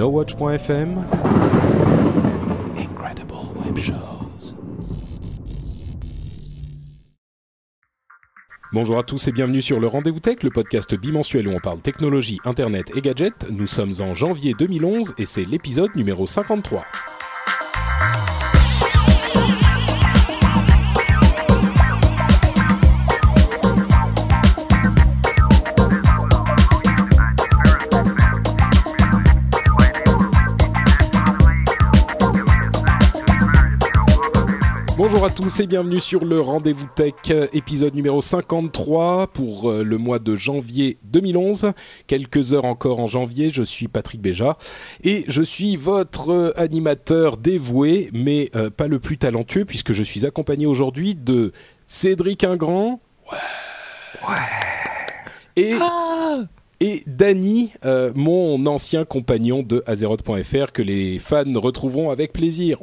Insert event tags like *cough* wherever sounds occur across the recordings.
NoWatch.fm Incredible Web Shows. Bonjour à tous et bienvenue sur le Rendez-vous Tech, le podcast bimensuel où on parle technologie, internet et gadgets. Nous sommes en janvier 2011 et c'est l'épisode numéro 53. Bonjour à tous et bienvenue sur le Rendez-vous Tech, épisode numéro 53 pour euh, le mois de janvier 2011. Quelques heures encore en janvier, je suis Patrick Béja et je suis votre animateur dévoué, mais euh, pas le plus talentueux puisque je suis accompagné aujourd'hui de Cédric Ingrand. Et et Dany, euh, mon ancien compagnon de Azeroth.fr que les fans retrouveront avec plaisir.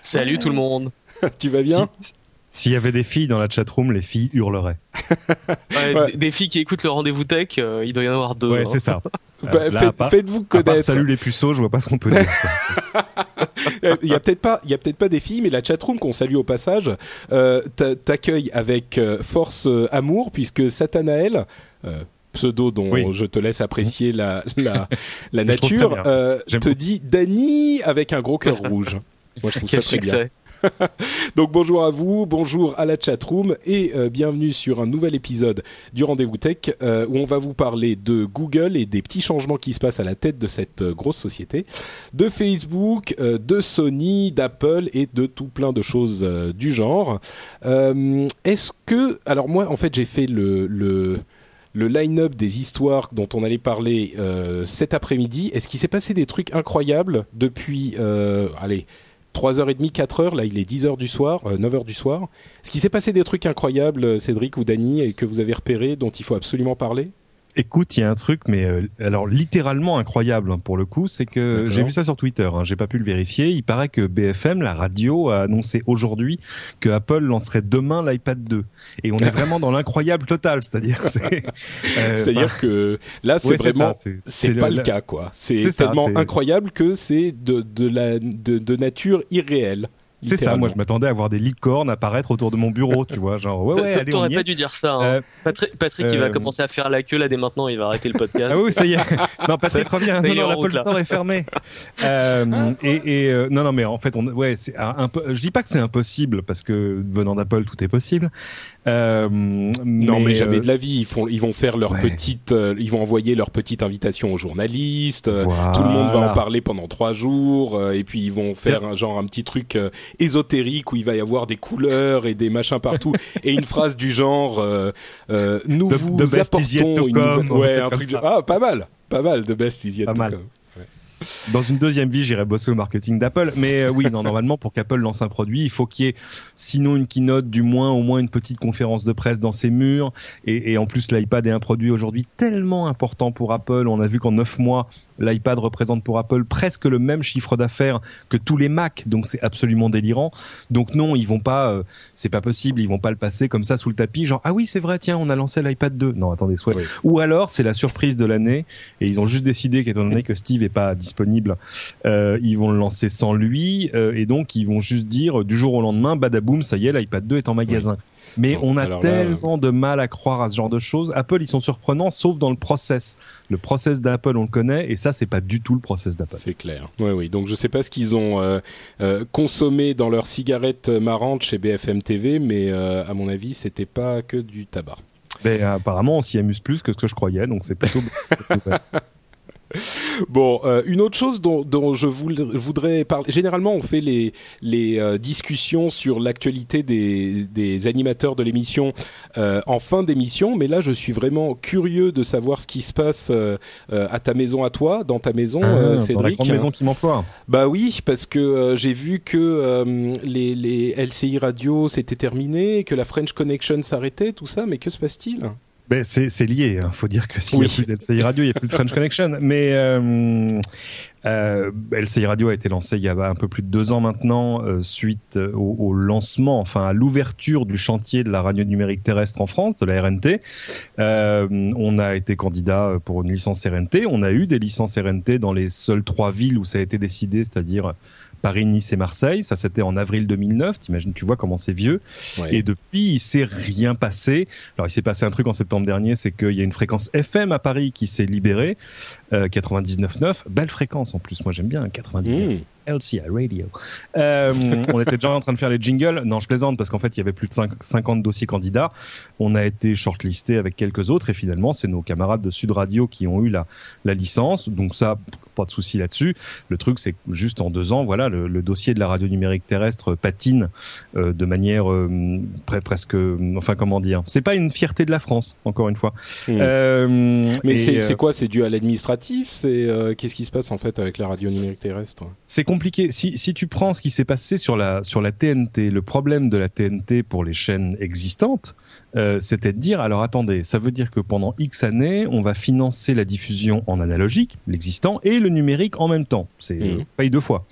Salut tout le monde. *laughs* tu vas bien Si- S'il y avait des filles dans la chatroom, les filles hurleraient. *laughs* Ouais, Ouais. des- Des filles qui écoutent le rendez-vous tech, euh, il doit y en avoir deux. Ouais, hein. c'est ça. *laughs* Bah, Euh, faites- Faites-vous part connaître. salut les puceaux, je vois pas ce qu'on peut dire. Il y a peut-être pas, il y a peut-être pas des filles, mais la chatroom qu'on salue au passage euh, t'a- t'accueille avec force euh, amour puisque Satanael. euh, pseudo dont Oui. je te laisse apprécier la, la, la nature, euh, te dit Dany avec un gros cœur rouge. Moi, je trouve Quel ça très bien. *laughs* Donc bonjour à vous, bonjour à la chatroom et euh, bienvenue sur un nouvel épisode du Rendez-vous Tech euh, où on va vous parler de Google et des petits changements qui se passent à la tête de cette euh, grosse société, de Facebook, de Sony, d'Apple et de tout plein de choses du genre. Est-ce que... Alors moi en fait j'ai fait le... le le line-up des histoires dont on allait parler cet après-midi, est-ce qu'il s'est passé des trucs incroyables depuis, allez, 3h30, 4h, là il est 10h du soir, euh, 9h du soir. Est-ce qu'il s'est passé des trucs incroyables, euh, Cédric ou Dany, et que vous avez repéré, dont il faut absolument parler? Écoute, il y a un truc, mais euh, alors littéralement incroyable hein, pour le coup, c'est que j'ai vu ça sur Twitter. Hein, j'ai pas pu le vérifier. Il paraît que BFM, la radio, a annoncé aujourd'hui que Apple lancerait demain l'iPad 2. Et on est *laughs* vraiment dans l'incroyable total, c'est-à-dire, c'est, *laughs* euh, C'est-à-dire que là c'est ouais, vraiment... c'est- pas le- le cas, quoi. C'est ça, tellement incroyable que c'est de, de, la, de, de nature irréelle. C'est ça. Moi, je m'attendais à voir des licornes apparaître autour de mon bureau, tu vois, genre ouais, ouais, T'aurais pas dû dire ça. hein. Euh, Patrick, Patrick il va euh, commencer à faire la queue là dès maintenant, il va arrêter le podcast. Ah oui, ça y est. *laughs* Non, Patrick revient. Non, non, l'Apple. Store est fermé. *laughs* Euh, et et euh, non, non, mais en fait, on, ouais, c'est un, un peu. Je dis pas que c'est impossible parce que venant d'Apple, tout est possible. Euh, Non, mais, jamais euh, de la vie. Ils font, ils vont faire leur ouais. petite, euh, ils vont envoyer leur petite invitation aux journalistes. euh, Voilà. Tout le monde va en parler pendant trois jours, euh, et puis ils vont faire un genre un petit truc euh, ésotérique où il va y avoir des couleurs et des machins partout, *laughs* et une phrase du genre euh, euh, nous vous apportons to une nouvelle- ouais un truc de- ah pas mal, pas mal de best is yet Pas to mal. come. Dans une deuxième vie, j'irai bosser au marketing d'Apple. Mais euh, oui, non, *laughs* normalement, pour qu'Apple lance un produit, il faut qu'il y ait, sinon une keynote, du moins au moins une petite conférence de presse dans ses murs. Et, et en plus, l'iPad est un produit aujourd'hui tellement important pour Apple. On a vu qu'en neuf mois, l'iPad représente pour Apple presque le même chiffre d'affaires que tous les Mac. Donc c'est absolument délirant. Donc non, ils vont pas, euh, c'est pas possible. Ils vont pas le passer comme ça sous le tapis. Genre ah oui, c'est vrai, tiens, on a lancé l'iPad 2. Non, attendez, soit. Oui. Ou alors c'est la surprise de l'année et ils ont juste décidé qu'étant donné que Steve est pas disponible, euh, ils vont le lancer sans lui euh, et donc ils vont juste dire du jour au lendemain, badaboum, ça y est, l'iPad 2 est en magasin. Mais on a alors là, tellement de mal à croire à ce genre de choses. Apple, ils sont surprenants, sauf dans le process. Le process d'Apple, on le connaît, et ça, c'est pas du tout le process d'Apple. C'est clair. Oui, oui. Donc je sais pas ce qu'ils ont euh, euh, consommé dans leur cigarette marrante chez BFM TV, mais euh, à mon avis, c'était pas que du tabac. Mais euh, apparemment, on s'y amuse plus que ce que je croyais, donc c'est plutôt. *laughs* *laughs* Bon, euh, une autre chose dont, dont je voudrais parler. Généralement, on fait les les euh, discussions sur l'actualité des des animateurs de l'émission euh, en fin d'émission, mais là, je suis vraiment curieux de savoir ce qui se passe à ta maison, à toi, dans ta maison, Ah, dans la Cédric. grande maison qui m'emploie. Bah oui, parce que j'ai vu que les, les LCI radio c'était terminé, que la French Connection s'arrêtait, tout ça, mais que se passe-t-il? Ben, c'est c'est lié. Hein. Faut dire que s'il n'y Oui. a plus d'LCI Radio, il n'y a plus de French Connection. *laughs* Mais euh, euh, LCI Radio a été lancé il y a un peu plus de deux ans maintenant, euh, suite au, au lancement, enfin à l'ouverture du chantier de la radio numérique terrestre en France, de la RNT. Euh, on a été candidat pour une licence RNT. On a eu des licences RNT dans les seules trois villes où ça a été décidé, c'est-à-dire Paris, Nice et Marseille. Ça, c'était en avril 2009. T'imagines, tu vois comment c'est vieux. Ouais. Et depuis, il s'est rien passé. Alors, il s'est passé un truc en septembre dernier, c'est qu'il y a une fréquence FM à Paris qui s'est libérée, euh, 99.9. Belle fréquence en plus, moi j'aime bien 99. Mmh. LCI Radio. Euh, *laughs* on était déjà en train de faire les jingles. Non, je plaisante parce qu'en fait, il y avait plus de cinq- 50 dossiers candidats. On a été shortlisté avec quelques autres et finalement, c'est nos camarades de Sud Radio qui ont eu la, la licence. Donc ça, pas de souci là-dessus. Le truc, c'est que juste en deux ans, voilà, le, le dossier de la radio numérique terrestre patine euh, de manière euh, pre- presque, enfin comment dire, c'est pas une fierté de la France, encore une fois. Mmh. Euh, Mais euh, c'est quoi? C'est dû à l'administratif? C'est euh, qu'est-ce qui se passe en fait avec la radio numérique terrestre? C'est compliqué. Si, si tu prends ce qui s'est passé sur la sur la TNT, le problème de la TNT pour les chaînes existantes, euh, c'était de dire alors attendez, ça veut dire que pendant X années, on va financer la diffusion en analogique, l'existant, et le numérique en même temps. C'est Mhm. euh, paye deux fois.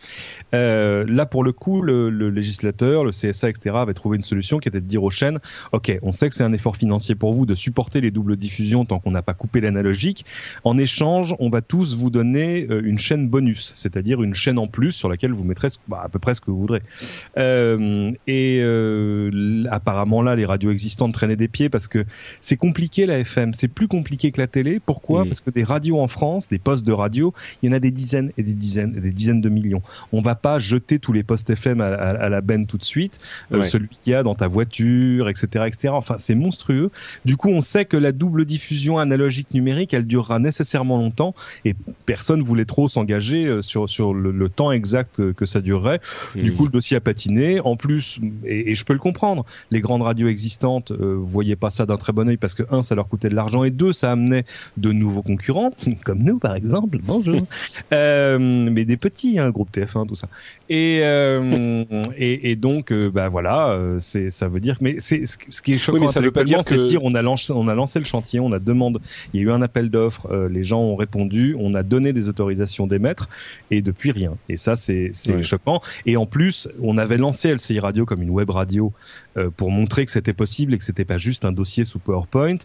Euh, là pour le coup, le, le législateur, le CSA, etc. avait trouvé une solution qui était de dire aux chaînes, ok, on sait que c'est un effort financier pour vous de supporter les doubles diffusions tant qu'on n'a pas coupé l'analogique. En échange, on va tous vous donner euh, une chaîne bonus, c'est-à-dire une chaîne en plus sur laquelle vous mettrez bah, à peu près ce que vous voudrez. Euh, et euh, apparemment là, les radios existantes traînaient des pieds parce que c'est compliqué la FM, c'est plus compliqué que la télé. Pourquoi? Parce que des radios en France, des postes de radio, il y en a des dizaines et des dizaines et des dizaines de millions. On va pas jeter tous les postes FM à, à- à la benne tout de suite. Euh, Ouais. celui qu'il y a dans ta voiture, etc., etc. Enfin, c'est monstrueux. Du coup, on sait que la double diffusion analogique numérique, elle durera nécessairement longtemps et personne voulait trop s'engager euh, sur sur le, le temps exact que ça durerait. Du coup, le dossier a patiné. En plus, et, et je peux le comprendre, les grandes radios existantes euh, voyaient pas ça d'un très bon œil parce que un, ça leur coûtait de l'argent et deux, ça amenait de nouveaux concurrents, *laughs* comme nous par exemple. Bonjour. *laughs* euh, mais des petits, hein, groupe TF1, tout ça. Et euh, *laughs* et, et donc, euh, bah voilà, euh, c'est ça veut dire. Mais c'est ce qui est choquant, Oui, mais ça veut pas dire intellectuellement, c'est de que- dire on a lancé on a lancé le chantier, on a demandé, il y a eu un appel d'offres, euh, les gens ont répondu, on a donné des autorisations d'émettre et depuis rien. Et ça, c'est c'est choquant. Et en plus, on avait lancé LCI Radio comme une web radio pour montrer que c'était possible et que c'était pas juste un dossier sous PowerPoint.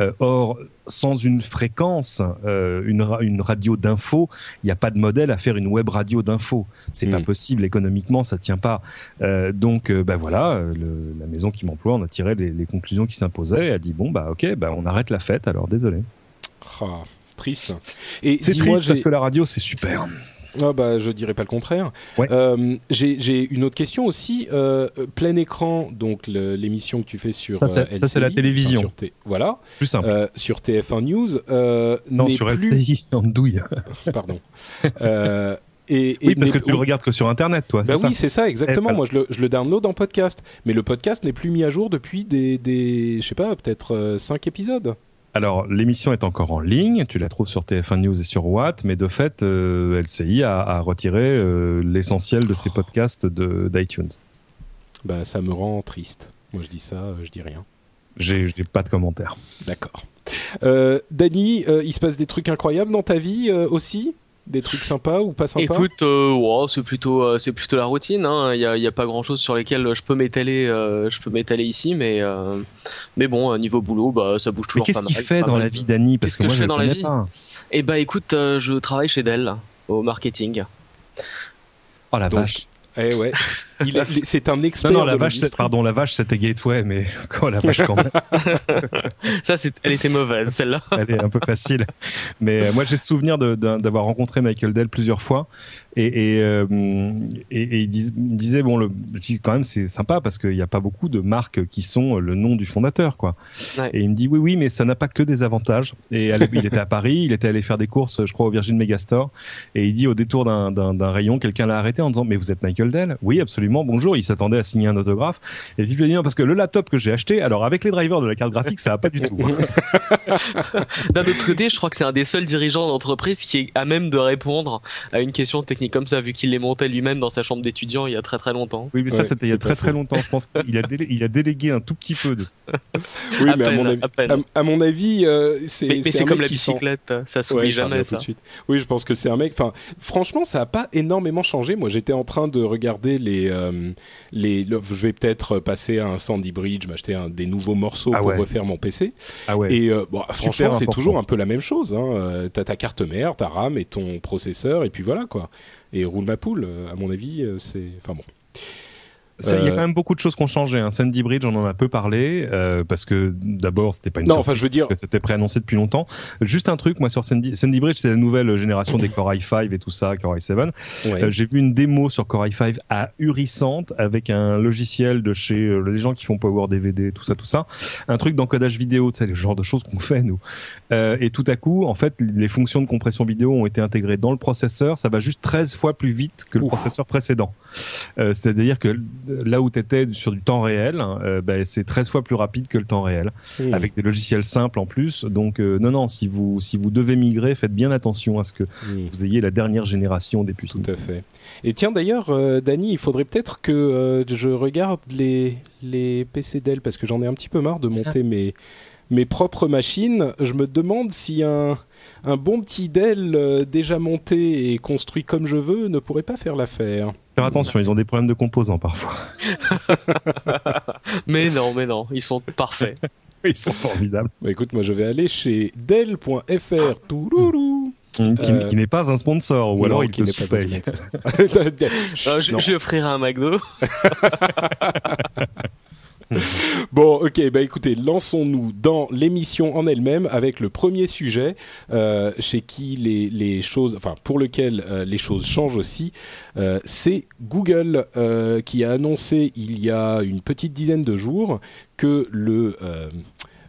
Euh, or, sans une fréquence, euh, une, ra- une radio d'info, il n'y a pas de modèle à faire une web radio d'info. C'est pas Mm. possible économiquement, ça tient pas. Euh, donc, euh, bah voilà, euh, le- la maison qui m'emploie, on a tiré les, les conclusions qui s'imposaient et a dit bon bah ok, bah on arrête la fête. Alors désolé. Ah, triste. Et C'est triste parce que la radio c'est super. Ah bah, je dirais pas le contraire. Ouais. Euh, j'ai une autre question aussi. Euh, plein écran, donc l'émission que tu fais sur Ça, c'est- euh, ça, c'est la télévision. enfin, sur voilà, Plus simple. euh, sur TF1 News. Non, sur plus... LCI *laughs* en douille. *laughs* Pardon. Et, et Oui, parce que tu le regardes que sur Internet, toi. Bah oui, c'est ça, exactement. Eh, Moi, je le, je le download en podcast. Mais le podcast n'est plus mis à jour depuis des, des je sais pas, peut-être 5 épisodes. Alors, l'émission est encore en ligne, tu la trouves sur TF1 News et sur Watt, mais de fait, euh, LCI a, a retiré euh, l'essentiel de ses podcasts de- d'iTunes. Bah, ça me rend triste. Moi, je dis ça, euh, je dis rien. J'ai j'ai pas de commentaires. D'accord. Euh, Dany, il se passe des trucs incroyables dans ta vie aussi? Des trucs sympas ou pas sympas? Écoute, euh, ouais, c'est plutôt, euh, c'est plutôt la routine. hein. Il y, a, y a pas grand chose sur lesquels je peux m'étaler, euh, je peux m'étaler ici, mais euh, mais bon, niveau boulot, bah ça bouge Mais toujours qu'est-ce pas qu'il fait dans la vie d'Annie? Parce Qu'est-ce que que moi, je fais dans la vie? pas. Eh bah écoute, euh, je travaille chez Dell au marketing. Oh la Donc, vache. Eh ouais. C'est un expert. Non, non, la vache, pardon, la vache, c'était Gateway, mais *laughs* quoi, la vache quand même. *laughs* Ça, c'est, elle était mauvaise, *laughs* celle-là. elle est un peu facile. Mais euh, moi, j'ai souvenir d'avoir rencontré Michael Dell plusieurs fois et, et, euh, et, et il, disait bon le quand même c'est sympa parce qu'il n'y a pas beaucoup de marques qui sont le nom du fondateur quoi et il me dit oui oui mais ça n'a pas que des avantages et il était à Paris il était allé faire des courses je crois au Virgin Megastore et il dit au détour d'un rayon quelqu'un l'a arrêté en disant mais vous êtes Michael Dell? Oui absolument bonjour il s'attendait à signer un autographe et il dit parce que le laptop que j'ai acheté alors avec les drivers de la carte graphique ça va pas du tout *laughs* d'un autre côté je crois que c'est un des seuls dirigeants d'entreprise qui est à même de répondre à une question technique comme ça, vu qu'il les montait lui-même dans sa chambre d'étudiant il y a très très longtemps. Oui, mais ça, c'était il y a très très longtemps. Je pense qu'il a, il a délégué un tout petit peu de. *laughs* oui, mais à, mon avis, à, mon avis, euh, c'est. Mais, c'est comme la bicyclette, ça s'oublie jamais. Ça. Tout de suite. Oui, je pense que c'est un mec. Enfin, franchement, ça a pas énormément changé. Moi, j'étais en train de regarder les, euh, les. je vais peut-être passer à un Sandy Bridge, m'acheter des nouveaux morceaux ah pour refaire mon PC. Ah ouais. Et euh, bon, franchement, c'est toujours un peu la même chose. Hein. T'as ta carte mère, ta RAM et ton processeur, et puis voilà quoi et roule ma poule. À mon avis, euh, c'est. Enfin bon. Il y a quand même beaucoup de choses qui ont changé. Hein. Sandy Bridge, on en a peu parlé euh, parce que d'abord c'était pas une non, enfin je veux dire que c'était préannoncé depuis longtemps. Juste un truc, moi sur Sandy, Sandy Bridge, c'est la nouvelle génération des Core i5 et tout ça, Core i7. Euh, j'ai vu une démo sur Core i5 ahurissante avec un logiciel de chez euh, les gens qui font Power DVD, tout ça, tout ça, un truc d'encodage vidéo, sais, le genre de choses qu'on fait nous. Euh, et tout à coup, en fait, les fonctions de compression vidéo ont été intégrées dans le processeur. Ça va juste 13 fois plus vite que le processeur précédent. Euh, C'est-à-dire que là où tu étais sur du temps réel, hein, euh, ben, c'est 13 fois plus rapide que le temps réel, hmm. avec des logiciels simples en plus. Donc euh, non, non, si vous si vous devez migrer, faites bien attention à ce que hmm. vous ayez la dernière génération des puces. Tout à fait. Et tiens d'ailleurs, euh, Dany, il faudrait peut-être que je regarde les les PC Dell parce que j'en ai un petit peu marre de monter ah. *laughs* mes mes propres machines. Je me demande si un un bon petit Dell déjà monté et construit comme je veux ne pourrait pas faire l'affaire. Faire attention, ils ont des problèmes de composants parfois. *laughs* mais non, mais non, ils sont parfaits. *laughs* ils sont formidables. Bah, écoute, moi je vais aller chez Dell.fr. Qui, euh, qui n'est pas un sponsor, ou alors il te pas *laughs* euh, je, je lui offrirai un McDo. *laughs* bon, ok, bah écoutez, lançons-nous dans l'émission en elle-même avec le premier sujet euh, chez qui les, les, choses, enfin pour lequel euh, les choses changent aussi, euh, c'est Google qui a annoncé il y a une petite dizaine de jours que le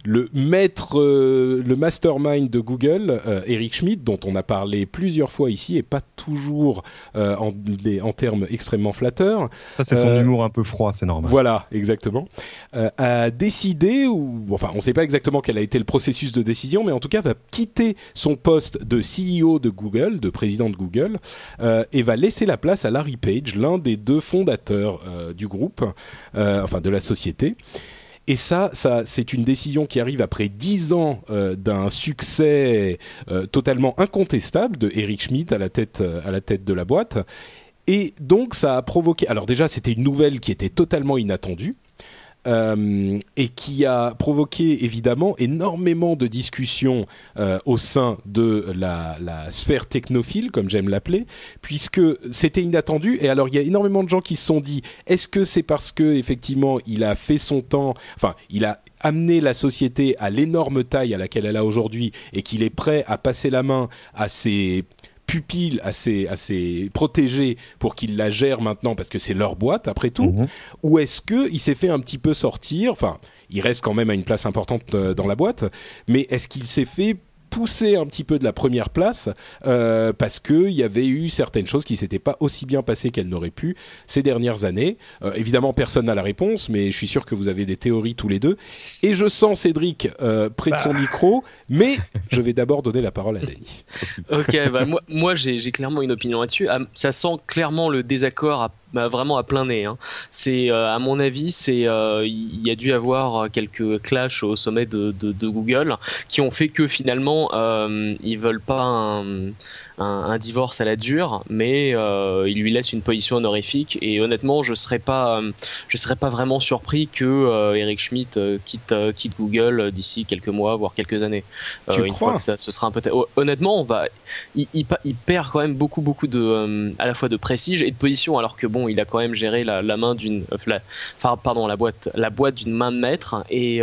le maître, euh, le mastermind de Google, euh, Eric Schmidt, dont on a parlé plusieurs fois ici, et pas toujours euh, en, en, termes extrêmement flatteurs. Ça, c'est son humour un peu froid, c'est normal. Voilà, exactement. a décidé, ou enfin, on ne sait pas exactement quel a été le processus de décision, mais en tout cas, va quitter son poste de CEO de Google, de président de Google, et va laisser la place à Larry Page, l'un des deux fondateurs du groupe, enfin de la société. Et ça, ça c'est une décision qui arrive après dix ans euh, d'un succès euh, totalement incontestable de Eric Schmidt à la tête euh, à la tête de la boîte. Et donc ça a provoqué. Alors déjà, c'était une nouvelle qui était totalement inattendue. Euh, et qui a provoqué évidemment énormément de discussions euh, au sein de la, sphère technophile, comme j'aime l'appeler, puisque c'était inattendu. Et alors il y a énormément de gens qui se sont dit est-ce que c'est parce que effectivement il a fait son temps, enfin il a amené la société à l'énorme taille à laquelle elle a aujourd'hui et qu'il est prêt à passer la main à ses pupille assez assez protégée pour qu'ils la gèrent maintenant parce que c'est leur boîte après tout mhm. ou est-ce que il s'est fait un petit peu sortir enfin il reste quand même à une place importante euh, dans la boîte mais est-ce qu'il s'est fait poussé un petit peu de la première place euh, parce qu'il y avait eu certaines choses qui s'étaient pas aussi bien passées qu'elles n'auraient pu ces dernières années. Euh, évidemment, personne n'a la réponse, mais je suis sûr que vous avez des théories tous les deux. Et je sens Cédric euh, près de son bah. micro, mais je vais d'abord donner la parole à Denis. ok, bah moi, moi j'ai clairement une opinion là-dessus. Ah, ça sent clairement le désaccord à bah, vraiment à plein nez. Hein. C'est euh, à mon avis, c'est euh, il y a dû avoir quelques clashs au sommet de, de, de Google qui ont fait que finalement euh, ils veulent pas un, un, un, divorce à la dure, mais euh, il lui laisse une position honorifique. Et honnêtement, je serais pas, je serais pas vraiment surpris que euh, Eric Schmidt euh, quitte, euh, quitte Google d'ici quelques mois, voire quelques années. tu crois que ça, ce sera un peu. Honnêtement, va, il, il, il, perd quand même beaucoup, beaucoup de, à la fois de prestige et de position, alors que bon, il a quand même géré la, main d'une, enfin pardon, la boîte, la boîte d'une main de maître, et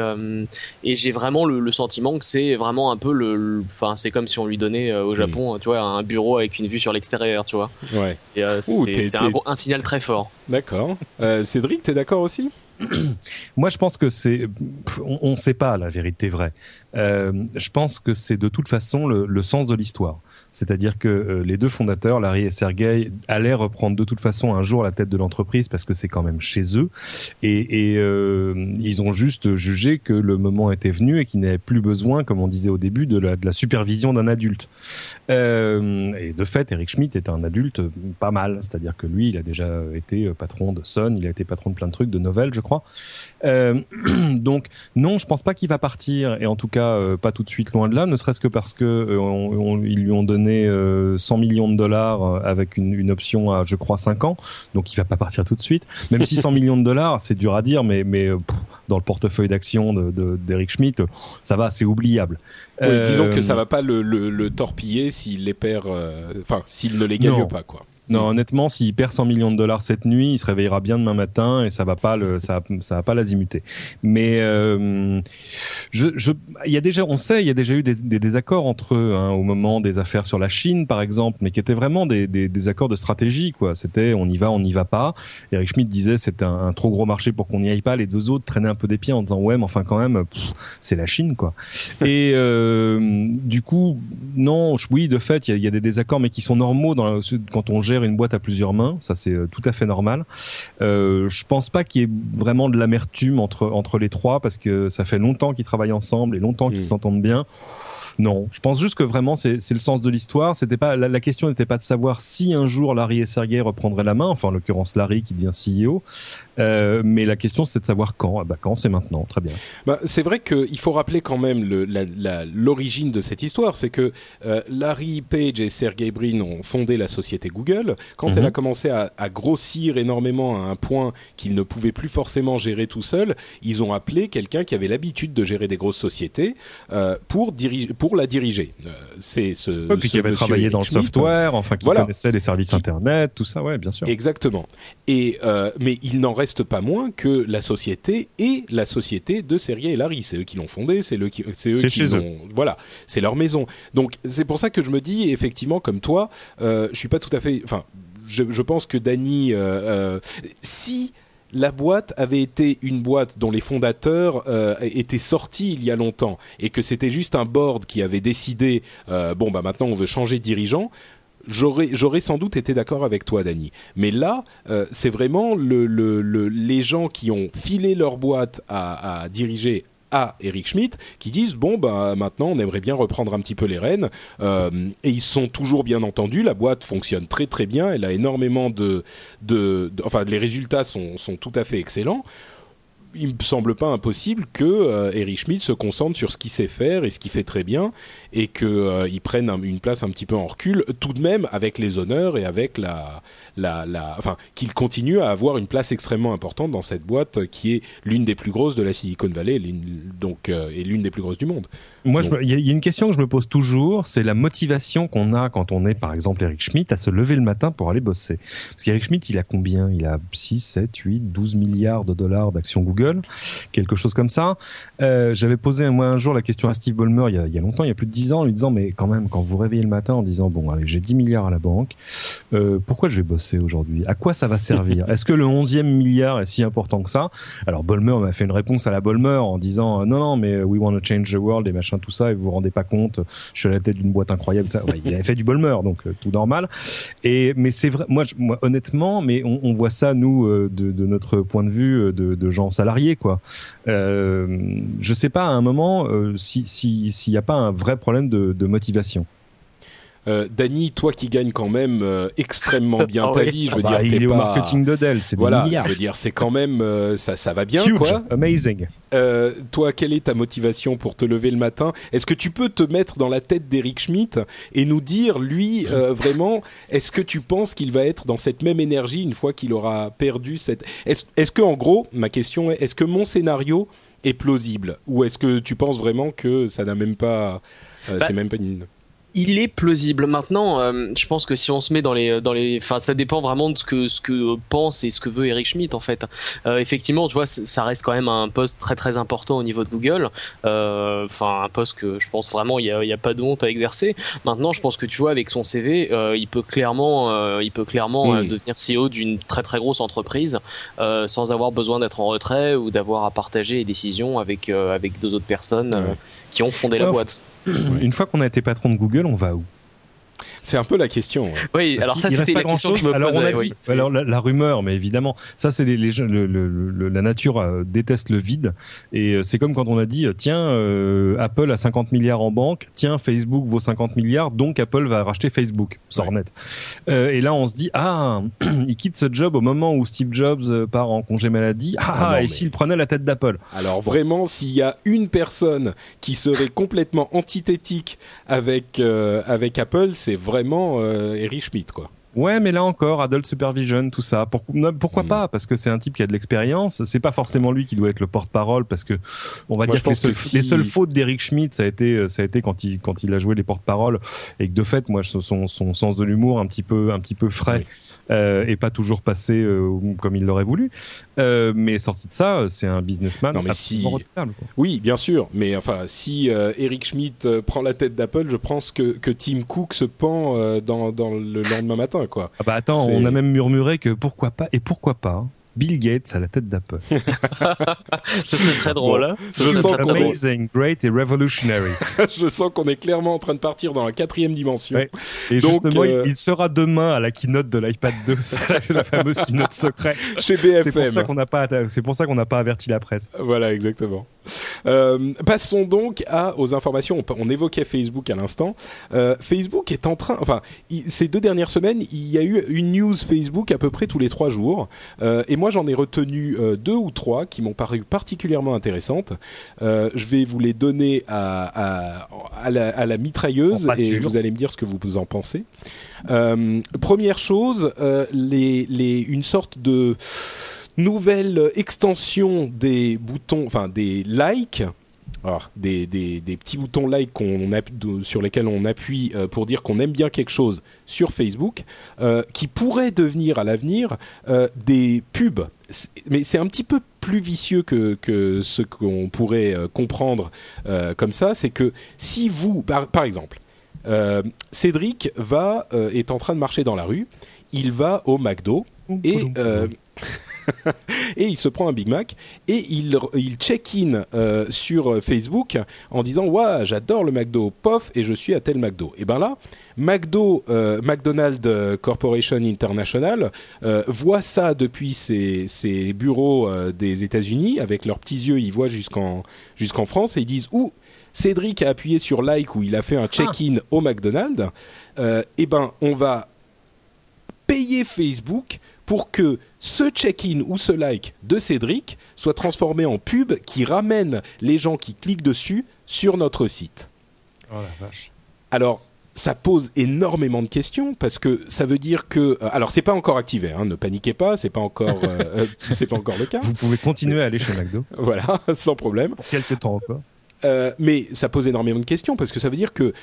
et j'ai vraiment le, sentiment que c'est vraiment un peu le, enfin c'est comme si on lui donnait au Japon, tu vois, un bureau avec une vue sur l'extérieur, tu vois. Ouais. c'est un, un, signal très fort. D'accord. Cédric, t'es d'accord aussi? Moi, je pense que c'est, on ne sait pas la vérité vraie. Euh, je pense que c'est de toute façon le, sens de l'histoire. C'est-à-dire que euh, les deux fondateurs, Larry et Sergey, allaient reprendre de toute façon un jour la tête de l'entreprise parce que c'est quand même chez eux. Et, euh, ils ont juste jugé que le moment était venu et qu'ils n'avaient plus besoin, comme on disait au début, de la, supervision d'un adulte. Et de fait, Eric Schmidt est un adulte pas mal. C'est-à-dire que lui, il a déjà été patron de Sun, il a été patron de plein de trucs, de nouvelles, je crois. *clears throat* Donc non, je pense pas qu'il va partir, et en tout cas euh, pas tout de suite, loin de là, ne serait-ce que parce que euh, on, ils lui ont donné 100 millions de dollars avec une, une, option à, je crois, 5 ans, donc il va pas partir tout de suite. Même si 100 *laughs* millions de dollars, c'est dur à dire, mais, mais dans le portefeuille d'action d'Eric de, Schmidt, ça va, c'est oubliable. Oui, disons que ça va pas le, le, le torpiller s'il les perd, enfin s'il ne les gagne pas, quoi. Non, honnêtement, s'il perd 100 millions de dollars cette nuit, il se réveillera bien demain matin et ça va pas le, ça, ça va pas l'azimuter. Mais euh, je, je, il y a déjà, on sait, il y a déjà eu des, des désaccords entre eux hein, au moment des affaires sur la Chine, par exemple, mais qui étaient vraiment des, des, des accords de stratégie, quoi. C'était, on y va, on n'y va pas. Eric Schmidt disait c'est un, un, trop gros marché pour qu'on n'y aille pas. Les deux autres traînaient un peu des pieds en disant ouais, mais enfin quand même, c'est la Chine, quoi. et euh, du coup, non, oui, de fait, il y a, y a, des désaccords, mais qui sont normaux dans quand on gère une boîte à plusieurs mains, ça c'est euh, tout à fait normal. Euh, je pense pas qu'il y ait vraiment de l'amertume entre entre les trois parce que ça fait longtemps qu'ils travaillent ensemble et longtemps qu'ils mm. s'entendent bien. Non, je pense juste que vraiment c'est le sens de l'histoire. C'était pas la, question n'était pas de savoir si un jour Larry et Sergey reprendraient la main, enfin en l'occurrence Larry qui devient CEO, euh, mais la question c'est de savoir quand. Ah bah quand c'est maintenant, très bien. Bah, c'est vrai qu'il faut rappeler quand même l'origine de cette histoire, c'est que euh, Larry Page et Sergey Brin ont fondé la société Google. Quand elle mhm. a commencé à, à, grossir énormément à un point qu'ils ne pouvaient plus forcément gérer tout seuls, ils ont appelé quelqu'un qui avait l'habitude de gérer des grosses sociétés euh, pour diriger, pour la diriger. C'est ce. puis qui avait travaillé dans le software, enfin qui connaissait les services internet, tout ça, ouais, bien sûr. Exactement. Et mais il n'en reste pas moins que la société est la société de Sergey et Larry. C'est eux qui l'ont fondée, c'est eux qui, c'est eux qui l'ont. Voilà, c'est leur maison. Donc c'est pour ça que je me dis effectivement, comme toi, euh, je suis pas tout à fait. Enfin, je, je pense que Danny, euh, euh si la boîte avait été une boîte dont les fondateurs euh, étaient sortis il y a longtemps et que c'était juste un board qui avait décidé euh, bon bah maintenant on veut changer de dirigeant j'aurais sans doute été d'accord avec toi Dany. Mais là euh, c'est vraiment le, les gens qui ont filé leur boîte à, à diriger à Eric Schmidt qui disent bon bah maintenant on aimerait bien reprendre un petit peu les rênes. Euh, et ils sont toujours bien entendus. La boîte fonctionne très très bien. Elle a énormément de, de, de enfin les résultats sont, sont tout à fait excellents il me semble pas impossible que euh, Eric Schmidt se concentre sur ce qu'il sait faire et ce qu'il fait très bien et qu'il euh, prenne une place un petit peu en recul tout de même avec les honneurs et avec la la, la enfin qu'il continue à avoir une place extrêmement importante dans cette boîte qui est l'une des plus grosses de la Silicon Valley donc euh, et l'une des plus grosses du monde. Moi il y, a une question que je me pose toujours, c'est la motivation qu'on a quand on est par exemple Eric Schmidt à se lever le matin pour aller bosser. Parce qu'Eric Schmidt, il a combien? Il a 6 7 8 12 milliards de dollars d'actions Google quelque chose comme ça. Euh, J'avais posé moi un jour la question à Steve Ballmer il y, a, longtemps, il y a plus de 10 ans, en lui disant mais quand même quand vous réveillez le matin en disant bon allez j'ai 10 milliards à la banque, euh, pourquoi je vais bosser aujourd'hui? À quoi ça va servir? Est-ce que le 11e milliard est si important que ça? Alors Ballmer m'a fait une réponse à la Ballmer en disant non non mais we want to change the world et machin tout ça et vous vous rendez pas compte, je suis à la tête d'une boîte incroyable ça. Il avait fait du Ballmer donc euh, tout normal. Et mais c'est vrai moi, honnêtement mais on, voit ça nous euh, de, notre point de vue euh, de, de gens salariés Euh, je sais pas à un moment euh, si s'il n'y a pas un vrai problème de motivation. Euh, Dany, toi qui gagnes quand même euh, extrêmement bien *laughs* ta vie, je veux ah dire, bah, il est au marketing de Dell, c'est voilà, milliards. je veux dire, c'est quand même euh, ça, ça va bien, Huge, quoi. Amazing. Euh, toi, quelle est ta motivation pour te lever le matin? Est-ce que tu peux te mettre dans la tête d'Eric Schmidt et nous dire, lui, *laughs* vraiment, est-ce que tu penses qu'il va être dans cette même énergie une fois qu'il aura perdu cette Est-ce est que, en gros, ma question est, est-ce que mon scénario est plausible? Ou est-ce que tu penses vraiment que ça n'a même pas, bah, c'est même pas une il est plausible. Maintenant, euh, je pense que si on se met dans les, dans les, enfin, ça dépend vraiment de ce que ce que pense et ce que veut Eric Schmidt en fait. Euh, effectivement, tu vois, ça reste quand même un poste très très important au niveau de Google. Euh, enfin, un poste que je pense vraiment il y a, y a, pas de honte à exercer. Maintenant, je pense que tu vois, avec son CV, il peut clairement, il peut clairement devenir CEO d'une très très grosse entreprise sans avoir besoin d'être en retrait ou d'avoir à partager les décisions avec avec deux autres personnes qui ont fondé la boîte. Une fois qu'on a été patron de Google, on va où? C'est un peu la question. Oui, alors ça c'était la question que je me alors posais. On a dit, alors la, rumeur, mais évidemment, ça c'est les, les le, le, la nature euh, déteste le vide et euh, c'est comme quand on a dit tiens euh, Apple a 50 milliards en banque, tiens Facebook vaut 50 milliards, donc Apple va racheter Facebook, sort net. Euh, et là on se dit ah *clears throat* il quitte ce job au moment où Steve Jobs part en congé maladie. Ah, ah et s'il prenait la tête d'Apple Alors vraiment s'il y a une personne qui serait complètement antithétique avec avec Apple, c'est vraiment euh, Eric Schmidt, quoi. Ouais, mais là encore, adult supervision, tout ça. Pourquoi, mm. pas? Parce que c'est un type qui a de l'expérience. C'est pas forcément lui qui doit être le porte-parole, parce que on va dire que, les, seules fautes d'Eric Schmidt, ça a été, euh, ça a été quand il quand il a joué les porte-paroles et que de fait, moi, son, son sens de l'humour un petit peu un petit peu frais euh, et pas toujours passé euh, comme il l'aurait voulu. Euh, mais sorti de ça, c'est un businessman. Non, mais si... Oui, bien sûr. Mais enfin, si Eric Schmidt prend la tête d'Apple, je pense que, que Tim Cook se pend dans, dans le lendemain matin, quoi. Ah bah attends, on a même murmuré que pourquoi pas et pourquoi pas. Hein. Bill Gates à la tête d'Apple. *laughs* Ce serait très drôle. Hein je sens amazing, great et revolutionary. *laughs* je sens qu'on est clairement en train de partir dans la quatrième dimension. Et justement, euh, il sera demain à la keynote de l'iPad 2, *laughs* la fameuse keynote secrète chez BFM. C'est pour ça qu'on n'a pas, c'est pour ça qu'on n'a pas averti la presse. Voilà, exactement. Euh, passons donc à, aux informations. On, évoquait Facebook à l'instant. Euh, Facebook est en train, enfin, ces deux dernières semaines, il y a eu une news Facebook à peu près tous les trois jours. Euh, et moi, j'en ai retenu euh, deux ou trois qui m'ont paru particulièrement intéressantes. Euh, je vais vous les donner à, à, à, la, à la, mitrailleuse et vous allez me dire ce que vous en pensez. première chose, les, les, une sorte de nouvelle extension des boutons, enfin des likes. Alors, des, des, des, petits boutons like qu'on sur lesquels on appuie euh, pour dire qu'on aime bien quelque chose sur Facebook, euh, qui pourraient devenir à l'avenir euh, des pubs. Mais c'est un petit peu plus vicieux que, que ce qu'on pourrait comprendre comme ça. C'est que si vous, par, par exemple, Cédric va est en train de marcher dans la rue, il va au McDo et *laughs* et il se prend un Big Mac et il, check-in euh, sur Facebook en disant ouais j'adore le McDo. Pof et je suis à tel McDo et ben là McDo euh, McDonald's Corporation International euh, voit ça depuis ses, bureaux des États-Unis. Avec leurs petits yeux ils voient jusqu'en France et ils disent où Cédric a appuyé sur like où il a fait un check-in au McDonald's. Et ben on va payer Facebook pour que ce check-in ou ce like de Cédric soit transformé en pub qui ramène les gens qui cliquent dessus sur notre site. Oh la vache. Alors, ça pose énormément de questions parce que ça veut dire que euh, alors c'est pas encore activé hein, ne paniquez pas c'est pas encore euh, *laughs* euh, c'est pas encore le cas vous pouvez continuer à aller chez McDo *laughs* voilà sans problème pour quelques temps encore mais ça pose énormément de questions parce que ça veut dire que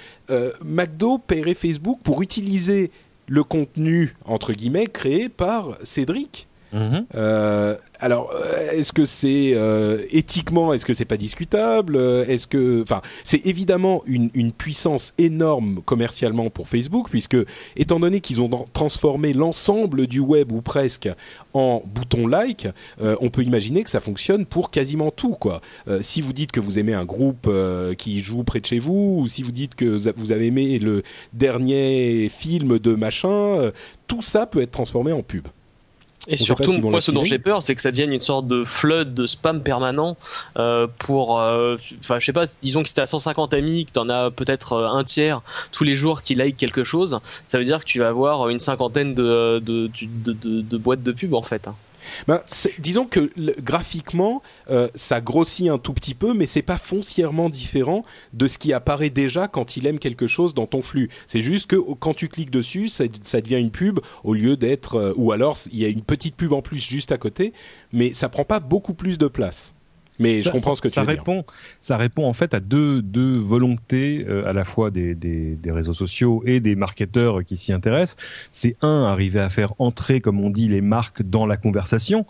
McDo paierait Facebook pour utiliser le contenu entre guillemets créé par Cédric. Mhm. Euh, alors, euh, est-ce que c'est euh, éthiquement, est-ce que c'est pas discutable Est-ce que, enfin, c'est évidemment une, puissance énorme commercialement pour Facebook, puisque étant donné qu'ils ont transformé l'ensemble du web ou presque en bouton like, on peut imaginer que ça fonctionne pour quasiment tout, quoi. si vous dites que vous aimez un groupe qui joue près de chez vous, ou si vous dites que vous avez aimé le dernier film de machin, tout ça peut être transformé en pub. Et surtout, moi, ce dont j'ai peur, c'est que ça devienne une sorte de flood de spam permanent euh, pour, euh, enfin, je sais pas, disons que si t'as 150 amis, que t'en as peut-être euh, un tiers tous les jours qui like quelque chose, ça veut dire que tu vas avoir une cinquantaine de, de, de, de boîtes de pub en fait. Ben, disons que graphiquement, euh, ça grossit un tout petit peu, mais c'est pas foncièrement différent de ce qui apparaît déjà quand il aime quelque chose dans ton flux. C'est juste que quand tu cliques dessus, ça, devient une pub au lieu d'être, euh, ou alors il y a une petite pub en plus juste à côté, mais ça prend pas beaucoup plus de place. Mais je comprends ce que ça tu veux répond, Ça répond en fait à deux, deux volontés euh, à la fois des, des, des, réseaux sociaux et des marketeurs qui s'y intéressent. C'est un, arriver à faire entrer, comme on dit, les marques dans la conversation.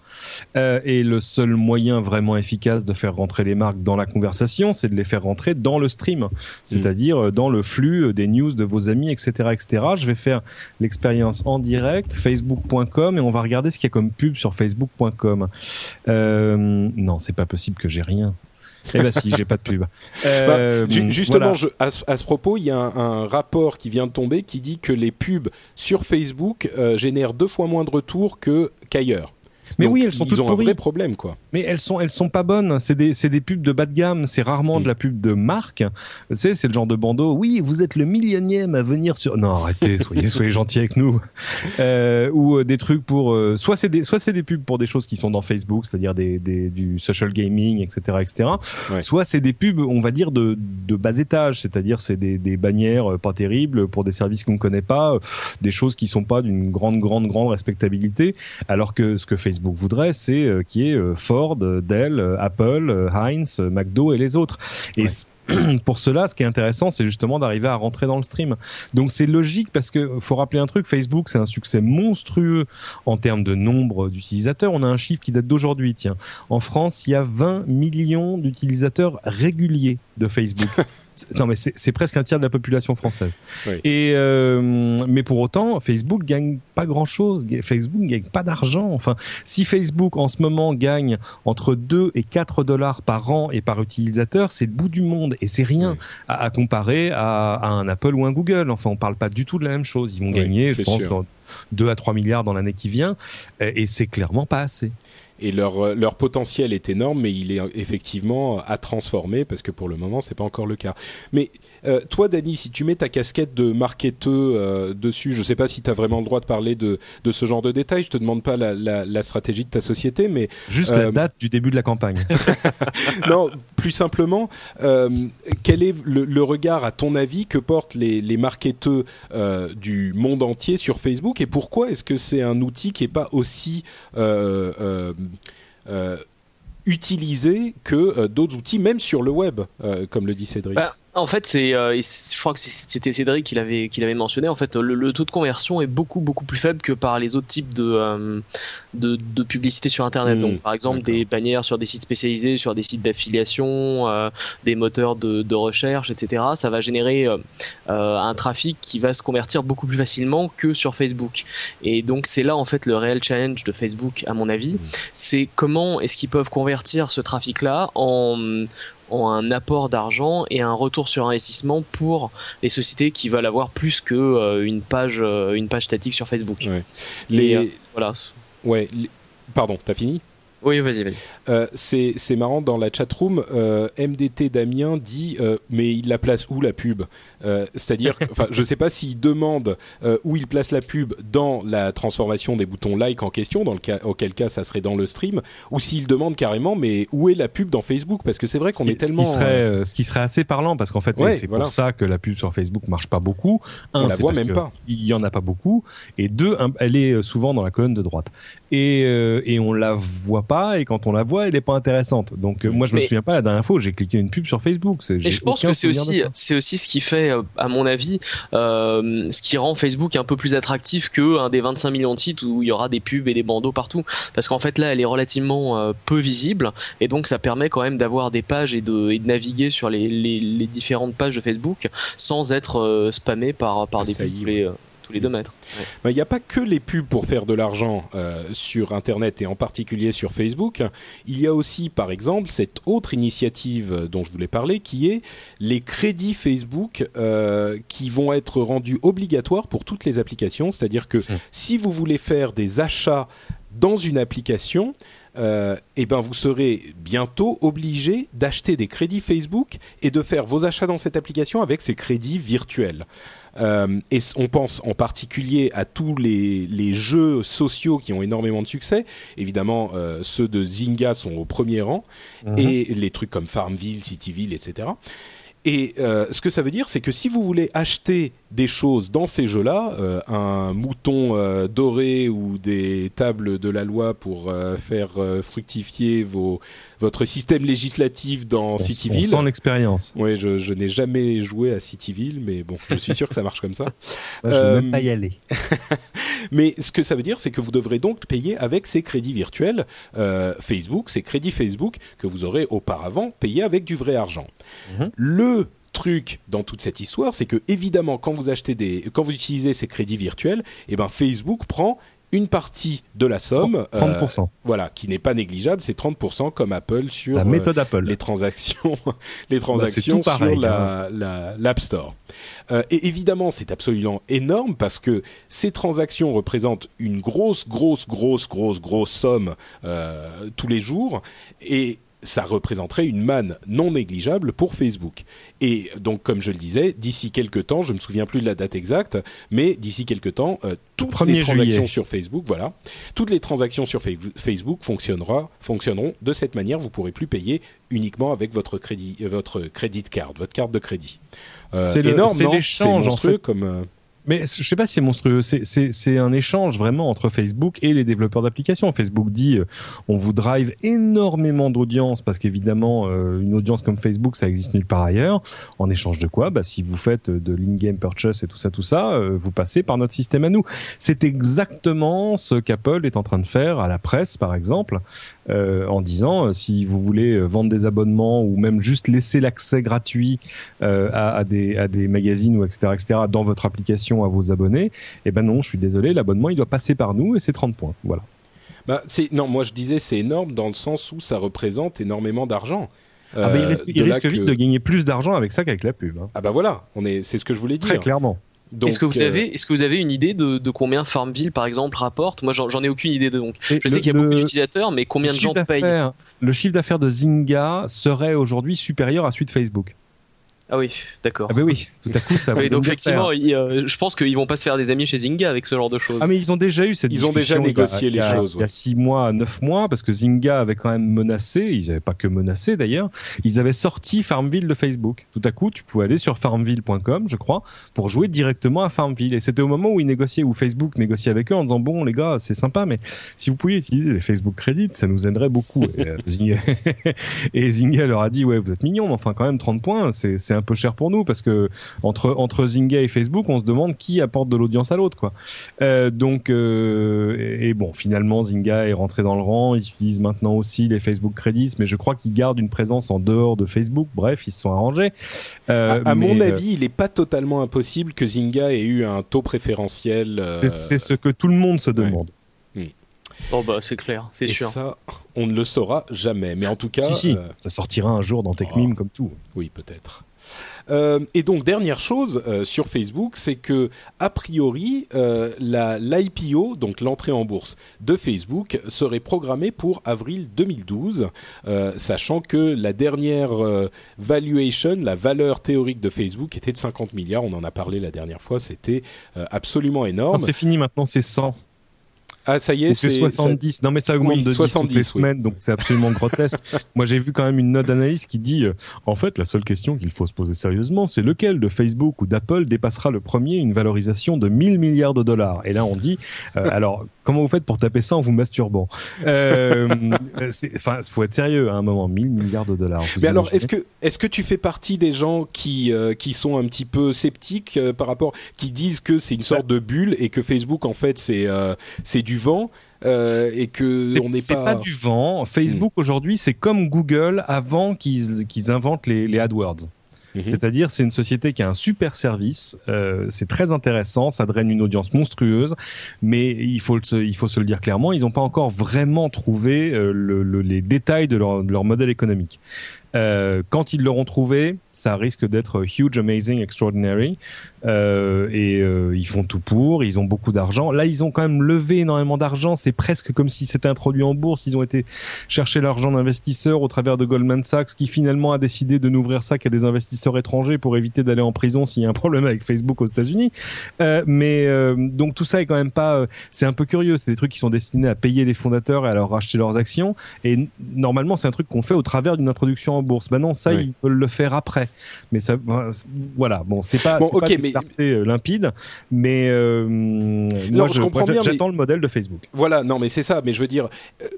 Euh, et le seul moyen vraiment efficace de faire rentrer les marques dans la conversation, c'est de les faire rentrer dans le stream, c'est-à-dire dans le flux des news de vos amis, etc., etc. Je vais faire l'expérience en direct, facebook.com, et on va regarder ce qu'il y a comme pub sur facebook.com. Euh, non, c'est pas possible que j'ai rien. Eh ben si, j'ai pas de pub. *laughs* Euh, bah, justement, à, ce propos, il y a un, rapport qui vient de tomber qui dit que les pubs sur Facebook euh, génèrent deux fois moins de retours que qu'ailleurs. Mais oui, elles sont ils ont un vrai problème, quoi. Mais elles sont, elles sont pas bonnes. C'est des, c'est des pubs de bas de gamme. C'est rarement mm. de la pub de marque. Tu sais, c'est le genre de bandeau. Oui, vous êtes le millionième à venir sur. Non, arrêtez, *laughs* soyez, soyez gentils avec nous. Euh, ou euh, des trucs pour. Euh, soit c'est des, soit c'est des pubs pour des choses qui sont dans Facebook, c'est-à-dire des, des, du social gaming, etc., etc. Soit c'est des pubs, on va dire de, de bas étage, c'est-à-dire c'est des, des bannières euh, pas terribles pour des services qu'on ne connaît pas, des choses qui sont pas d'une grande, grande, grande respectabilité. Alors que ce que Facebook voudrait, c'est euh, qui est euh, Ford, Dell, euh, Apple, Heinz, McDo et les autres. Et *clears throat* pour cela, ce qui est intéressant, c'est justement d'arriver à rentrer dans le stream. Donc c'est logique parce que faut rappeler un truc, Facebook c'est un succès monstrueux en termes de nombre d'utilisateurs. On a un chiffre qui date d'aujourd'hui. Tiens, en France, il y a 20 millions d'utilisateurs réguliers de Facebook. *laughs* non mais c'est presque un tiers de la population française. Et euh, mais pour autant, Facebook gagne pas grand chose. Facebook gagne pas d'argent. Enfin, si Facebook en ce moment gagne entre 2 et 4 dollars par an et par utilisateur, c'est le bout du monde et c'est rien à, comparer à, un Apple ou un Google. Enfin, on parle pas du tout de la même chose. Ils vont gagner, je pense, 2 à 3 milliards dans l'année qui vient et c'est clairement pas assez et leur euh, leur potentiel est énorme, mais il est effectivement à transformer parce que pour le moment c'est pas encore le cas. Mais euh, toi, Dani, si tu mets ta casquette de marketeur euh, dessus, je sais pas si tu as vraiment le droit de parler de de ce genre de détails. Je te demande pas la, la, la stratégie de ta société, mais juste la date du début de la campagne. *laughs* non, plus simplement, quel est le, le, regard à ton avis que portent les les marketeurs du monde entier sur Facebook et pourquoi est-ce que c'est un outil qui est pas aussi euh, utilisé que euh, d'autres outils, même sur le web, euh, comme le dit Cédric. Bah, en fait, c'est, euh, je crois que c'était Cédric qui l'avait, qui l'avait mentionné. En fait, le, taux de conversion est beaucoup, beaucoup plus faible que par les autres types de, euh, de, de, publicité sur Internet. Donc, mmh. par exemple, des bannières sur des sites spécialisés, sur des sites d'affiliation, euh, des moteurs de, de, recherche, etc. Ça va générer un trafic qui va se convertir beaucoup plus facilement que sur Facebook. Et donc, c'est là en fait le réel challenge de Facebook, à mon avis. Mmh. C'est comment est-ce qu'ils peuvent convertir ce trafic-là en ont un apport d'argent et un retour sur investissement pour les sociétés qui veulent avoir plus que euh, une page euh, une page statique sur Facebook. Ouais. Les euh, voilà. Ouais. Pardon, t'as fini? Oui, vas-y, vas-y. Euh, c'est, marrant, dans la chatroom, euh, MDT Damien dit euh, Mais il la place où la pub? Euh, C'est-à-dire, *laughs* enfin, je ne sais pas s'il demande euh, où il place la pub dans la transformation des boutons like en question, dans le cas, auquel cas ça serait dans le stream, ou s'il demande carrément Mais où est la pub dans Facebook? Parce que c'est vrai qu'on est tellement. Ce qui, serait, ce qui serait assez parlant, parce qu'en fait, c'est pour ça que la pub sur Facebook marche pas beaucoup. Un, On la voit même pas. Il y en a pas beaucoup. Et deux, elle est souvent dans la colonne de droite. Et, et on la voit pas et quand on la voit, elle est pas intéressante. Donc euh, moi je me souviens pas la dernière fois j'ai cliqué une pub sur Facebook. Et je pense que c'est aussi c'est aussi ce qui fait euh, à mon avis euh, ce qui rend Facebook un peu plus attractif que un des 25 millions de sites où il y aura des pubs et des bandeaux partout. Parce qu'en fait là elle est relativement peu visible. Et donc ça permet quand même d'avoir des pages et de, et de naviguer sur les, les, les, différentes pages de Facebook sans être spammé par par ah, des pubs les deux mètres. Il n'y a pas que les pubs pour faire de l'argent euh, sur Internet et en particulier sur Facebook. Il y a aussi, par exemple, cette autre initiative dont je voulais parler, qui est les crédits Facebook euh, qui vont être rendus obligatoires pour toutes les applications. C'est-à-dire que mmh. si vous voulez faire des achats dans une application, euh, eh ben vous serez bientôt obligé d'acheter des crédits Facebook et de faire vos achats dans cette application avec ces crédits virtuels. Euh, et on pense en particulier à tous les, les, jeux sociaux qui ont énormément de succès. Évidemment, euh, ceux de Zynga sont au premier rang, mhm. et les trucs comme Farmville, Cityville, etc. Et euh, ce que ça veut dire, c'est que si vous voulez acheter des choses dans ces jeux-là, euh, un mouton euh, doré ou des tables de la loi pour faire fructifier vos, votre système législatif dans On- Cityville. On sent l'expérience. Oui, je, je n'ai jamais joué à Cityville, mais bon, je suis sûr que ça marche comme ça. *laughs* Moi, je Euh, veux même pas y aller. *laughs* Mais ce que ça veut dire, c'est que vous devrez donc payer avec ces crédits virtuels euh, Facebook, ces crédits Facebook que vous aurez auparavant payés avec du vrai argent. Mhm. Le truc dans toute cette histoire, c'est que évidemment, quand vous achetez des, quand vous utilisez ces crédits virtuels, eh ben Facebook prend une partie de la somme, euh, 30%. voilà, qui n'est pas négligeable, c'est 30% comme Apple sur La euh, méthode Apple. les transactions, *laughs* les Bah, transactions pareil, sur la, la- l'App Store. Euh, et évidemment, c'est absolument énorme parce que ces transactions représentent une grosse, grosse, grosse, grosse, grosse somme euh, tous les jours et ça représenterait une manne non négligeable pour Facebook. Et donc, comme je le disais, d'ici quelques temps, je me souviens plus de la date exacte, mais d'ici quelques temps, euh, toutes 1er les transactions juillet. sur Facebook, voilà, toutes les transactions sur Fa- Facebook fonctionnera, fonctionneront de cette manière. Vous pourrez plus payer uniquement avec votre crédit, euh, votre crédit card, votre carte de crédit. Euh, C'est énorme, c'est l'échange, en fait. comme. Euh, Mais je sais pas si c'est monstrueux. C'est- un échange vraiment entre Facebook et les développeurs d'applications. Facebook dit euh, on vous drive énormément d'audience parce qu'évidemment euh, une audience comme Facebook ça existe nulle part ailleurs. En échange de quoi? Bah si vous faites de l'in-game purchase et tout ça tout ça, euh, vous passez par notre système à nous. C'est exactement ce qu'Apple est en train de faire à la presse par exemple euh, en disant euh, si vous voulez euh, vendre des abonnements ou même juste laisser l'accès gratuit à, à des à des magazines ou etc etc dans votre application à vos abonnés, eh ben non, je suis désolé, l'abonnement il doit passer par nous et c'est 30 points. Voilà. bah, c'est non, moi je disais c'est énorme dans le sens où ça représente énormément d'argent. Ah bah, il risque, il vite que- de gagner plus d'argent avec ça qu'avec la pub. hein. Ah bah voilà, on est, c'est ce que je voulais dire. Très clairement. Est-ce que vous euh, avez, est-ce que vous avez une idée de, de combien Farmville par exemple rapporte? Moi, j'en j'en ai aucune idée de donc. Je sais qu'il y a beaucoup d'utilisateurs, mais combien de gens payent? Le chiffre d'affaires de Zynga serait aujourd'hui supérieur à celui de Facebook. Ah oui, d'accord. Ah ben oui, tout à coup ça. Oui, donc effectivement, euh, je pense qu'ils vont pas se faire des amis chez Zynga avec ce genre de choses. Ah mais ils ont déjà eu cette Ils ont déjà il a- négocié il y a- les choses, Il y a ouais. six mois, neuf mois, parce que Zynga avait quand même menacé. Ils n'avaient pas que menacé d'ailleurs. Ils avaient sorti Farmville de Facebook. Tout à coup, tu pouvais aller sur farmville.com, je crois, pour jouer directement à Farmville. Et c'était au moment où ils négociaient, où Facebook négociait avec eux en disant bon les gars, c'est sympa, mais si vous pouviez utiliser les Facebook Credits, ça nous aiderait beaucoup. Et, euh, Zynga... *laughs* et Zynga leur a dit ouais vous êtes mignons, mais enfin quand même 30 points, c'est c'est un peu cher pour nous parce que entre entre Zynga et Facebook, on se demande qui apporte de l'audience à l'autre quoi. Euh, donc euh, et, et bon finalement Zynga est rentré dans le rang. Ils utilisent maintenant aussi les Facebook Credits, mais je crois qu'ils gardent une présence en dehors de Facebook. Bref, ils se sont arrangés. Euh, à, à mon mais, euh, avis, il n'est pas totalement impossible que Zynga ait eu un taux préférentiel. euh, c'est- ce que tout le monde se ouais. demande. Oh bah c'est clair, c'est et sûr. ça, on ne le saura jamais. Mais en tout cas, si si, euh, ça sortira un jour dans TechMeme comme tout. Oui, peut-être. Euh, et donc dernière chose euh, sur Facebook, c'est que a priori euh, la l'IPO, donc l'entrée en bourse de Facebook, serait programmée pour avril 2012, euh, sachant que la dernière valuation, la valeur théorique de Facebook était de 50 milliards. On en a parlé la dernière fois, c'était absolument Non, énorme. c'est fini maintenant, c'est 100. Ah ça y est, c'est 70. Non, mais ça augmente Oui, de 10 toutes 70, les oui. semaines, donc c'est absolument grotesque. *laughs* Moi, j'ai vu quand même une note d'analyse qui dit, euh, en fait, la seule question qu'il faut se poser sérieusement, c'est lequel de Facebook ou d'Apple dépassera le premier une valorisation de 1000 milliards de dollars? Et là, on dit, euh, *laughs* alors, comment vous faites pour taper ça en vous masturbant? Euh, *laughs* Enfin, faut être sérieux à un moment. 1000 milliards de dollars. Mais alors, est-ce que est-ce que tu fais partie des gens qui euh, qui sont un petit peu sceptiques euh, par rapport, qui disent que c'est une sorte de bulle et que Facebook en fait c'est euh, c'est du vent euh, et que C'est- on n'est pas. pas... du vent. Facebook aujourd'hui, c'est comme Google avant qu'ils inventent les, les AdWords. Mhm. C'est-à-dire, c'est une société qui a un super service, euh, c'est très intéressant, ça draine une audience monstrueuse, mais il faut, se, il faut se le dire clairement, ils n'ont pas encore vraiment trouvé euh, le, le- les détails de leur, de leur modèle économique. Euh, quand ils l'auront trouvé, ça risque d'être huge, amazing, extraordinary. Euh, et euh, ils font tout pour, ils ont beaucoup d'argent. Là, ils ont quand même levé énormément d'argent. C'est presque comme si c'était introduit en bourse. Ils ont été chercher l'argent d'investisseurs au travers de Goldman Sachs, qui finalement a décidé de n'ouvrir ça qu'à des investisseurs étrangers pour éviter d'aller en prison s'il y a un problème avec Facebook aux États-Unis. Euh, mais euh, donc tout ça est quand même pas. euh, c'est un peu curieux. C'est des trucs qui sont destinés à payer les fondateurs et à leur racheter leurs actions. Et normalement, c'est un truc qu'on fait au travers d'une introduction en bourse. Ben non, ça ils peuvent le faire après. Mais ça, voilà. Bon, c'est pas, bon, ok, mais euh, limpide, mais euh, moi, je, comprends bien. J'attends le modèle de Facebook. Voilà, non, mais c'est ça. Mais je veux dire,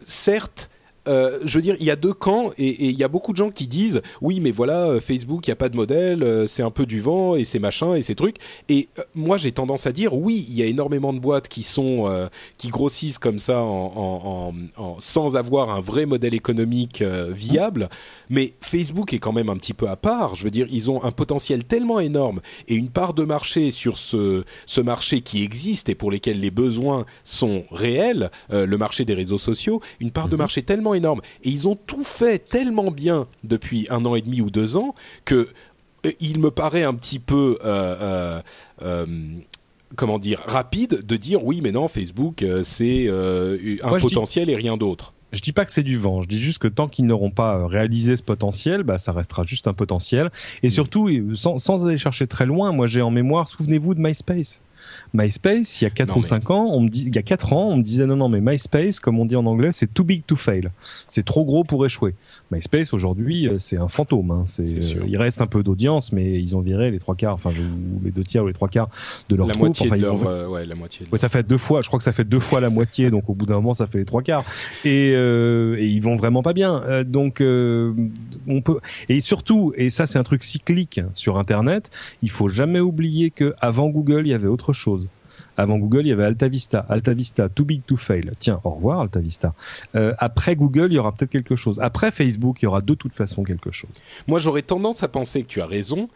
certes euh, je veux dire, il y a deux camps et il y a beaucoup de gens qui disent oui, mais voilà, euh, Facebook, il n'y a pas de modèle, euh, c'est un peu du vent et c'est machin et ces trucs. Et moi, j'ai tendance à dire oui, il y a énormément de boîtes qui sont qui grossissent comme ça en, sans avoir un vrai modèle économique viable. Mais Facebook est quand même un petit peu à part. Je veux dire, ils ont un potentiel tellement énorme et une part de marché sur ce ce marché qui existe et pour lesquels les besoins sont réels, le marché des réseaux sociaux, une part de mhm. marché tellement énorme. Et ils ont tout fait tellement bien depuis un an et demi ou deux ans que euh, il me paraît un petit peu euh, euh, comment dire rapide de dire oui mais non Facebook c'est un potentiel et rien d'autre. Je dis pas que c'est du vent, je dis juste que tant qu'ils n'auront pas réalisé ce potentiel, bah ça restera juste un potentiel. Et mm. surtout, sans, sans aller chercher très loin, moi j'ai en mémoire, souvenez-vous de MySpace. MySpace, il y a 4 ou 5 ans, on me dit, il y a 4 ans, on me disait non, non, mais MySpace, comme on dit en anglais, c'est too big to fail. C'est trop gros pour échouer. MySpace aujourd'hui, euh, c'est un fantôme. Hein. C'est, euh, il reste un peu d'audience, mais ils ont viré les trois quarts, enfin les deux tiers ou les trois quarts de leur la Moitié de leur, euh, ouais, la moitié. Ouais, ça fait deux fois. Je crois que ça fait deux fois la moitié, donc au bout d'un moment, ça fait les trois quarts. Et, euh, et ils vont vraiment pas bien. donc on peut. Et surtout, et ça c'est un truc cyclique sur Internet, il faut jamais oublier que avant Google, il y avait autre chose. Avant Google, il y avait AltaVista. AltaVista, too big to fail. Tiens, au revoir AltaVista. Euh, après Google, il y aura peut-être quelque chose. Après Facebook, il y aura de toute façon quelque chose. Moi, j'aurais tendance à penser que tu as raison,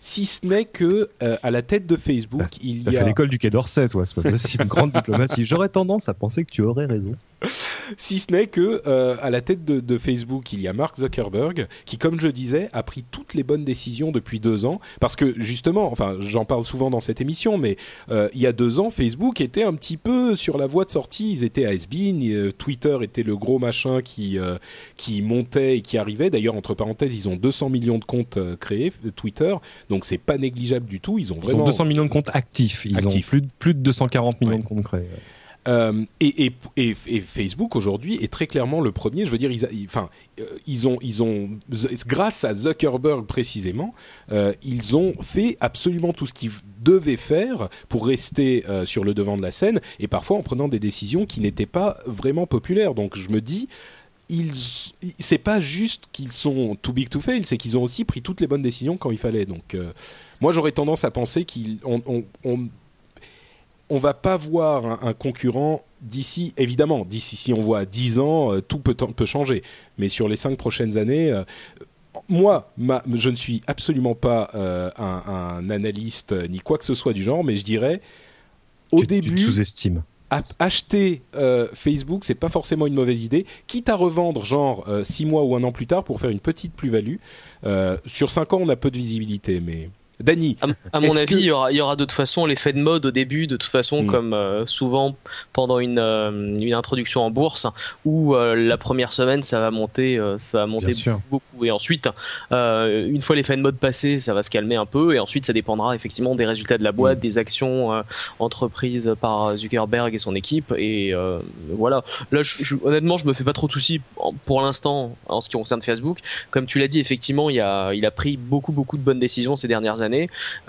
si ce n'est que euh, à la tête de Facebook, bah, il y a. fait l'école du Quai d'Orsay, toi, c'est pas possible. Grande diplomatie. J'aurais tendance à penser que tu aurais raison. *laughs* si ce n'est que euh, à la tête de, Facebook, il y a Mark Zuckerberg qui, comme je disais, a pris toutes les bonnes décisions depuis deux ans. Parce que justement, enfin, j'en parle souvent dans cette émission, mais euh, il y a deux ans, Facebook était un petit peu sur la voie de sortie. Ils étaient à SBN, euh, Twitter était le gros machin qui qui montait et qui arrivait. D'ailleurs, entre parenthèses, ils ont 200 millions de comptes créés Twitter, donc c'est pas négligeable du tout. Ils ont vraiment 200 millions de comptes actifs. Ils ont plus de, plus de 240 millions de comptes créés. Euh, et, Facebook aujourd'hui est très clairement le premier. Je veux dire, ils, euh, ont, ils ont, grâce à Zuckerberg précisément, euh, ils ont fait absolument tout ce qu'ils devaient faire pour rester sur le devant de la scène, et parfois en prenant des décisions qui n'étaient pas vraiment populaires. Donc je me dis, c'est pas juste qu'ils sont too big to fail, c'est qu'ils ont aussi pris toutes les bonnes décisions quand il fallait. Donc moi j'aurais tendance à penser qu'ils on, va pas voir un, concurrent d'ici, évidemment, d'ici si on voit 10 ans, euh, tout peut, peut changer. Mais sur les 5 prochaines années, euh, moi, je ne suis absolument pas euh, un, analyste ni quoi que ce soit du genre, mais je dirais, au début, tu sous-estimes. Acheter Facebook, c'est pas forcément une mauvaise idée, quitte à revendre genre 6 mois ou un an plus tard pour faire une petite plus-value. sur 5 ans, on a peu de visibilité, mais Dany, à, mon avis, il y aura, il y aura de toute façon l'effet de mode au début, de toute façon, hmm. comme euh, souvent pendant une, euh, une introduction en bourse, où euh, la première semaine ça va monter, ça va monter beaucoup, et ensuite, une fois l'effet de mode passé, ça va se calmer un peu, et ensuite ça dépendra effectivement des résultats de la boîte, hmm. des actions entreprises par Zuckerberg et son équipe, et voilà. Là, je, honnêtement, je me fais pas trop de soucis pour l'instant en ce qui concerne Facebook. Comme tu l'as dit, effectivement, il a, il a pris beaucoup beaucoup de bonnes décisions ces dernières années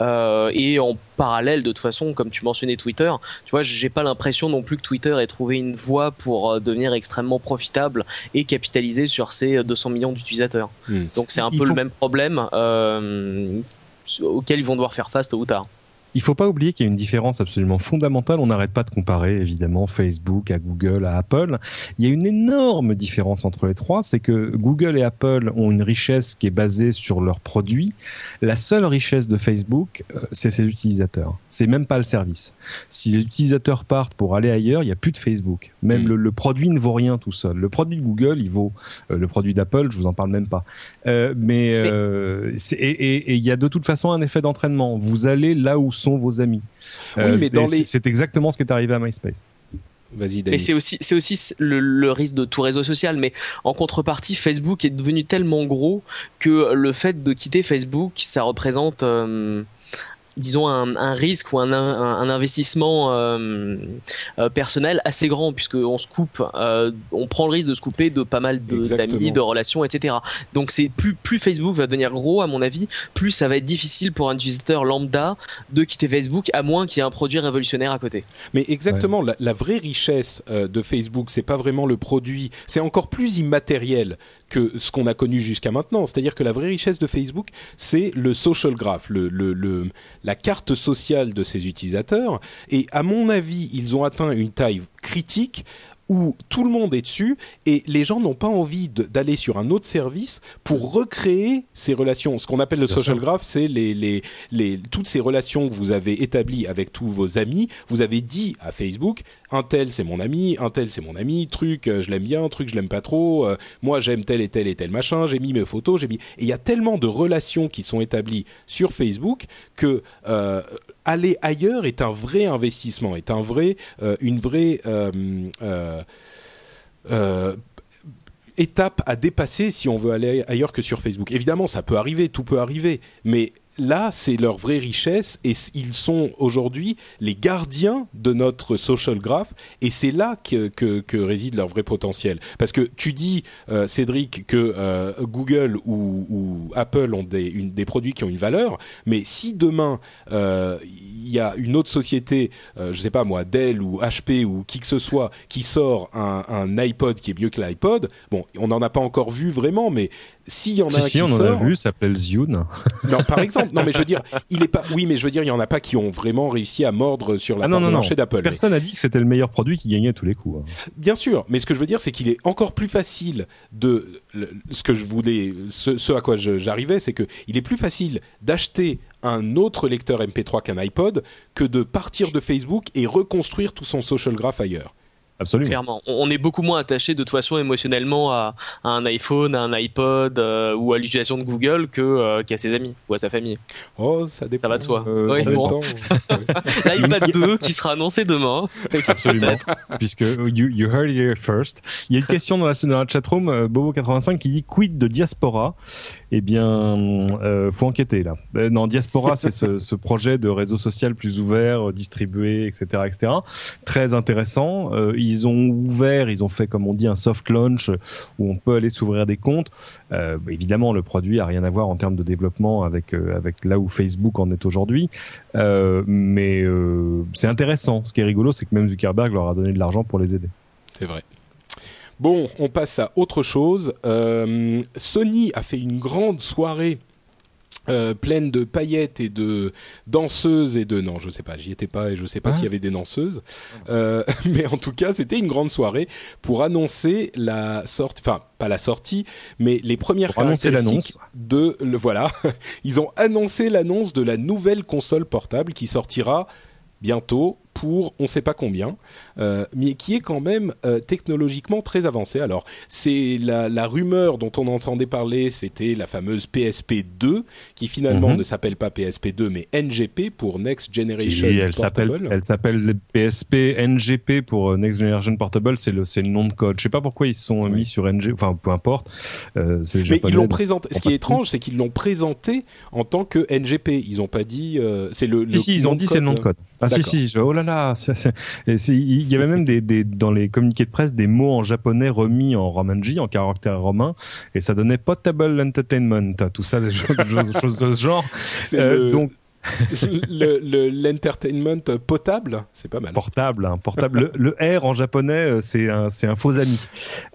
euh, et en parallèle, de toute façon, comme tu mentionnais Twitter, tu vois, j'ai pas l'impression non plus que Twitter ait trouvé une voie pour euh, devenir extrêmement profitable et capitaliser sur ses 200 millions d'utilisateurs. Hmm. Donc c'est un peu le même problème euh, auquel ils vont devoir faire face tôt ou tard. Il faut pas oublier qu'il y a une différence absolument fondamentale. On n'arrête pas de comparer évidemment Facebook à Google à Apple. Il y a une énorme différence entre les trois, c'est que Google et Apple ont une richesse qui est basée sur leurs produits. La seule richesse de Facebook, euh, c'est ses utilisateurs. C'est même pas le service. Si les utilisateurs partent pour aller ailleurs, il y a plus de Facebook. Même mm. le, produit ne vaut rien tout seul. Le produit de Google, il vaut euh, le produit d'Apple, je vous en parle même pas. Euh, mais, euh, et il y a de toute façon un effet d'entraînement. Vous allez là où sont vos amis. Oui, mais dans les... c'est exactement ce qui est arrivé à MySpace. Vas-y, Mais c'est aussi, c'est aussi le, risque de tout réseau social. Mais en contrepartie, Facebook est devenu tellement gros que le fait de quitter Facebook, ça représente euh, disons un, un, risque ou un, un, investissement euh, euh, personnel assez grand puisque on se coupe, euh, on prend le risque de se couper de pas mal d'amis, de, relations, etc. Donc c'est plus plus Facebook va devenir gros à mon avis, plus ça va être difficile pour un utilisateur lambda de quitter Facebook à moins qu'il y ait un produit révolutionnaire à côté. Mais exactement, la, la, vraie richesse de Facebook, c'est pas vraiment le produit, c'est encore plus immatériel que ce qu'on a connu jusqu'à maintenant. C'est-à-dire que la vraie richesse de Facebook, c'est le social graph, le, la carte sociale de ses utilisateurs. Et à mon avis, ils ont atteint une taille critique où tout le monde est dessus et les gens n'ont pas envie d'aller sur un autre service pour recréer ces relations. Ce qu'on appelle le social graph, c'est les, les, les, toutes ces relations que vous avez établies avec tous vos amis. Vous avez dit à Facebook, un tel c'est mon ami, un tel c'est mon ami, truc euh, je l'aime bien, truc je l'aime pas trop, euh, moi j'aime tel et tel et tel machin, j'ai mis mes photos, j'ai mis... Et il y a tellement de relations qui sont établies sur Facebook que euh, aller ailleurs est un vrai investissement, est un vrai, euh, une vraie euh, euh, étape à dépasser si on veut aller ailleurs que sur Facebook. Évidemment, ça peut arriver, tout peut arriver, mais là, c'est leur vraie richesse et ils sont aujourd'hui les gardiens de notre social graph et c'est là que, que, que, réside leur vrai potentiel. Parce que tu dis, euh, Cédric, que euh, Google ou, ou, Apple ont des, une, des produits qui ont une valeur, mais si demain euh, il y a une autre société, je sais pas moi, Dell ou HP ou qui que ce soit, qui sort un, un iPod qui est mieux que l'iPod, bon, on n'en a pas encore vu vraiment, mais s'il y en a si, un si, qui on sort, en a vu, ça s'appelle Zune. Non, par exemple. Non, mais je veux dire, il est pas. Oui, mais je veux dire, il y en a pas qui ont vraiment réussi à mordre sur la ah, part non, non, du marché d'Apple. Personne n'a dit que c'était le meilleur produit qui gagnait à tous les coups. hein. Bien sûr, mais ce que je veux dire, c'est qu'il est encore plus facile de le- ce que je voulais, ce, ce à quoi j'arrivais, c'est que il est plus facile d'acheter un autre lecteur MP3 qu'un iPod que de partir de Facebook et reconstruire tout son social graph ailleurs. Absolument. Clairement, on est beaucoup moins attaché de toute façon émotionnellement à, à un iPhone, à un iPod euh, ou à l'utilisation de Google que euh, qu'à ses amis ou à sa famille. Oh, ça dépend. Ça va de soi. Euh, Oui, ça bon. *laughs* L'iPad 2 qui sera annoncé demain. *laughs* Absolument. Puisque you, you heard it here first. Il y a une question dans la, dans la chatroom, euh, Bobo85 qui dit quid de diaspora? Eh bien, euh, faut enquêter là. Non, diaspora, c'est ce, ce projet de réseau social plus ouvert, distribué, etc., etc. Très intéressant. Euh, ils ont ouvert, ils ont fait comme on dit un soft launch où on peut aller s'ouvrir des comptes. Euh, évidemment, le produit a rien à voir en termes de développement avec euh, avec là où Facebook en est aujourd'hui. Euh, mais c'est intéressant. Ce qui est rigolo, c'est que même Zuckerberg leur a donné de l'argent pour les aider. C'est vrai. Bon, on passe à autre chose. Sony a fait une grande soirée euh, pleine de paillettes et de danseuses et de non, je sais pas, j'y étais pas et je sais pas Ah. s'il y avait des danseuses, Euh, *laughs* mais en tout cas, c'était une grande soirée pour annoncer la sortie, enfin pas la sortie, mais les premières Pour caractéristiques de le voilà. *laughs* Ils ont annoncé l'annonce de la nouvelle console portable qui sortira bientôt pour on sait pas combien, euh, mais qui est quand même euh, technologiquement très avancé. Alors c'est la, la rumeur dont on entendait parler, c'était la fameuse PSP 2 qui finalement Mhm. ne s'appelle pas PSP 2 mais NGP pour Next Generation Si, elle Portable. elle s'appelle PSP NGP pour euh, Next Generation Portable. C'est le, nom de code. Je sais pas pourquoi ils se sont Oui. mis sur NG. Enfin, peu importe. Euh, Mais ils l'ont présenté. Ce qui est étrange, c'est qu'ils l'ont présenté en tant que NGP. Ils ont pas dit. c'est le. Si, le si, ils ont dit c'est le nom de code. Ah si, si, je- oh là là, *laughs* y avait même des, des, dans les communiqués de presse des mots en japonais remis en romanji, en caractère romain, et ça donnait potable entertainment, tout ça, des choses, *laughs* choses de ce genre. Euh, le- donc le- le- l'entertainment potable. C'est pas mal. portable, hein, portable. le, le R en japonais, euh, c'est un, un faux ami.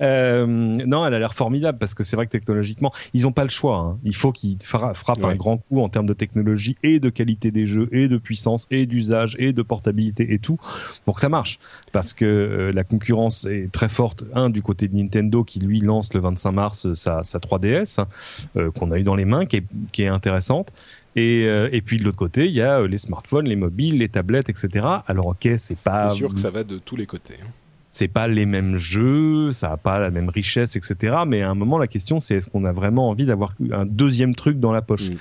Euh, non, elle a l'air formidable parce que c'est vrai que technologiquement, ils ont pas le choix. hein. Il faut qu'ils fra- frappent Ouais. un grand coup en termes de technologie et de qualité des jeux et de puissance et d'usage et de portabilité et tout pour que ça marche. Parce que euh, la concurrence est très forte. Un du côté de Nintendo qui lui lance le 25 mars euh, sa, sa 3DS hein, euh, qu'on a eu dans les mains, qui est, qui est intéressante. Et, euh, et puis de l'autre côté, il y a euh, les smartphones, les mobiles, les tablettes, etc. Alors ok, c'est pas C'est sûr que ça va de tous les côtés. hein. c'est pas les mêmes jeux, ça a pas la même richesse, etc. Mais à un moment, la question c'est est-ce qu'on a vraiment envie d'avoir un deuxième truc dans la poche Mm.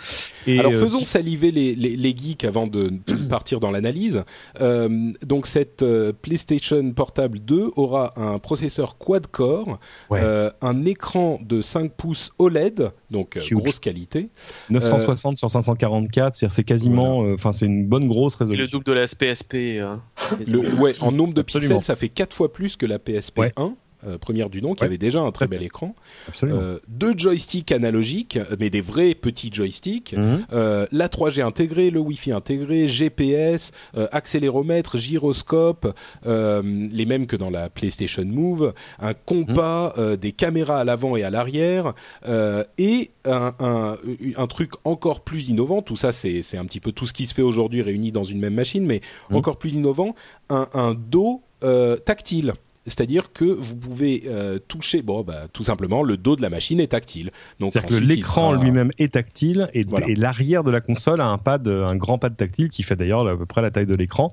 Et Alors faisons saliver les, les, les, geeks avant de *clears throat* partir dans l'analyse. Euh, donc cette euh, PlayStation Portable 2 aura un processeur quad-core, ouais. euh, un écran de 5 pouces OLED, donc Huge. grosse qualité. 960 sur 544, c'est-à-dire c'est quasiment, Voilà. enfin c'est une bonne grosse Et le résolution. double de la PSP. euh, Le, ouais, en nombre de Absolument. pixels, ça fait 4 fois plus que la PSP Ouais. 1. Euh, première du nom, qui avait déjà un très bel écran. Euh, deux joysticks analogiques, mais des vrais petits joysticks, Mhm. Euh, la 3G intégrée, le Wi-Fi intégré, GPS, euh, accéléromètre, gyroscope, euh, les mêmes que dans la PlayStation Move, un compas, euh, des caméras à l'avant et à l'arrière, euh, et un, un, un truc encore plus innovant. Tout ça, c'est un petit peu tout ce qui se fait aujourd'hui réuni dans une même machine, mais Mhm. encore plus innovant, un, un dos euh, tactile. C'est-à-dire que vous pouvez euh, toucher, bon, bah, tout simplement, le dos de la machine est tactile. Donc C'est-à-dire que l'écran sera- lui-même est tactile et, Voilà. et l'arrière de la console a un pad, un grand pad tactile qui fait d'ailleurs à peu près la taille de l'écran.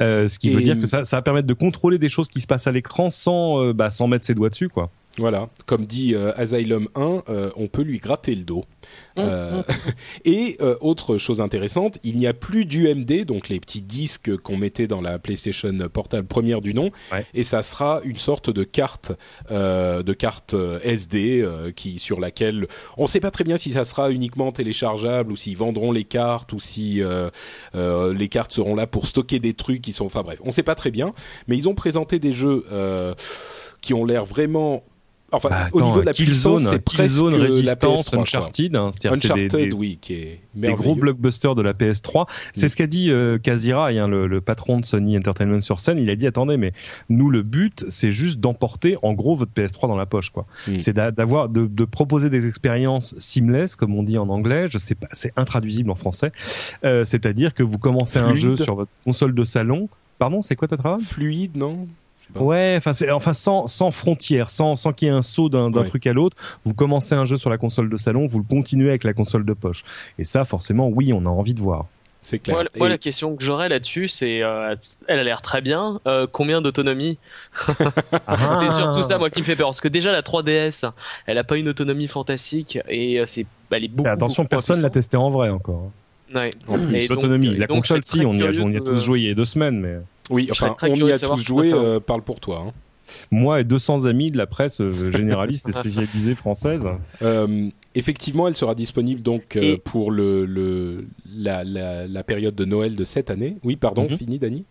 Euh, ce qui Et- veut dire que ça, ça va permettre de contrôler des choses qui se passent à l'écran sans, euh, bah, sans mettre ses doigts dessus, quoi. Voilà, comme dit euh, Asylum 1, euh, on peut lui gratter le dos. Euh, *laughs* et euh, autre chose intéressante, il n'y a plus d'UMD, donc les petits disques qu'on mettait dans la PlayStation Portable première du nom, Ouais. et ça sera une sorte de carte, euh, de carte SD euh, qui sur laquelle on ne sait pas très bien si ça sera uniquement téléchargeable ou s'ils vendront les cartes ou si euh, euh, les cartes seront là pour stocker des trucs qui sont, enfin bref, on ne sait pas très bien, mais ils ont présenté des jeux euh, qui ont l'air vraiment Enfin, Bah, au niveau de la puissance, c'est presque PS3, quoi. Uncharted, hein, c'est des- Uncharted, des, oui, qui est des gros blockbusters de la PS3. C'est ce qu'a dit euh, Kazirai, hein, le, le patron de Sony Entertainment sur scène. Il a dit attendez, mais nous le but, c'est juste d'emporter en gros votre PS3 dans la poche, quoi. C'est d'a- d'avoir de, de proposer des expériences seamless, comme on dit en anglais. Je sais pas, c'est intraduisible en français. Euh, C'est-à-dire que vous commencez un jeu sur votre console de salon. Pardon, c'est quoi ta travail Fluide, non? Ouais, enfin c'est enfin sans sans frontières, sans sans qu'il y ait un saut d'un d'un Ouais. truc à l'autre. Vous commencez un jeu sur la console de salon, vous le continuez avec la console de poche. Et ça, forcément, oui, on a envie de voir. C'est clair. Moi, moi, Et- la question que j'aurais là-dessus, c'est, euh, elle a l'air très bien. euh, combien d'autonomie *laughs* Ah. C'est surtout ça, moi, qui me fait peur. Parce que déjà, la 3DS, elle a pas une autonomie fantastique et euh, c'est, bah, elle est beaucoup. Mais attention, beaucoup personne l'a testé en vrai encore. Ouais. En plus, L'autonomie, la donc, console, si, on y a, on y a tous joué il y a deux semaines, mais Oui, enfin, très on y a tous ce joué, euh, parle pour toi. hein. moi et 200 amis de la presse euh, généraliste et *laughs* spécialisée française. Euh, effectivement, elle sera disponible donc euh, Et- pour le, le la, la, la période de Noël de cette année. Oui, pardon, Mhm. fini, Dani.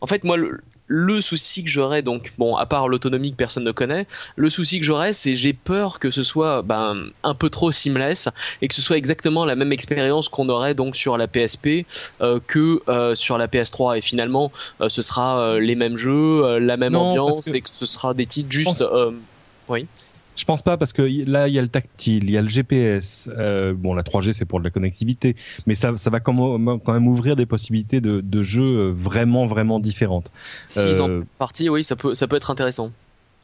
En fait, moi, le, le souci que j'aurais, donc, bon, à part l'autonomie que personne ne connaît, le souci que j'aurais, c'est j'ai peur que ce soit ben, un peu trop seamless et que ce soit exactement la même expérience qu'on aurait donc sur la PSP euh, que euh, sur la PS3. Et finalement, euh, ce sera euh, les mêmes jeux, euh, la même Non, ambiance que- et que ce sera des titres juste. euh, Je pense pas parce que là il y a le tactile, il y a le GPS. Euh, bon, la 3G c'est pour de la connectivité, mais ça, ça va quand même, quand même ouvrir des possibilités de, de jeux euh, vraiment vraiment différentes. S'ils en Euh, partie, oui, ça peut, ça peut être intéressant.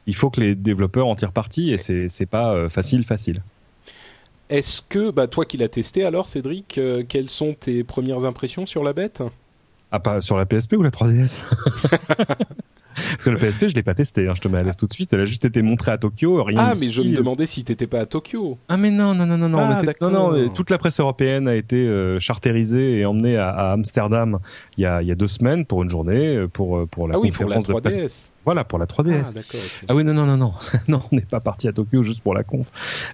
Il faut que les développeurs en tirent parti et c'est c'est pas euh, facile facile. Est-ce que, bah, toi qui l'as testé alors, Cédric, euh, quelles sont tes premières impressions sur la bête? Ah pas sur la PSP ou la 3DS *laughs* Parce que la PSP je l'ai pas testé, hein, je te mets à l'aise tout de suite. Elle a juste été montrée à Tokyo. Rien Ah, mais je me demandais si t'étais pas à Tokyo. Ah mais non non non non non, Ah, on était- non non toute la presse européenne a été euh, charterisée et emmenée à, à Amsterdam il y a il y a deux semaines pour une journée euh, pour euh, pour la ah oui, pour la conférence de presse. 3DS. Voilà pour la 3DS. Ah, d'accord. ok. Ah oui, non, non, non, non, *laughs* non, on n'est pas parti à Tokyo juste pour la conf.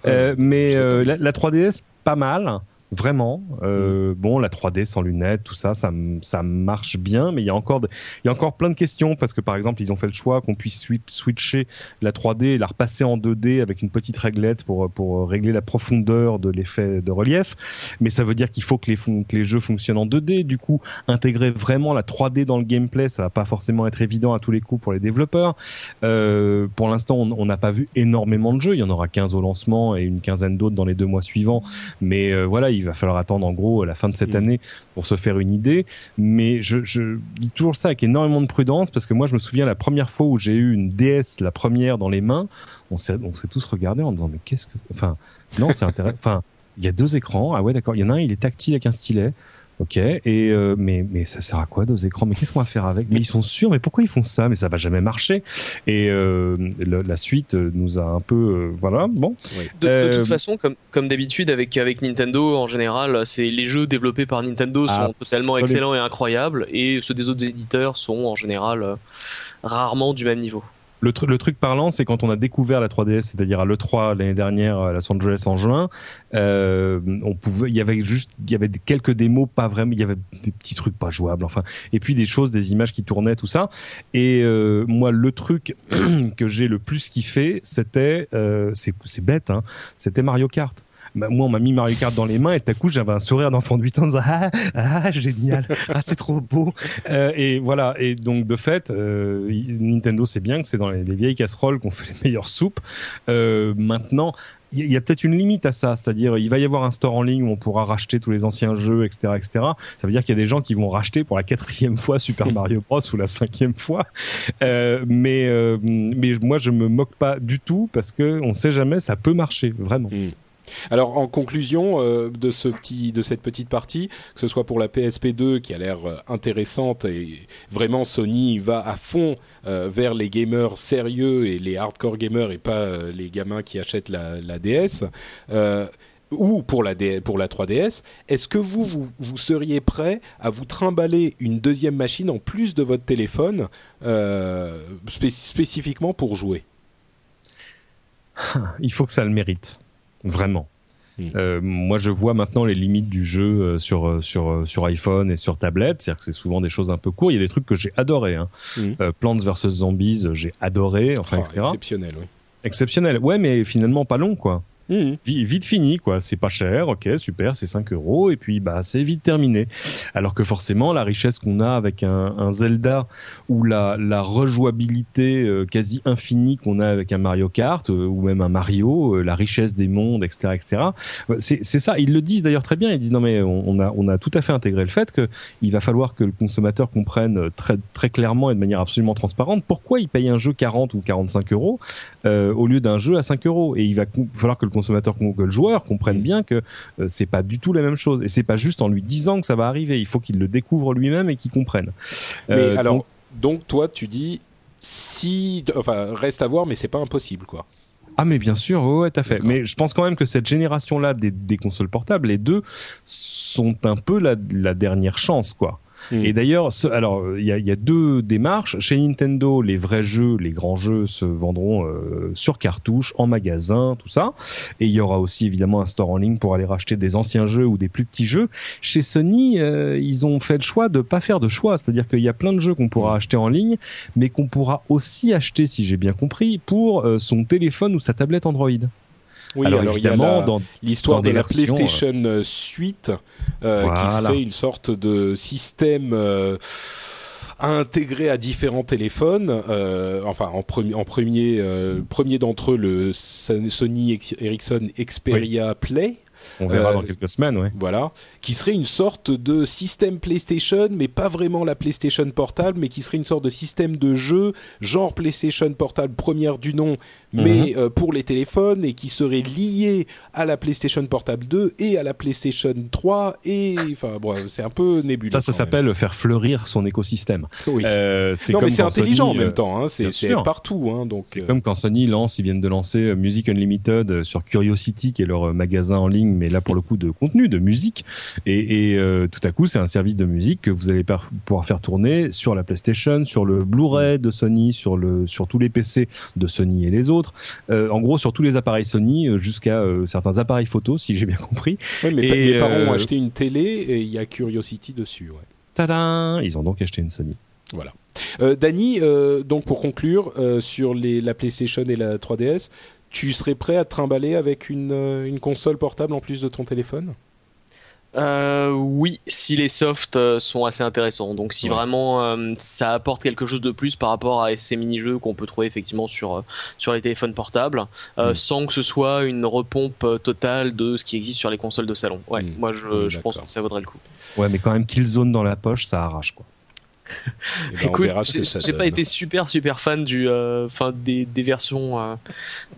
Euh, mais euh, la, la 3DS, pas mal, vraiment. Euh, Bon, la 3D sans lunettes, tout ça, ça, ça marche bien, mais il y a encore, il y a encore plein de questions parce que par exemple, ils ont fait le choix qu'on puisse swi- switcher la 3D et la repasser en 2D avec une petite réglette pour pour régler la profondeur de l'effet de relief. Mais ça veut dire qu'il faut que les que les jeux fonctionnent en 2D. Du coup, intégrer vraiment la 3D dans le gameplay, ça va pas forcément être évident à tous les coups pour les développeurs. Euh, pour l'instant, on on n'a pas vu énormément de jeux. Il y en aura 15 au lancement et une quinzaine d'autres dans les deux mois suivants. Mais euh, voilà, il va falloir attendre en gros la fin de cette Mm. année pour se faire une idée. Mais je, je dis toujours ça avec énormément de prudence parce que moi, je me souviens la première fois où j'ai eu une DS, la première dans les mains, on s'est on s'est tous regardés en disant mais qu'est-ce que, enfin non, c'est intéressant. Enfin, il y a deux écrans. Ah ouais, d'accord. Il y en a un, il est tactile avec un stylet. Ok. Et euh, mais mais ça sert à quoi deux écrans Mais qu'est-ce qu'on va faire avec? Mais ils sont sûrs. Mais pourquoi ils font ça? Mais ça va jamais marcher. Et euh, la suite nous a un peu euh, voilà. Bon. De, de, toute façon, comme comme d'habitude avec avec Nintendo en général, c'est les jeux développés par Nintendo sont totalement excellents et incroyables, et ceux des autres éditeurs sont en général rarement du même niveau. Le, le, truc parlant, c'est quand on a découvert la 3DS, c'est-à-dire à l'E3 l'année dernière à Los Angeles en juin, euh, on pouvait, il y avait juste, il y avait quelques démos pas vraiment, il y avait des petits trucs pas jouables, enfin, et puis des choses, des images qui tournaient, tout ça. Et euh, moi, le truc *clears throat* que j'ai le plus kiffé, c'était, euh, c'est bête, hein, c'était Mario Kart. Bah, moi, on m'a mis Mario Kart dans les mains et tout à coup, j'avais un sourire d'enfant de 8 ans en disant ah, ah génial, ah c'est trop beau. Euh, et voilà. Et donc de fait, euh, Nintendo c'est bien que c'est dans les, vieilles casseroles qu'on fait les meilleures soupes. Euh, maintenant, il y a peut-être une limite à ça, c'est-à-dire il va y avoir un store en ligne où on pourra racheter tous les anciens jeux, etc., etc. Ça veut dire qu'il y a des gens qui vont racheter pour la quatrième fois Super *laughs* Mario Bros ou la cinquième fois. Euh, mais euh, mais moi je me moque pas du tout parce que on sait jamais, ça peut marcher vraiment. Mm. Alors en conclusion euh, de cette petite partie, que ce soit pour la PSP2 qui a l'air euh, intéressante et vraiment Sony va à fond euh, vers les gamers sérieux et les hardcore gamers et pas les gamins qui achètent la, DS. ou pour la, pour la 3DS, est-ce que vous, seriez prêt à vous trimballer une deuxième machine en plus de votre téléphone spécifiquement pour jouer? *laughs* Il faut que ça le mérite. Vraiment. Hmm. Euh, moi, je vois maintenant les limites du jeu euh, sur euh, sur sur iPhone et sur tablette, c'est-à-dire que c'est souvent des choses un peu courtes. Il y a des trucs que j'ai adoré. Hein. Hmm. Plants vs Zombies, j'ai adoré, enfin, oh, etc. Exceptionnel, oui. Exceptionnel. Ouais, mais finalement pas long, quoi. Mmh. Vite fini, quoi. C'est pas cher, ok, super, c'est 5 euros, et puis bah c'est vite terminé. Alors que forcément, la richesse qu'on a avec un, un, Zelda ou la, la rejouabilité euh, quasi infinie qu'on a avec un Mario Kart euh, ou même un Mario, euh, la richesse des mondes, etc., etc. C'est ça. Ils le disent d'ailleurs très bien. Ils disent non mais on, a on a tout à fait intégré le fait que il va falloir que le consommateur comprenne très très clairement et de manière absolument transparente pourquoi il paye un jeu 40 ou 45 euros au lieu d'un jeu à 5 euros. Et il va falloir que le que le joueur comprenne mm. bien que euh, c'est pas du tout la même chose et c'est pas juste en lui disant que ça va arriver il faut qu'il le découvre lui-même et qu'il comprenne mais euh, alors donc, toi tu dis si enfin reste à voir mais c'est pas impossible quoi ah mais bien sûr, ouais, tout à fait. Mais je pense quand même que cette génération-là des, des, consoles portables, les deux, sont un peu la, la dernière chance, quoi. Hmm. Et d'ailleurs, alors il y a, y a, deux démarches. Chez Nintendo, les vrais jeux, les grands jeux se vendront euh, sur cartouche, en magasin, tout ça. Et il y aura aussi évidemment un store en ligne pour aller racheter des anciens jeux ou des plus petits jeux. Chez Sony, euh, ils ont fait le choix de pas faire de choix, c'est-à-dire qu'il y a plein de jeux qu'on pourra hmm. acheter en ligne, mais qu'on pourra aussi acheter, si j'ai bien compris, pour euh, son téléphone ou sa tablette Android. Oui, alors, évidemment, dans l'histoire de la PlayStation euh, Suite, euh, qui serait une sorte de système euh, intégré à différents téléphones. Euh, enfin, en premier, premier d'entre eux, le Sony Ericsson Xperia Play. On verra dans quelques semaines, ouais. Voilà, qui serait une sorte de système PlayStation, mais pas vraiment la PlayStation portable, mais qui serait une sorte de système de jeu genre PlayStation portable première du nom, mais mhm. euh, pour les téléphones et qui serait lié à la PlayStation Portable 2 et à la PlayStation 3 et enfin bon, c'est un peu nébuleux. Ça, ça s'appelle faire fleurir son écosystème. Oui. Euh, non, mais c'est intelligent en même euh, temps. Hein, c'est partout. Hein, donc. C'est comme quand Sony lance, ils viennent de lancer Music Unlimited sur Curiosity, qui est leur magasin en ligne, mais là pour le coup de contenu, de musique. Et, et tout à coup, c'est un service de musique que vous allez pouvoir faire tourner sur la PlayStation, sur le Blu-ray de Sony, sur le sur tous les PC de Sony et les autres euh, en gros, sur tous les appareils Sony, euh, jusqu'à euh, certains appareils photo, si j'ai bien compris. Oui, mais mes parents ont acheté une télé et il y a Curiosity dessus. Ouais. Tadam Ils ont donc acheté une Sony. Voilà. Dany, donc pour conclure sur les, la PlayStation et la 3DS, tu serais prêt à te trimballer avec une, une console portable en plus de ton téléphone? Euh, oui, si les softs euh, sont assez intéressants. Donc si vraiment euh, ça apporte quelque chose de plus par rapport à ces mini-jeux qu'on peut trouver effectivement sur euh, sur les téléphones portables, mm. sans que ce soit une repompe totale de ce qui existe sur les consoles de salon. Ouais, mm. moi je, je pense que ça vaudrait le coup. Ouais, mais quand même Killzone dans la poche, ça arrache quoi. Eh ben, on Écoute, verra ce que ça j'ai pas été super super fan du, euh, des, des versions, euh,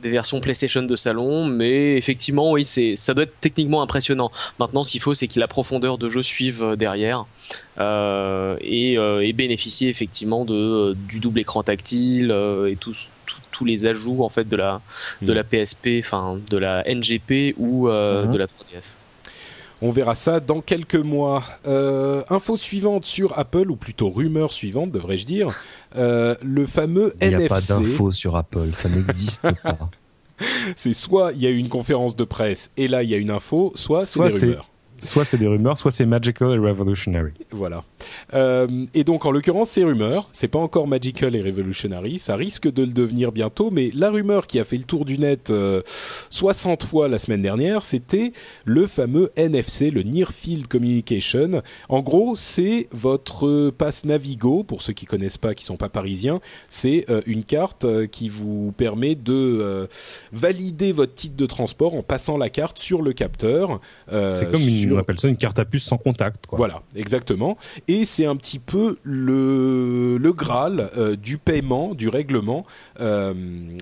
des versions PlayStation de salon, mais effectivement, oui, c'est, ça doit être techniquement impressionnant. Maintenant, ce qu'il faut, c'est que la profondeur de jeu suive euh, derrière euh, et, et bénéficier effectivement de du double écran tactile et tous tous- les ajouts en fait de la de Mm. la PSP, enfin de la NGP ou Mhm. de la 3DS. On verra ça dans quelques mois. Euh, info suivante sur Apple, ou plutôt rumeur suivante, devrais-je dire. Euh, le fameux Il n'y a NFC. pas d'infos sur Apple, ça n'existe *laughs* pas. C'est soit il y a eu une conférence de presse et là il y a une info, soit, Soit c'est des rumeurs. Soit c'est des rumeurs, soit c'est magical et revolutionary. Voilà. Euh, et donc en l'occurrence, c'est rumeur. C'est pas encore magical et revolutionary. Ça risque de le devenir bientôt. Mais la rumeur qui a fait le tour du net euh, 60 fois la semaine dernière, c'était le fameux NFC, le Near Field Communication. En gros, c'est votre passe Navigo. Pour ceux qui connaissent pas, qui sont pas parisiens, c'est euh, une carte euh, qui vous permet de euh, valider votre titre de transport en passant la carte sur le capteur. euh, c'est comme une, on appelle ça une carte à puce sans contact. Quoi. voilà, exactement. Et c'est un petit peu le, le Graal euh, du paiement, du règlement euh,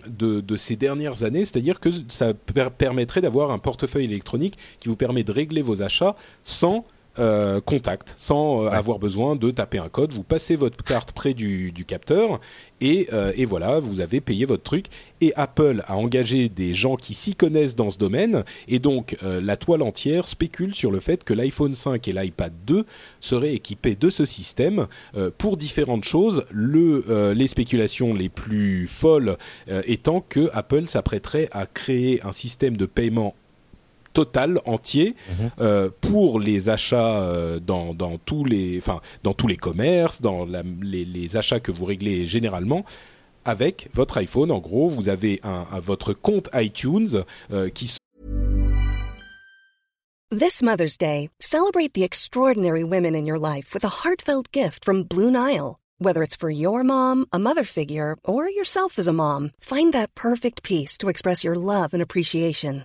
de, de ces dernières années. C'est-à-dire que ça per- permettrait d'avoir un portefeuille électronique qui vous permet de régler vos achats sans euh, contact, sans euh, Ouais. avoir besoin de taper un code. Vous passez votre carte près du, du capteur et, euh, et voilà, vous avez payé votre truc. Et Apple a engagé des gens qui s'y connaissent dans ce domaine et donc la toile entière spécule sur le fait que l'iPhone 5 et l'iPad 2 seraient équipés de ce système pour différentes choses. Le, les spéculations les plus folles étant que Apple s'apprêterait à créer un système de paiement total entier Mhm. euh, pour les achats euh, dans, dans tous les enfin dans tous les commerces dans la- les, les achats que vous réglez généralement avec votre iPhone en gros vous avez un, un- votre compte iTunes euh, qui This Mother's Day, celebrate the extraordinary women in your life with a heartfelt gift from Blue Nile. Whether it's for your mom, a mother figure, or yourself as a mom, find that perfect piece to express your love and appreciation.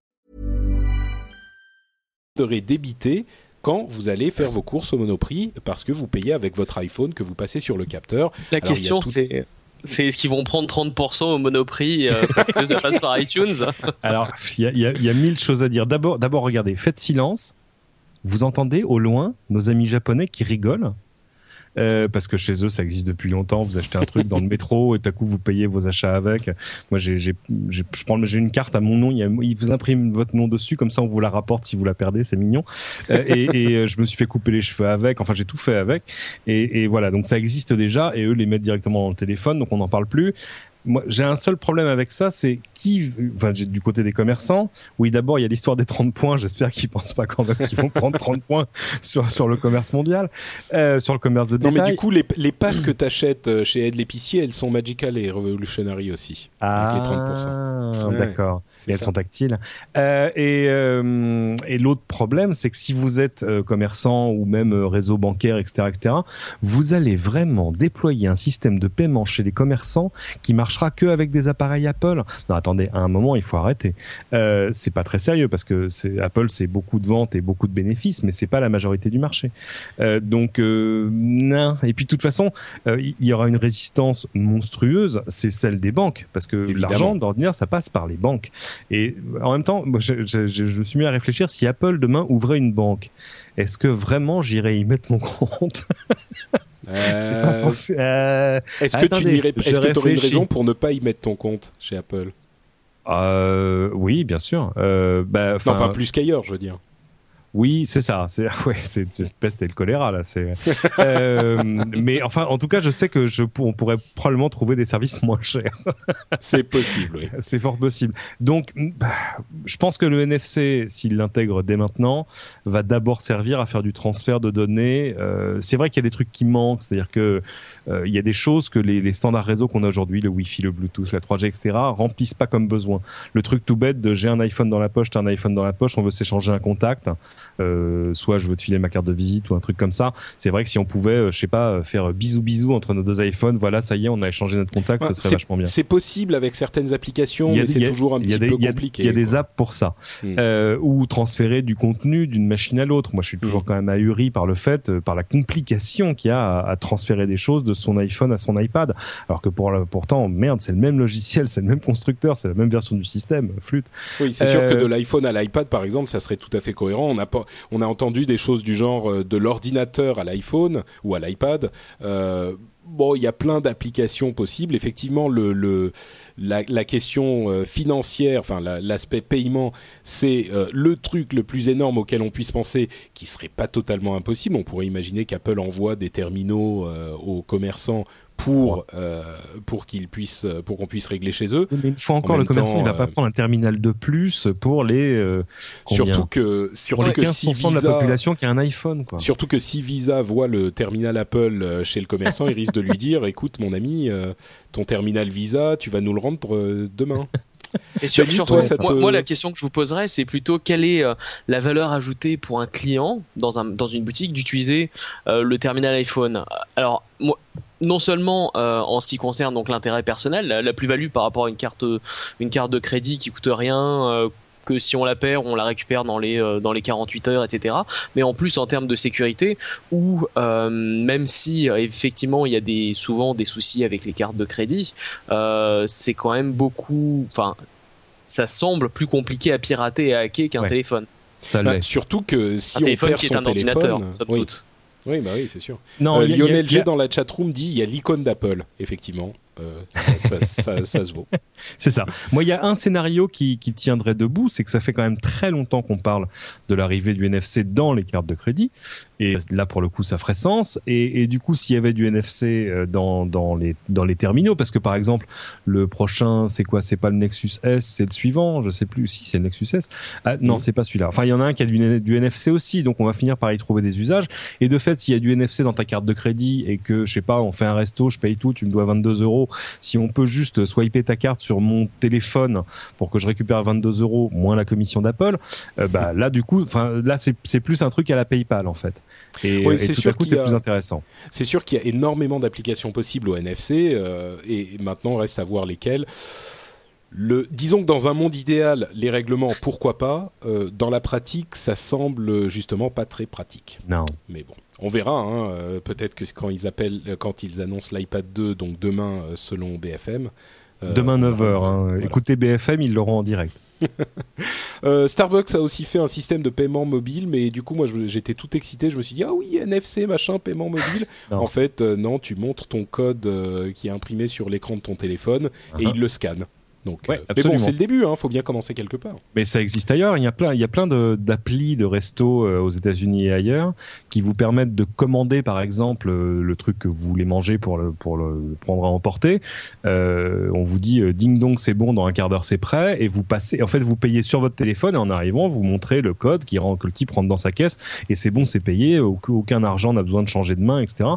Serez débité quand vous allez faire vos courses au Monoprix parce que vous payez avec votre iPhone que vous passez sur le capteur. La Alors, question tout- c'est c'est est-ce qu'ils vont prendre 30% au Monoprix euh, parce que ça passe par iTunes? *laughs* Alors, il y a, y a- il y a mille choses à dire. D'abord, d'abord, regardez, faites silence. Vous entendez au loin nos amis japonais qui rigolent Euh, parce que chez eux ça existe depuis longtemps. Vous achetez un truc dans le *laughs* métro et tout à coup vous payez vos achats avec. Moi j'ai je prends j'ai une carte à mon nom. Il, y a, il vous imprime votre nom dessus comme ça on vous la rapporte si vous la perdez. C'est mignon. Euh, *laughs* et, et euh, je me suis fait couper les cheveux avec. Enfin j'ai tout fait avec. Et, et voilà donc ça existe déjà et eux les mettent directement dans le téléphone donc on n'en parle plus. Moi, j'ai un seul problème avec ça, c'est qui, enfin, du côté des commerçants. Oui, d'abord, il y a l'histoire des 30 points. J'espère qu'ils pensent pas quand même qu'ils vont prendre 30 points sur, sur le commerce mondial, euh, sur le commerce de Non mais détail. du coup les, les pâtes que tu achètes chez Ed l'épicier, elles sont magical et revolutionary aussi. avec les 30%. Ah, d'accord. Et elles ça. sont tactiles. Euh, et euh, et l'autre problème, c'est que si vous êtes euh, commerçant ou même réseau bancaire, etc., etc., vous allez vraiment déployer un système de paiement chez les commerçants qui marchera que avec des appareils Apple. Non, attendez, à un moment, il faut arrêter. Euh, c'est pas très sérieux parce que c'est Apple, c'est beaucoup de ventes et beaucoup de bénéfices, mais c'est pas la majorité du marché. Euh, donc euh, non. Et puis de toute façon, il y aura une résistance monstrueuse, c'est celle des banques, parce que l'argent d'ordinaire, ça passe par les banques. Et en même temps, je, je- je- je me suis mis à réfléchir si Apple demain ouvrait une banque, est-ce que vraiment j'irais y mettre mon compte *laughs* pas Euh, euh, Est-ce que tu n'irais est-ce que aurais une raison pour ne pas y mettre ton compte chez Apple? Euh, oui, bien sûr. Bah, Non, Enfin plus qu'ailleurs, je veux dire. Oui, c'est ça. C'est *laughs* ouais, c'est peste et le choléra là. C'est. euh, mais enfin, en tout cas, je sais que je on pourrait probablement trouver des services *laughs* moins chers. c'est possible. Oui. *laughs* C'est fort possible. Donc, bah, je pense que le NFC, s'il l'intègre dès maintenant, va d'abord servir à faire du transfert de données. Euh, c'est vrai qu'il y a des trucs qui manquent, c'est-à-dire que euh, il y a des choses que les, les standards réseaux qu'on a aujourd'hui, le Wi-Fi, le Bluetooth, la 3G, etc., remplissent pas comme besoin. Le truc tout bête de j'ai un iPhone dans la poche, t'as un iPhone dans la poche, on veut s'échanger un contact euh, soit je veux te filer ma carte de visite ou un truc comme ça. C'est vrai que si on pouvait, euh, je sais pas, euh, faire bisous bisous entre nos deux iPhones, voilà, ça y est, on a échangé notre contact, ce serait vachement bien. C'est possible avec certaines applications, mais c'est toujours un petit peu compliqué. Il y a des apps pour ça, hmm. euh, ou transférer du contenu d'une machine à l'autre. Moi, je suis toujours hmm. quand même ahuri par le fait, par la complication qu'il y a à, transférer des choses de son iPhone à son iPad, alors que pour pourtant, merde, c'est le même logiciel, c'est le même constructeur, c'est la même version du système, flûte. Oui, c'est sûr que de l'iPhone à l'iPad, par exemple, ça serait tout à fait cohérent. On n'a pas, on a entendu des choses du genre euh, de l'ordinateur à l'iPhone ou à l'iPad. Euh, bon, il y a plein d'applications possibles. Effectivement, la, question euh, financière, enfin l'aspect paiement, c'est le truc le plus énorme auquel on puisse penser, qui serait pas totalement impossible. On pourrait imaginer qu'Apple envoie des terminaux aux commerçants pour euh, pour qu'ils puissent pour qu'on puisse régler chez eux. Mais une fois encore, le commerçant il va pas euh, prendre un terminal de plus pour les euh, surtout que surtout que si Visa, de la population qui a un iPhone quoi. Surtout que si Visa voit le terminal Apple chez le commerçant, il risque de lui dire *laughs* écoute mon ami, ton terminal Visa, tu vas nous le rendre demain. Et sur, toi, moi, la question que je vous poserais, c'est plutôt quelle est la valeur ajoutée pour un client dans, un, dans une boutique d'utiliser le terminal iPhone? Alors, moi, non seulement euh, en ce qui concerne donc l'intérêt personnel, la, plus-value par rapport à une carte, une carte de crédit qui coûte rien. Euh, que si on la perd, on la récupère dans les euh, dans les 48 heures, etc. Mais en plus en termes de sécurité, ou même si effectivement il y a des souvent des soucis avec les cartes de crédit, c'est quand même beaucoup. Enfin, ça semble plus compliqué à pirater et à hacker qu'un téléphone. Ça bah, surtout que si un on téléphone perd qui est un ordinateur, oui. Oui, bah oui, c'est sûr. Non, euh, Lionel G dans la chatroom dit il y a l'icône d'Apple, effectivement. Euh, ça, ça, ça, se vaut. *laughs* c'est ça. Moi, il y a un scénario qui, qui tiendrait debout, c'est que ça fait quand même très longtemps qu'on parle de l'arrivée du NFC dans les cartes de crédit, et là pour le coup, ça ferait sens. Et, et du coup, s'il y avait du NFC euh, dans, dans les dans les terminaux, parce que par exemple, le prochain, c'est quoi? C'est pas le Nexus S, c'est le suivant? Je sais plus si c'est le Nexus S. Ah, non, c'est pas celui-là. Enfin, il y en a un qui a du, du NFC aussi, donc on va finir par y trouver des usages. Et de fait, s'il y a du NFC dans ta carte de crédit et que je sais pas, on fait un resto, je paye tout, tu me dois 22 euros si on peut juste swiper ta carte sur mon téléphone pour que je récupère 22 euros moins la commission d'Apple, euh, bah là du coup, enfin là c'est plus un truc à la PayPal en fait. Et, oui, tout à coup c'est plus intéressant. C'est sûr qu'il y a énormément d'applications possibles au NFC euh, et maintenant reste à voir lesquelles. Le, disons que dans un monde idéal, les règlements, pourquoi pas. Euh, dans la pratique, ça semble justement pas très pratique. Non. Mais bon on verra. Hein, euh, peut-être que quand ils appellent, euh, quand ils annoncent l'iPad 2, donc demain euh, selon BFM. demain 9h. Hein. Écoutez BFM, ils l'auront en direct. *laughs* Starbucks a aussi fait un système de paiement mobile, mais du coup, moi, j'étais tout excité. Je me suis dit, ah oui, NFC, machin, paiement mobile. en fait, non, tu montres ton code qui est imprimé sur l'écran de ton téléphone et uh-huh. il le scanne. Donc, ouais, euh, mais bon, c'est le début, hein, faut bien commencer quelque part. Mais ça existe ailleurs. Il y a plein, il y a plein d'applis de, restos euh, aux États-Unis et ailleurs qui vous permettent de commander, par exemple, euh, le truc que vous voulez manger pour le pour le prendre à emporter. On vous dit ding dong, c'est bon, dans un quart d'heure c'est prêt, et vous passez. En fait, vous payez sur votre téléphone et en arrivant, vous montrez le code qui rend que le type rentre dans sa caisse et c'est bon, c'est payé. Aucun argent n'a besoin de changer de main, etc.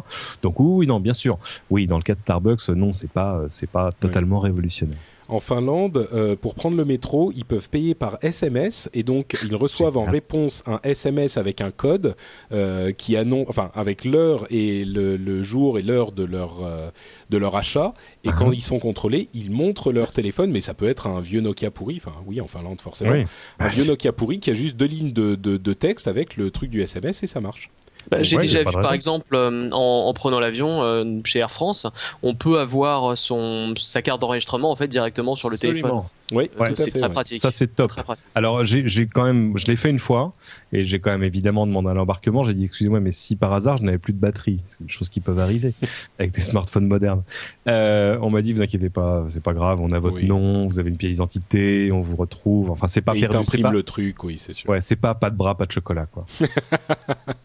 Donc oui, non, bien sûr. Oui, dans le cas de Starbucks, non, c'est pas c'est pas totalement révolutionnaire en Finlande, euh, pour prendre le métro, ils peuvent payer par SMS et donc ils reçoivent en réponse un SMS avec un code euh, qui annonce, enfin avec l'heure et le, jour et l'heure de leur euh, de leur achat. Et quand uh-huh. ils sont contrôlés, ils montrent leur téléphone, mais ça peut être un vieux Nokia pourri. Enfin oui, en Finlande forcément, un vieux Nokia pourri qui a juste deux lignes de, de, de texte avec le truc du SMS et ça marche. Bah, J'ai Ouais, déjà vu par raison. exemple euh, en, en prenant l'avion euh, chez Air France, on peut avoir son sa carte d'enregistrement en fait directement sur le téléphone. Oui, Ouais, c'est très ouais. pratique. Ça c'est top. Alors j'ai quand même, je l'ai fait une fois et j'ai quand même évidemment demandé à l'embarquement. J'ai dit excusez-moi, mais si par hasard je n'avais plus de batterie, c'est des choses qui peuvent arriver *laughs* avec des smartphones modernes. Euh, on m'a dit vous inquiétez pas, c'est pas grave, on a votre Oui. nom, vous avez une pièce d'identité, on vous retrouve. Enfin c'est pas Et perdu, pas, le truc, oui, c'est sûr. ouais, c'est pas pas de bras, pas de chocolat quoi. *laughs*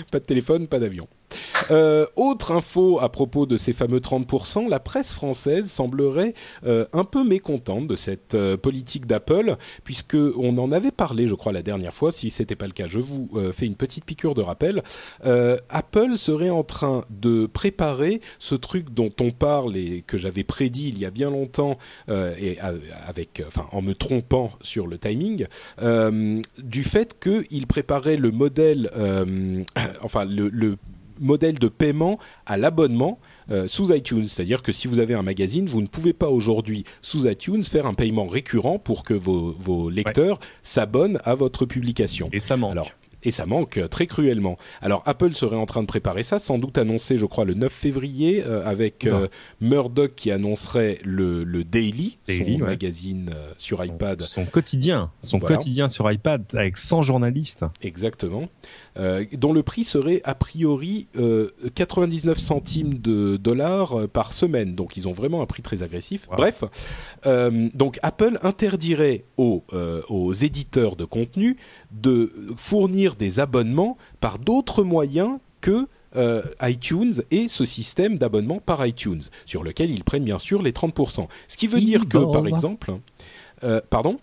Pas de téléphone, pas d'avion. Euh, autre info à propos de ces fameux 30%, la presse française semblerait euh, un peu mécontente de cette euh, politique d'Apple, puisque on en avait parlé, je crois, la dernière fois. Si c'était pas le cas, je vous fais une petite piqûre de rappel. Apple serait en train de préparer ce truc dont on parle et que j'avais prédit il y a bien longtemps, et en me trompant sur le timing, du fait qu'il préparait le modèle, enfin le, le modèle de paiement à l'abonnement euh, sous iTunes. C'est-à-dire que si vous avez un magazine, vous ne pouvez pas aujourd'hui sous iTunes faire un paiement récurrent pour que vos, vos lecteurs s'abonnent à votre publication. Et ça manque. Alors, et ça manque euh, très cruellement. Alors Apple serait en train de préparer ça, sans doute annoncé, je crois, le 9 février, euh, avec euh, Murdoch qui annoncerait le, le Daily, Daily, son ouais. magazine euh, sur Son- iPad. Son quotidien, son Voilà. quotidien sur iPad avec 100 journalistes. Exactement. Euh, dont le prix serait a priori euh, 99 centimes de dollars euh, par semaine. Donc ils ont vraiment un prix très agressif. Wow. Bref, euh, donc Apple interdirait aux, euh, aux éditeurs de contenu de fournir des abonnements par d'autres moyens que euh, iTunes et ce système d'abonnement par iTunes, sur lequel ils prennent bien sûr les 30%. Ce qui veut dire que, par exemple, euh, pardon?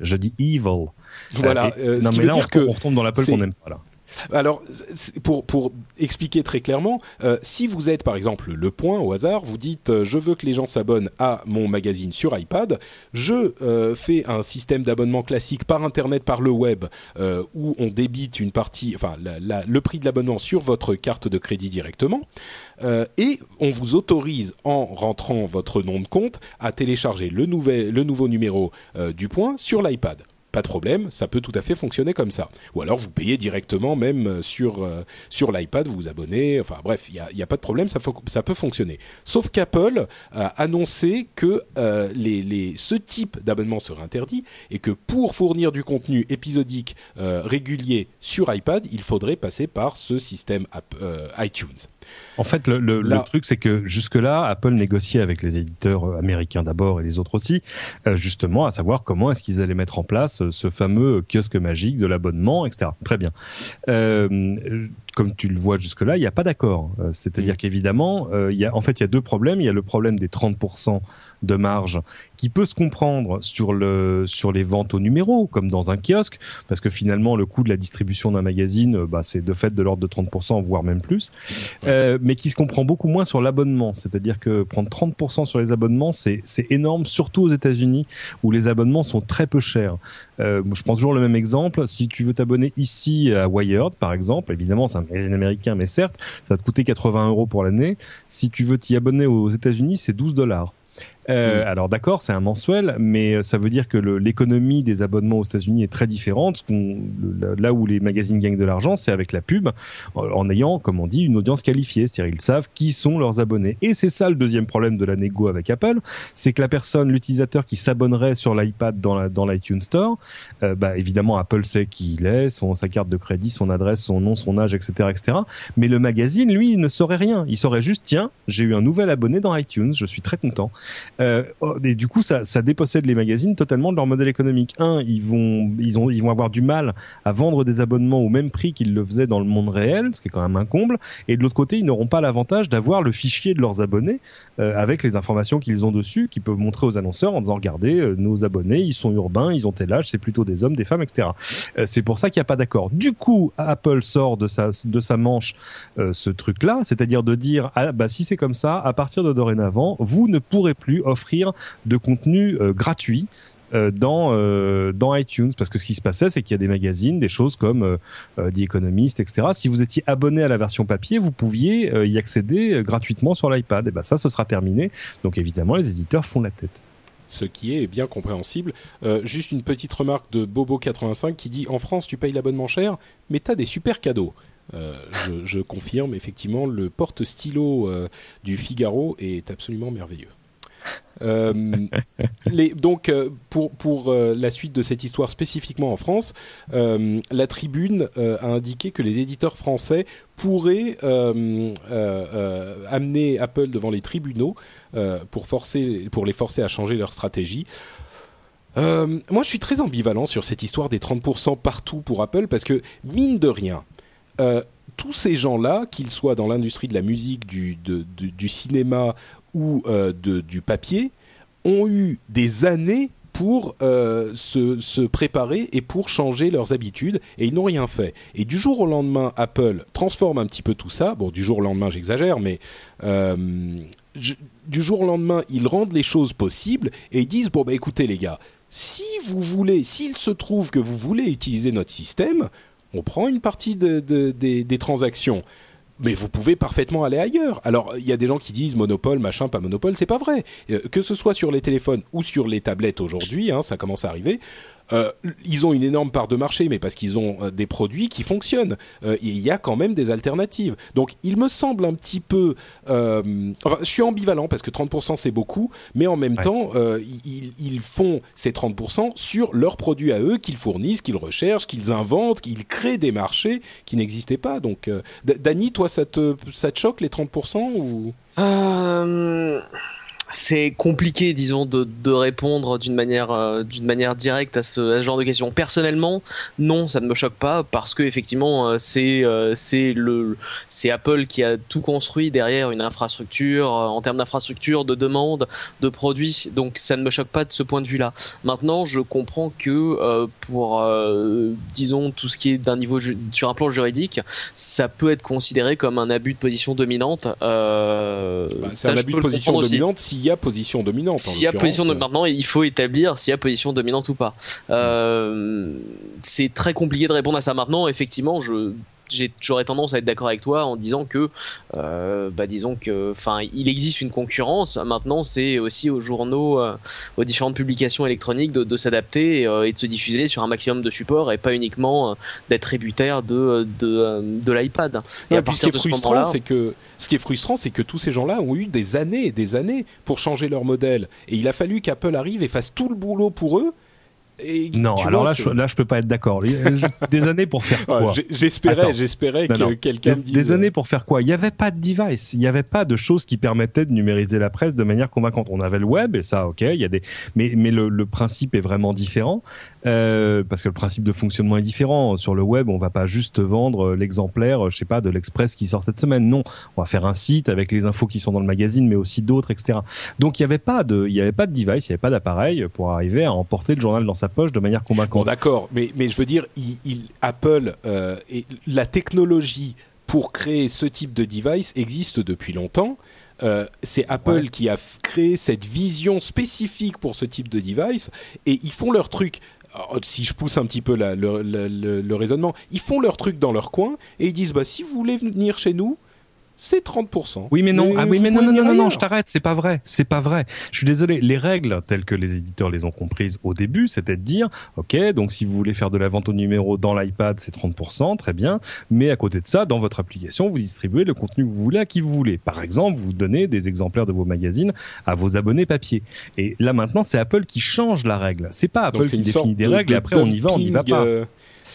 Je dis evil. Voilà, Euh, et- euh, ce non qui mais veut là on, dire que on retombe dans l'Apple qu'on n'aime pas là. Alors, pour, expliquer très clairement, euh, si vous êtes par exemple Le Point au hasard, vous dites euh, je veux que les gens s'abonnent à mon magazine sur iPad, je euh, fais un système d'abonnement classique par Internet, par le web, où on débite une partie, enfin le prix de l'abonnement sur votre carte de crédit directement, et on vous autorise en rentrant votre nom de compte à télécharger le, nouveau numéro du Point sur l'iPad. Pas de problème, ça peut tout à fait fonctionner comme ça. Ou alors vous payez directement même euh, sur euh, sur l'iPad, vous vous abonnez. Enfin bref, il y a, a pas de problème, ça, peut fonctionner. Sauf qu'Apple a annoncé que euh, ce type d'abonnement serait interdit et que pour fournir du contenu épisodique régulier sur iPad, il faudrait passer par ce système iTunes. En fait, le, le, Là- le truc, c'est que jusque-là, Apple négociait avec les éditeurs euh, américains d'abord et les autres aussi, euh, justement, à savoir comment est-ce qu'ils allaient mettre en place euh, ce fameux kiosque magique de l'abonnement, etc. Très bien. Euh, comme tu le vois jusque-là, il n'y a pas d'accord. Euh, C'est-à-dire Mm. qu'évidemment, euh, il y a, en fait, il y a deux problèmes. Il y a le problème des 30% de marge qui peut se comprendre sur le sur les ventes au numéro, comme dans un kiosque, parce que finalement, le coût de la distribution d'un magazine, euh, bah, c'est de fait de l'ordre de 30%, voire même plus. Mais qui se comprend beaucoup moins sur l'abonnement. C'est-à-dire que prendre 30% sur les abonnements, c'est c'est énorme, surtout aux États-Unis où les abonnements sont très peu chers. Je prends toujours le même exemple. Si tu veux t'abonner ici à Wired, par exemple, évidemment c'est un américain, mais certes, ça va te coûter 80 euros pour l'année. Si tu veux t'y abonner aux États-Unis, c'est 12 dollars. Euh, Alors d'accord, c'est un mensuel, mais ça veut dire que l'économie des abonnements aux États-Unis est très différente. Le- là où les magazines gagnent de l'argent, c'est avec la pub, en- en ayant, comme on dit, une audience qualifiée. C'est-à-dire ils savent qui sont leurs abonnés. Et c'est ça le deuxième problème de la négo avec Apple, c'est que la personne, l'utilisateur qui s'abonnerait sur l'iPad dans la- dans l'iTunes Store, euh, bah évidemment Apple sait qui il est, son sa carte de crédit, son adresse, son nom, son âge, etc., etc. Mais le magazine, lui, il ne saurait rien. Il saurait juste, tiens, j'ai eu un nouvel abonné dans iTunes, je suis très content. Euh, oh, et du coup, ça, ça dépossède les magazines totalement de leur modèle économique. Un, ils vont, ils ont, ils vont avoir du mal à vendre des abonnements au même prix qu'ils le faisaient dans le monde réel, ce qui est quand même un comble. Et de l'autre côté, ils n'auront pas l'avantage d'avoir le fichier de leurs abonnés euh, avec les informations qu'ils ont dessus, qu'ils peuvent montrer aux annonceurs en disant regardez, euh, nos abonnés, ils sont urbains, ils ont tel âge, c'est plutôt des hommes, des femmes, etc. Euh, c'est pour ça qu'il n'y a pas d'accord. Du coup, Apple sort de sa de sa manche ce truc-là, c'est-à-dire de dire ah, bah si c'est comme ça, à partir de dorénavant, vous ne pourrez plus offrir de contenu euh, gratuit euh, dans euh, dans iTunes parce que ce qui se passait c'est qu'il y a des magazines des choses comme The Economist etc si vous étiez abonné à la version papier vous pouviez y accéder gratuitement sur l'iPad et ben ça ce sera terminé donc évidemment les éditeurs font la tête ce qui est bien compréhensible. Juste une petite remarque de Bobo85 qui dit En France, tu payes l'abonnement cher, mais t'as des super cadeaux. je, je, confirme effectivement le porte-stylo du Figaro est absolument merveilleux. Euh, donc, euh, pour, pour euh, la suite de cette histoire spécifiquement en France, la Tribune a indiqué que les éditeurs français pourraient amener Apple devant les tribunaux pour, forcer, pour les forcer à changer leur stratégie. moi, je suis très ambivalent sur cette histoire des 30% partout pour Apple parce que, mine de rien, tous ces gens-là, qu'ils soient dans l'industrie de la musique, du, du cinéma ou euh, de, du papier ont eu des années pour euh, se, se, préparer et pour changer leurs habitudes et ils n'ont rien fait. Et du jour au lendemain, Apple transforme un petit peu tout ça. Bon, du jour au lendemain, j'exagère, mais euh, du jour au lendemain, ils rendent les choses possibles et ils disent bon bah écoutez les gars, si vous voulez, s'il se trouve que vous voulez utiliser notre système, on prend une partie de, de, des, des transactions mais vous pouvez parfaitement aller ailleurs. Alors, il y a des gens qui disent monopole, machin, pas monopole, c'est pas vrai. Euh, que ce soit sur les téléphones ou sur les tablettes aujourd'hui, hein, ça commence à arriver. Euh, ils ont une énorme part de marché, mais parce qu'ils ont euh, des produits qui fonctionnent. Euh, il y a quand même des alternatives. Donc, il me semble un petit peu. Enfin, je suis ambivalent parce que 30% c'est beaucoup, mais en même temps, ils, ils, font ces 30% sur leurs produits à eux qu'ils fournissent, qu'ils recherchent, qu'ils inventent, qu'ils créent des marchés qui n'existaient pas. Donc, Dany, toi, ça te, ça te choque les 30% ou? C'est compliqué, disons, de, de répondre d'une manière, euh, d'une manière directe à ce, genre de questions. Personnellement, non, ça ne me choque pas parce que effectivement, euh, c'est, euh, c'est le, c'est Apple qui a tout construit derrière une infrastructure en termes d'infrastructure, de demande, de produits. Donc, ça ne me choque pas de ce point de vue-là. Maintenant, je comprends que pour, disons, tout ce qui est d'un niveau sur un plan juridique, ça peut être considéré comme un abus de position dominante. Bah, c'est un abus de position dominante s'il y a position dominante. S'il y a position de maintenant, il faut établir s'il y a position dominante ou pas. Euh, c'est très compliqué de répondre à ça maintenant. Effectivement, je j'aurais tendance à être d'accord avec toi en disant que, euh, bah disons que, enfin, il existe une concurrence. Maintenant, c'est aussi aux journaux, euh, aux différentes publications électroniques de, de s'adapter euh, et de se diffuser sur un maximum de supports et pas uniquement d'être tributaire de de, de l'iPad. Et, puis ce qui est frustrant, c'est que ce qui est frustrant, c'est que tous ces gens-là ont eu des années et des années pour changer leur modèle, et il a fallu qu'Apple arrive et fasse tout le boulot pour eux non, alors là, je, là, je peux pas être d'accord. *laughs* Des années pour faire *laughs* quoi J'espérais, j'espérais que quelqu'un des, des années pour faire quoi Il n'y avait pas de device, il n'y avait pas de choses qui permettaient de numériser la presse de manière convaincante. On avait le web et ça, ok, il y a des, mais mais le, le principe est vraiment différent euh, parce que le principe de fonctionnement est différent. Sur le web, on va pas juste vendre l'exemplaire, je sais pas, de l'Express qui sort cette semaine. Non, on va faire un site avec les infos qui sont dans le magazine, mais aussi d'autres, etc. Donc il y avait pas de, il y avait pas de device, il y avait pas d'appareil pour arriver à emporter le journal dans sa poche de manière convaincante. Bon, d'accord, mais, mais je veux dire, il, Apple euh, et la technologie pour créer ce type de device existe depuis longtemps. Euh, c'est Apple qui a créé cette vision spécifique pour ce type de device et ils font leur truc. si je pousse un petit peu le, le, raisonnement, ils font leur truc dans leur coin et ils disent bah si vous voulez venir chez nous, c'est 30%. Oui, mais non, ah, oui, mais non, non, non, non, je t'arrête, c'est pas vrai, c'est pas vrai. Je suis désolé, les règles telles que les éditeurs les ont comprises au début, c'était de dire, ok, donc si vous voulez faire de la vente au numéro dans l'iPad, c'est 30%, très bien, mais à côté de ça, dans votre application, vous distribuez le contenu que vous voulez à qui vous voulez. Par exemple, vous donnez des exemplaires de vos magazines à vos abonnés papier. Et là maintenant, c'est Apple qui change la règle. C'est pas Apple qui définit des règles et après on y va, on y va pas. Euh,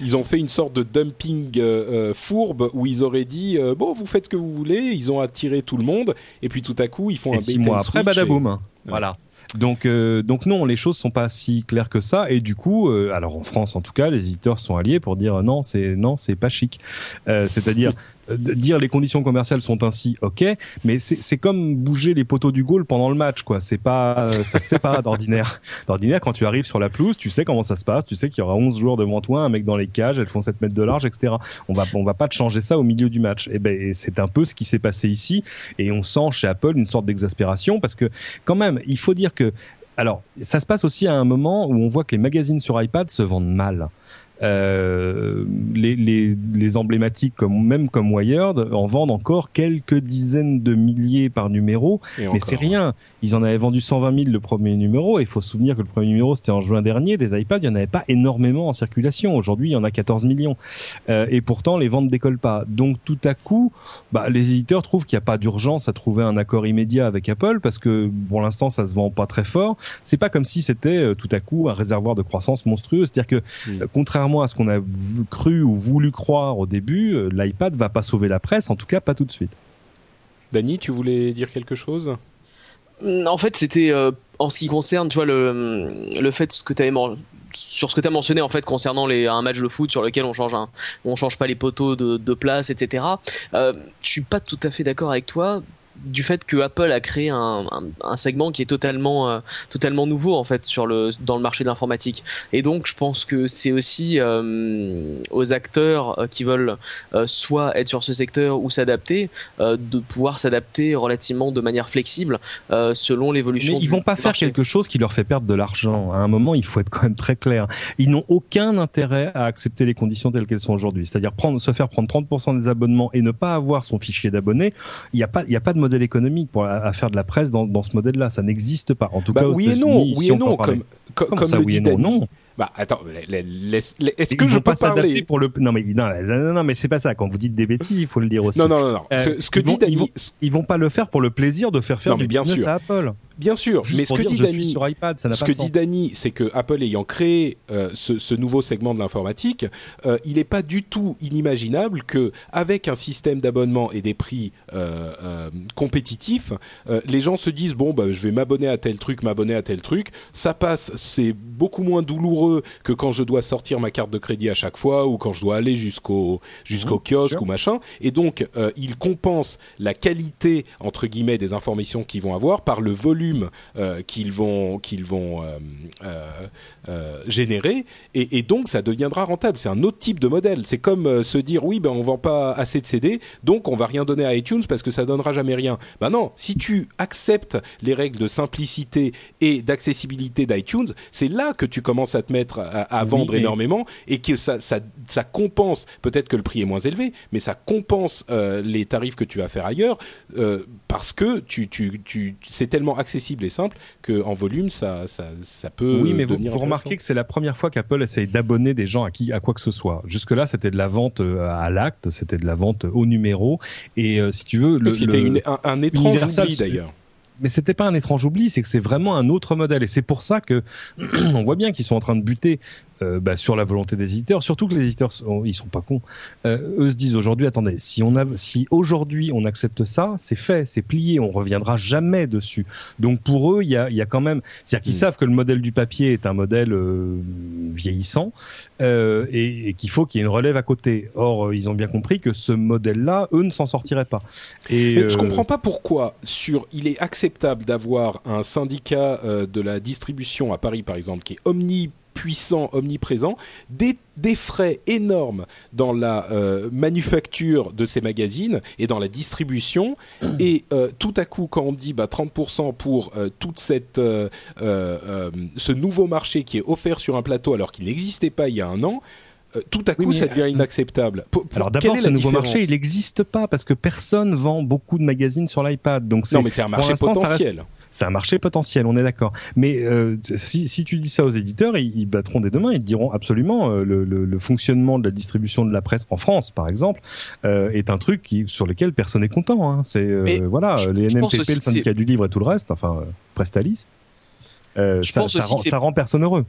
ils ont fait une sorte de dumping euh, euh, fourbe où ils auraient dit euh, bon vous faites ce que vous voulez ils ont attiré tout le monde et puis tout à coup ils font un six mois après badaboum voilà donc, donc non, les choses sont pas si claires que ça. Et du coup, alors en France en tout cas, les éditeurs sont alliés pour dire non, c'est non, c'est pas chic. C'est-à-dire, dire les conditions commerciales sont ainsi, ok, mais c'est comme bouger les poteaux du goal pendant le match, quoi. C'est pas, ça se fait pas *laughs* d'ordinaire. D'ordinaire, quand tu arrives sur la pelouse, tu sais comment ça se passe, tu sais qu'il y aura 11 joueurs devant toi, un mec dans les cages, elles font 7 mètres de large, etc. On va, on va pas te changer ça au milieu du match. Et ben, c'est un peu ce qui s'est passé ici, et on sent chez Apple une sorte d'exaspération parce que, quand même, il faut dire que alors, ça se passe aussi à un moment où on voit que les magazines sur iPad se vendent mal. Euh, les, les, les, emblématiques comme même comme Wired en vendent encore quelques dizaines de milliers par numéro, mais c'est rien. Ils en avaient vendu 120 000 le premier numéro. Et il faut se souvenir que le premier numéro c'était en juin dernier. Des iPads, il n'y en avait pas énormément en circulation. Aujourd'hui, il y en a 14 millions. Euh, et pourtant, les ventes décollent pas. Donc tout à coup, bah, les éditeurs trouvent qu'il n'y a pas d'urgence à trouver un accord immédiat avec Apple parce que pour l'instant, ça se vend pas très fort. C'est pas comme si c'était euh, tout à coup un réservoir de croissance monstrueux. C'est-à-dire que hmm. euh, contrairement à ce qu'on a cru ou voulu croire au début, euh, l'iPad va pas sauver la presse, en tout cas pas tout de suite. Dany, tu voulais dire quelque chose? En fait, c'était en ce qui concerne, tu vois, le, le fait ce que tu avais sur ce que tu as mentionné en fait concernant les, un match de foot sur lequel on change un, on change pas les poteaux de, de place, etc. Euh, je suis pas tout à fait d'accord avec toi du fait que Apple a créé un, un, segment qui est totalement euh, totalement nouveau en fait sur le dans le marché de l'informatique. Et donc je pense que c'est aussi euh, aux acteurs euh, qui veulent soit être sur ce secteur ou s'adapter de pouvoir s'adapter relativement de manière flexible selon l'évolution mais ils vont pas faire quelque chose qui leur fait perdre de l'argent. À un moment il faut être quand même très clair. Ils n'ont aucun intérêt à accepter les conditions telles qu'elles sont aujourd'hui. C'est-à-dire prendre se faire prendre 30% des abonnements et ne pas avoir son fichier d'abonnés il n'y a pas il y a pas de modèle économique pour à, faire de la presse dans, dans ce modèle-là. Ça n'existe pas. En tout bah cas, oui et non, oui et non, comme, comme, ça, le oui dit non, Bah attends, est-ce que je peux pas parler pour le Non mais non, non, non mais c'est pas ça. Quand vous dites des bêtises, il faut le dire aussi. Non non non. non. Euh, ce, que dit Dani, ils vont, pas le faire pour le plaisir de faire faire du bien business sûr. à Apple. Bien sûr, mais ce que, dit Dani, c'est que Apple ayant créé euh, ce, ce, nouveau segment de l'informatique, euh, il n'est pas du tout inimaginable que avec un système d'abonnement et des prix euh, compétitifs, les gens se disent bon bah je vais m'abonner à tel truc, m'abonner à tel truc, ça passe, c'est beaucoup moins douloureux que quand je dois sortir ma carte de crédit à chaque fois ou quand je dois aller jusqu'au jusqu'au mmh, kiosque ou machin, et donc il compense la qualité entre guillemets des informations qu'ils vont avoir par le volume euh, qu'ils vont, qu'ils vont euh, euh, générer, et, donc ça deviendra rentable. C'est un autre type de modèle. C'est comme se dire oui, ben on vend pas assez de CD, donc on va rien donner à iTunes parce que ça donnera jamais rien. Ben non, si tu acceptes les règles de simplicité et d'accessibilité d'iTunes, c'est là que tu commences à te mettre à, vendre énormément et que ça, ça, ça compense. Peut-être que le prix est moins élevé, mais ça compense les tarifs que tu vas faire ailleurs parce que tu, tu, tu, c'est tellement accessible accessible et simple qu'en volume, ça, ça, ça peut. Oui, mais vous, vous remarquez que c'est la première fois qu'Apple essaye d'abonner des gens à qui, à quoi que ce soit. Jusque-là, c'était de la vente euh, à l'acte, c'était de la vente au numéro. Et euh, si tu veux, le, c'était un, un étrange oubli d'ailleurs mais c'était pas un étrange oubli, c'est que c'est vraiment un autre modèle et c'est pour ça que *clears throat* on voit bien qu'ils sont en train de buter euh, bah, sur la volonté des éditeurs. Surtout que les éditeurs, ils sont pas cons. Euh, eux se disent aujourd'hui, attendez, si on a, si aujourd'hui on accepte ça, c'est fait, c'est plié, on reviendra jamais dessus. Donc pour eux, il y a, y a quand même, c'est-à-dire qu'ils mm. savent que le modèle du papier est un modèle euh, vieillissant et, et qu'il faut qu'il y ait une relève à côté. Or, ils ont bien compris que ce modèle-là, eux, ne s'en sortiraient pas. Et Mais je comprends pas pourquoi sur, il est acceptable d'avoir un syndicat de la distribution à Paris, par exemple, qui est omni puissant, omniprésent, des, des frais énormes dans la euh, manufacture de ces magazines et dans la distribution. *coughs* Et euh, tout à coup, quand on dit bah, 30% pour euh, toute cette, ce nouveau marché qui est offert sur un plateau alors qu'il n'existait pas il y a un an, tout à coup, ça devient inacceptable. Alors d'abord, ce nouveau marché, il n'existe pas parce que personne vend beaucoup de magazines sur l'iPad. Donc non, mais c'est un marché potentiel c'est un marché potentiel, on est d'accord. Mais euh, si, si, tu dis ça aux éditeurs, ils, battront des deux mains, ils te diront absolument euh, le, le, le, fonctionnement de la distribution de la presse en France, par exemple, euh, est un truc qui, sur lequel personne n'est content. Hein. C'est euh, voilà, les NMPP, le syndicat du livre et tout le reste, enfin Prestalis, ça, ça, rend, ça rend personne heureux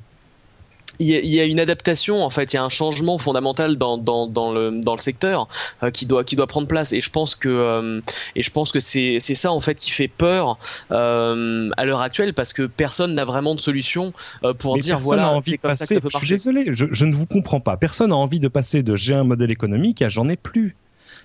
il y, a une adaptation en fait, il y a un changement fondamental dans, dans, dans le dans le secteur euh, qui doit qui doit prendre place et je pense que euh, et je pense que c'est c'est ça en fait qui fait peur euh, à l'heure actuelle parce que personne n'a vraiment de solution euh, pour dire voilà envie de passer. je suis désolé, je, je ne vous comprends pas. Personne n'a envie de passer de j'ai un modèle économique à j'en ai plus.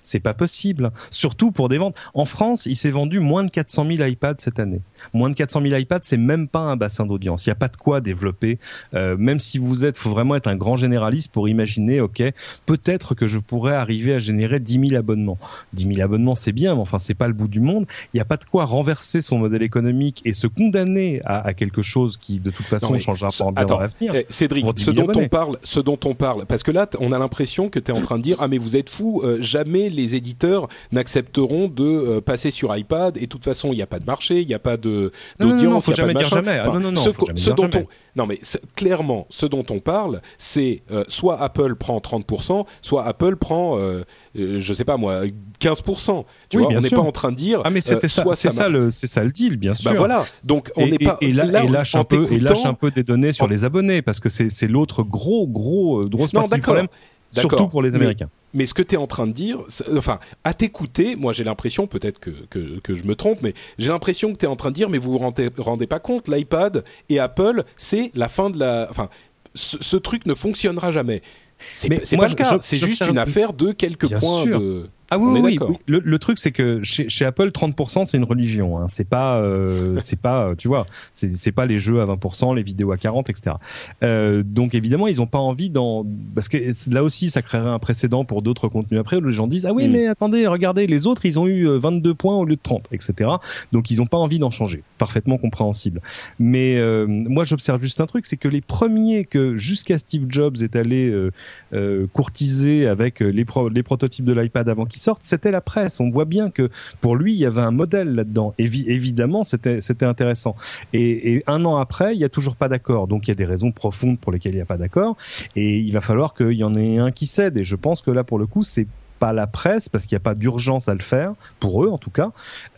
C'est pas possible. Surtout pour des ventes. En France, il s'est vendu moins de 400 000 iPads cette année. Moins de 400 000 iPads, c'est même pas un bassin d'audience. Il n'y a pas de quoi développer. Euh, même si vous êtes, faut vraiment être un grand généraliste pour imaginer, ok, peut-être que je pourrais arriver à générer 10 000 abonnements. 10 000 abonnements, c'est bien, mais enfin, c'est pas le bout du monde. Il n'y a pas de quoi renverser son modèle économique et se condamner à, à quelque chose qui, de toute façon, Non, changera pas bien attends, l'avenir. eh, Cédric, Pour 10 ce 000 dont on parle, ce dont on parle, parce que là, on a l'impression que tu es en train de dire ah mais vous êtes fou, jamais les éditeurs n'accepteront de euh, passer sur iPad et de toute façon il n'y a pas de marché, il n'y a pas de d'audience, faut il y a pas jamais de dire machin. jamais. Non, non, non, ce, faut jamais ce dont jamais. on, non mais clairement, ce dont on parle, c'est euh, soit Apple prend 30%, soit Apple prend, euh, euh, je sais pas moi, 15%. Tu Oui, vois, bien on n'est sûr. pas en train de dire. Ah mais c'était euh, ça, c'est ça le, c'est ça le deal, bien sûr. Bah voilà. Donc on et, n'est pas et, là, et lâche un peu, et lâche un peu des données sur en- les abonnés parce que c'est l'autre gros gros grosse Non, partie du d'accord. problème, surtout pour les Américains. Mais ce que tu es en train de dire, enfin, à t'écouter, moi j'ai l'impression, peut-être que, que, que je me trompe, mais j'ai l'impression que tu es en train de dire, mais vous vous rendez, rendez pas compte, l'iPad et Apple, c'est la fin de la... Enfin, ce, ce truc ne fonctionnera jamais. C'est pas le cas, c'est juste une affaire de quelques points sûr. de... Ah oui, oui, oui. Le, le truc c'est que chez, chez Apple 30% c'est une religion. Hein. C'est pas, euh, *laughs* c'est pas, euh, tu vois, c'est c'est pas les jeux à 20%, les vidéos à 40, etc. Euh, donc évidemment ils ont pas envie dans parce que là aussi ça créerait un précédent pour d'autres contenus après où les gens disent ah oui Mm. mais attendez regardez les autres ils ont eu euh, 22 points au lieu de 30, etc. Donc ils ont pas envie d'en changer. Parfaitement compréhensible. Mais euh, moi j'observe juste un truc c'est que les premiers que jusqu'à Steve Jobs est allé euh, euh, courtiser avec euh, les, pro- les prototypes de l'iPad avant sortent, c'était la presse. On voit bien que pour lui, il y avait un modèle là-dedans. Évi- évidemment, c'était intéressant. Et, et un an après, il y a toujours pas d'accord. Donc il y a des raisons profondes pour lesquelles il n'y a pas d'accord. Et il va falloir qu'il y en ait un qui cède. Et je pense que là, pour le coup, c'est pas la presse parce qu'il n'y a pas d'urgence à le faire pour eux en tout cas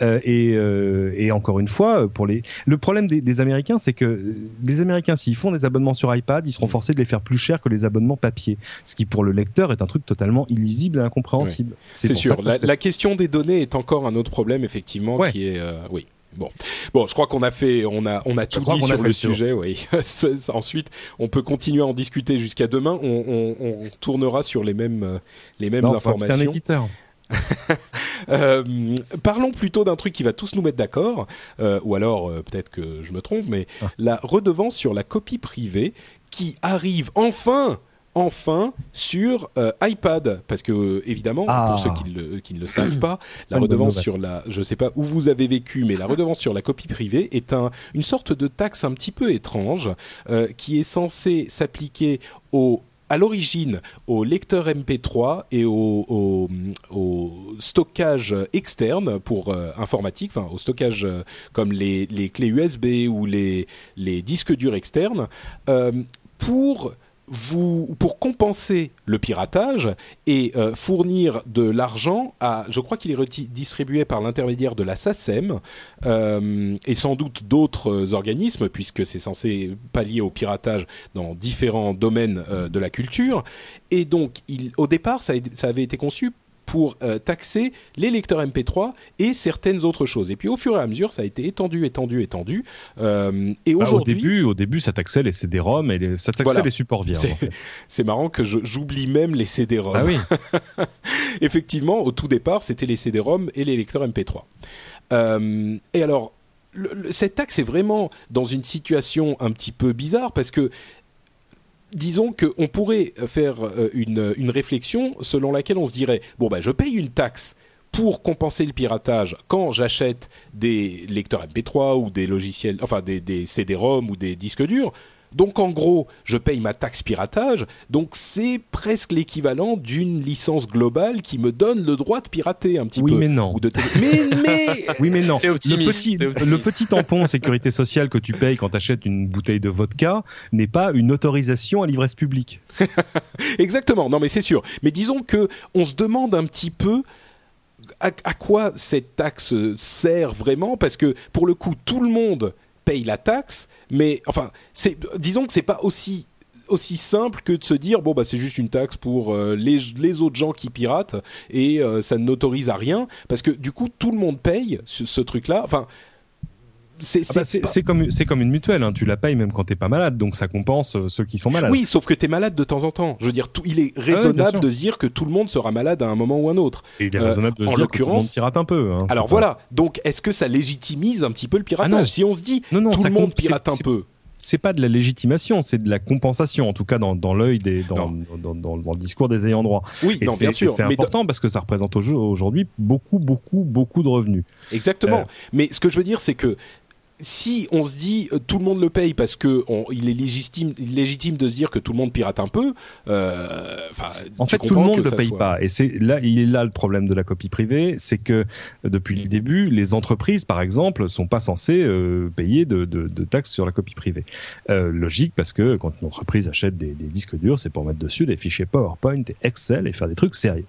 Euh, et, euh, et encore une fois pour les le problème des, des Américains c'est que euh, les Américains s'ils font des abonnements sur iPad ils seront forcés de les faire plus cher que les abonnements papier ce qui pour le lecteur est un truc totalement illisible et incompréhensible C'est sûr. La, question des données est encore un autre problème, effectivement, Ouais. qui est... euh, oui. Bon, bon, je crois qu'on a fait, on a, on a tout dit a sur le tour. sujet. Oui. *laughs* Ensuite, on peut continuer à en discuter jusqu'à demain. On, on, on tournera sur les mêmes, euh, les mêmes Non, faut inviter un informations. éditeur *laughs* Euh, parlons plutôt d'un truc qui va tous nous mettre d'accord, euh, ou alors euh, peut-être que je me trompe, mais Ah. la redevance sur la copie privée qui arrive enfin enfin sur euh, iPad parce que euh, évidemment Ah. pour ceux qui, le- qui ne le savent pas *clears throat* la redevance sur la je sais pas où vous avez vécu mais la *laughs* redevance sur la copie privée est un une sorte de taxe un petit peu étrange euh, qui est censée s'appliquer au à l'origine au lecteur MP3 et au, au, au stockage externe pour euh, informatique, enfin au stockage euh, comme les, les clés USB ou les, les disques durs externes, euh, pour vous pour compenser le piratage et euh, fournir de l'argent à, je crois qu'il est distribué par l'intermédiaire de la SACEM euh, et sans doute d'autres organismes puisque c'est censé pallier au piratage dans différents domaines euh, de la culture. Et donc, au départ, ça avait été conçu pour euh, taxer les lecteurs MP3 et certaines autres choses. Et puis au fur et à mesure, ça a été étendu, étendu, étendu. Euh, et Bah, au aujourd'hui, début au début ça taxait les CD-ROM et les, ça taxait Voilà. les supports vierges C'est- en fait. *laughs* c'est marrant que j'oublie même les CD-ROM. ah oui *laughs* Effectivement, au tout départ, c'était les CD-ROM et les lecteurs MP3. Euh, et alors, cette taxe est vraiment dans une situation un petit peu bizarre parce que disons qu'on pourrait faire euh, une, réflexion selon laquelle on se dirait bon bah je paye une taxe pour compenser le piratage quand j'achète des lecteurs MP3 ou des logiciels, enfin des, des CD-ROM ou des disques durs. Donc en gros, je paye ma taxe piratage, donc c'est presque l'équivalent d'une licence globale qui me donne le droit de pirater un petit Oui, peu. mais non. Ou de télé- mais, mais *laughs* Oui, mais non. C'est Le petit, c'est optimiste. le petit tampon sécurité sociale que tu payes quand tu achètes une bouteille de vodka n'est pas une autorisation à l'ivresse publique. *laughs* Exactement. Non, mais c'est sûr. Mais disons que on se demande un petit peu à, à quoi cette taxe sert vraiment, parce que pour le coup, tout le monde paye la taxe, mais enfin, disons que c'est pas aussi aussi simple que de se dire bon bah c'est juste une taxe pour euh, les, les autres gens qui piratent et euh, ça n'autorise à rien parce que du coup tout le monde paye ce, ce truc là enfin c'est ah bah, c'est comme c'est comme une mutuelle. Hein. Tu la payes même quand t'es pas malade, donc ça compense euh, ceux qui sont malades. Oui, sauf que t'es malade de temps en temps. Je veux dire, tout, il est ah raisonnable de dire que tout le monde sera malade à un moment ou un autre. Et il est raisonnable de dire que tout le monde pirate un peu. Hein, alors voilà. Donc, est-ce que ça légitimise un petit peu le piratage? Si on se dit non, non, tout le monde pirate un peu c'est pas de la légitimation, c'est de la compensation, en tout cas dans, dans l'œil des dans, dans, dans, dans, le discours des ayants droit. Oui, non, bien sûr. C'est important parce que ça représente aujourd'hui beaucoup, beaucoup, beaucoup de revenus. Exactement. Euh, Mais ce que je veux dire, c'est que si on se dit euh, tout le monde le paye parce que il est légitime, légitime de se dire que tout le monde pirate un peu. Euh, en fait, tout le monde ne le paye pas, et c'est là, il est là le problème de la copie privée, c'est que depuis le début, les entreprises, par exemple, sont pas censées euh, payer de, de, de, taxes sur la copie privée. Euh, logique parce que quand une entreprise achète des, des disques durs, c'est pour mettre dessus des fichiers PowerPoint et Excel et faire des trucs sérieux.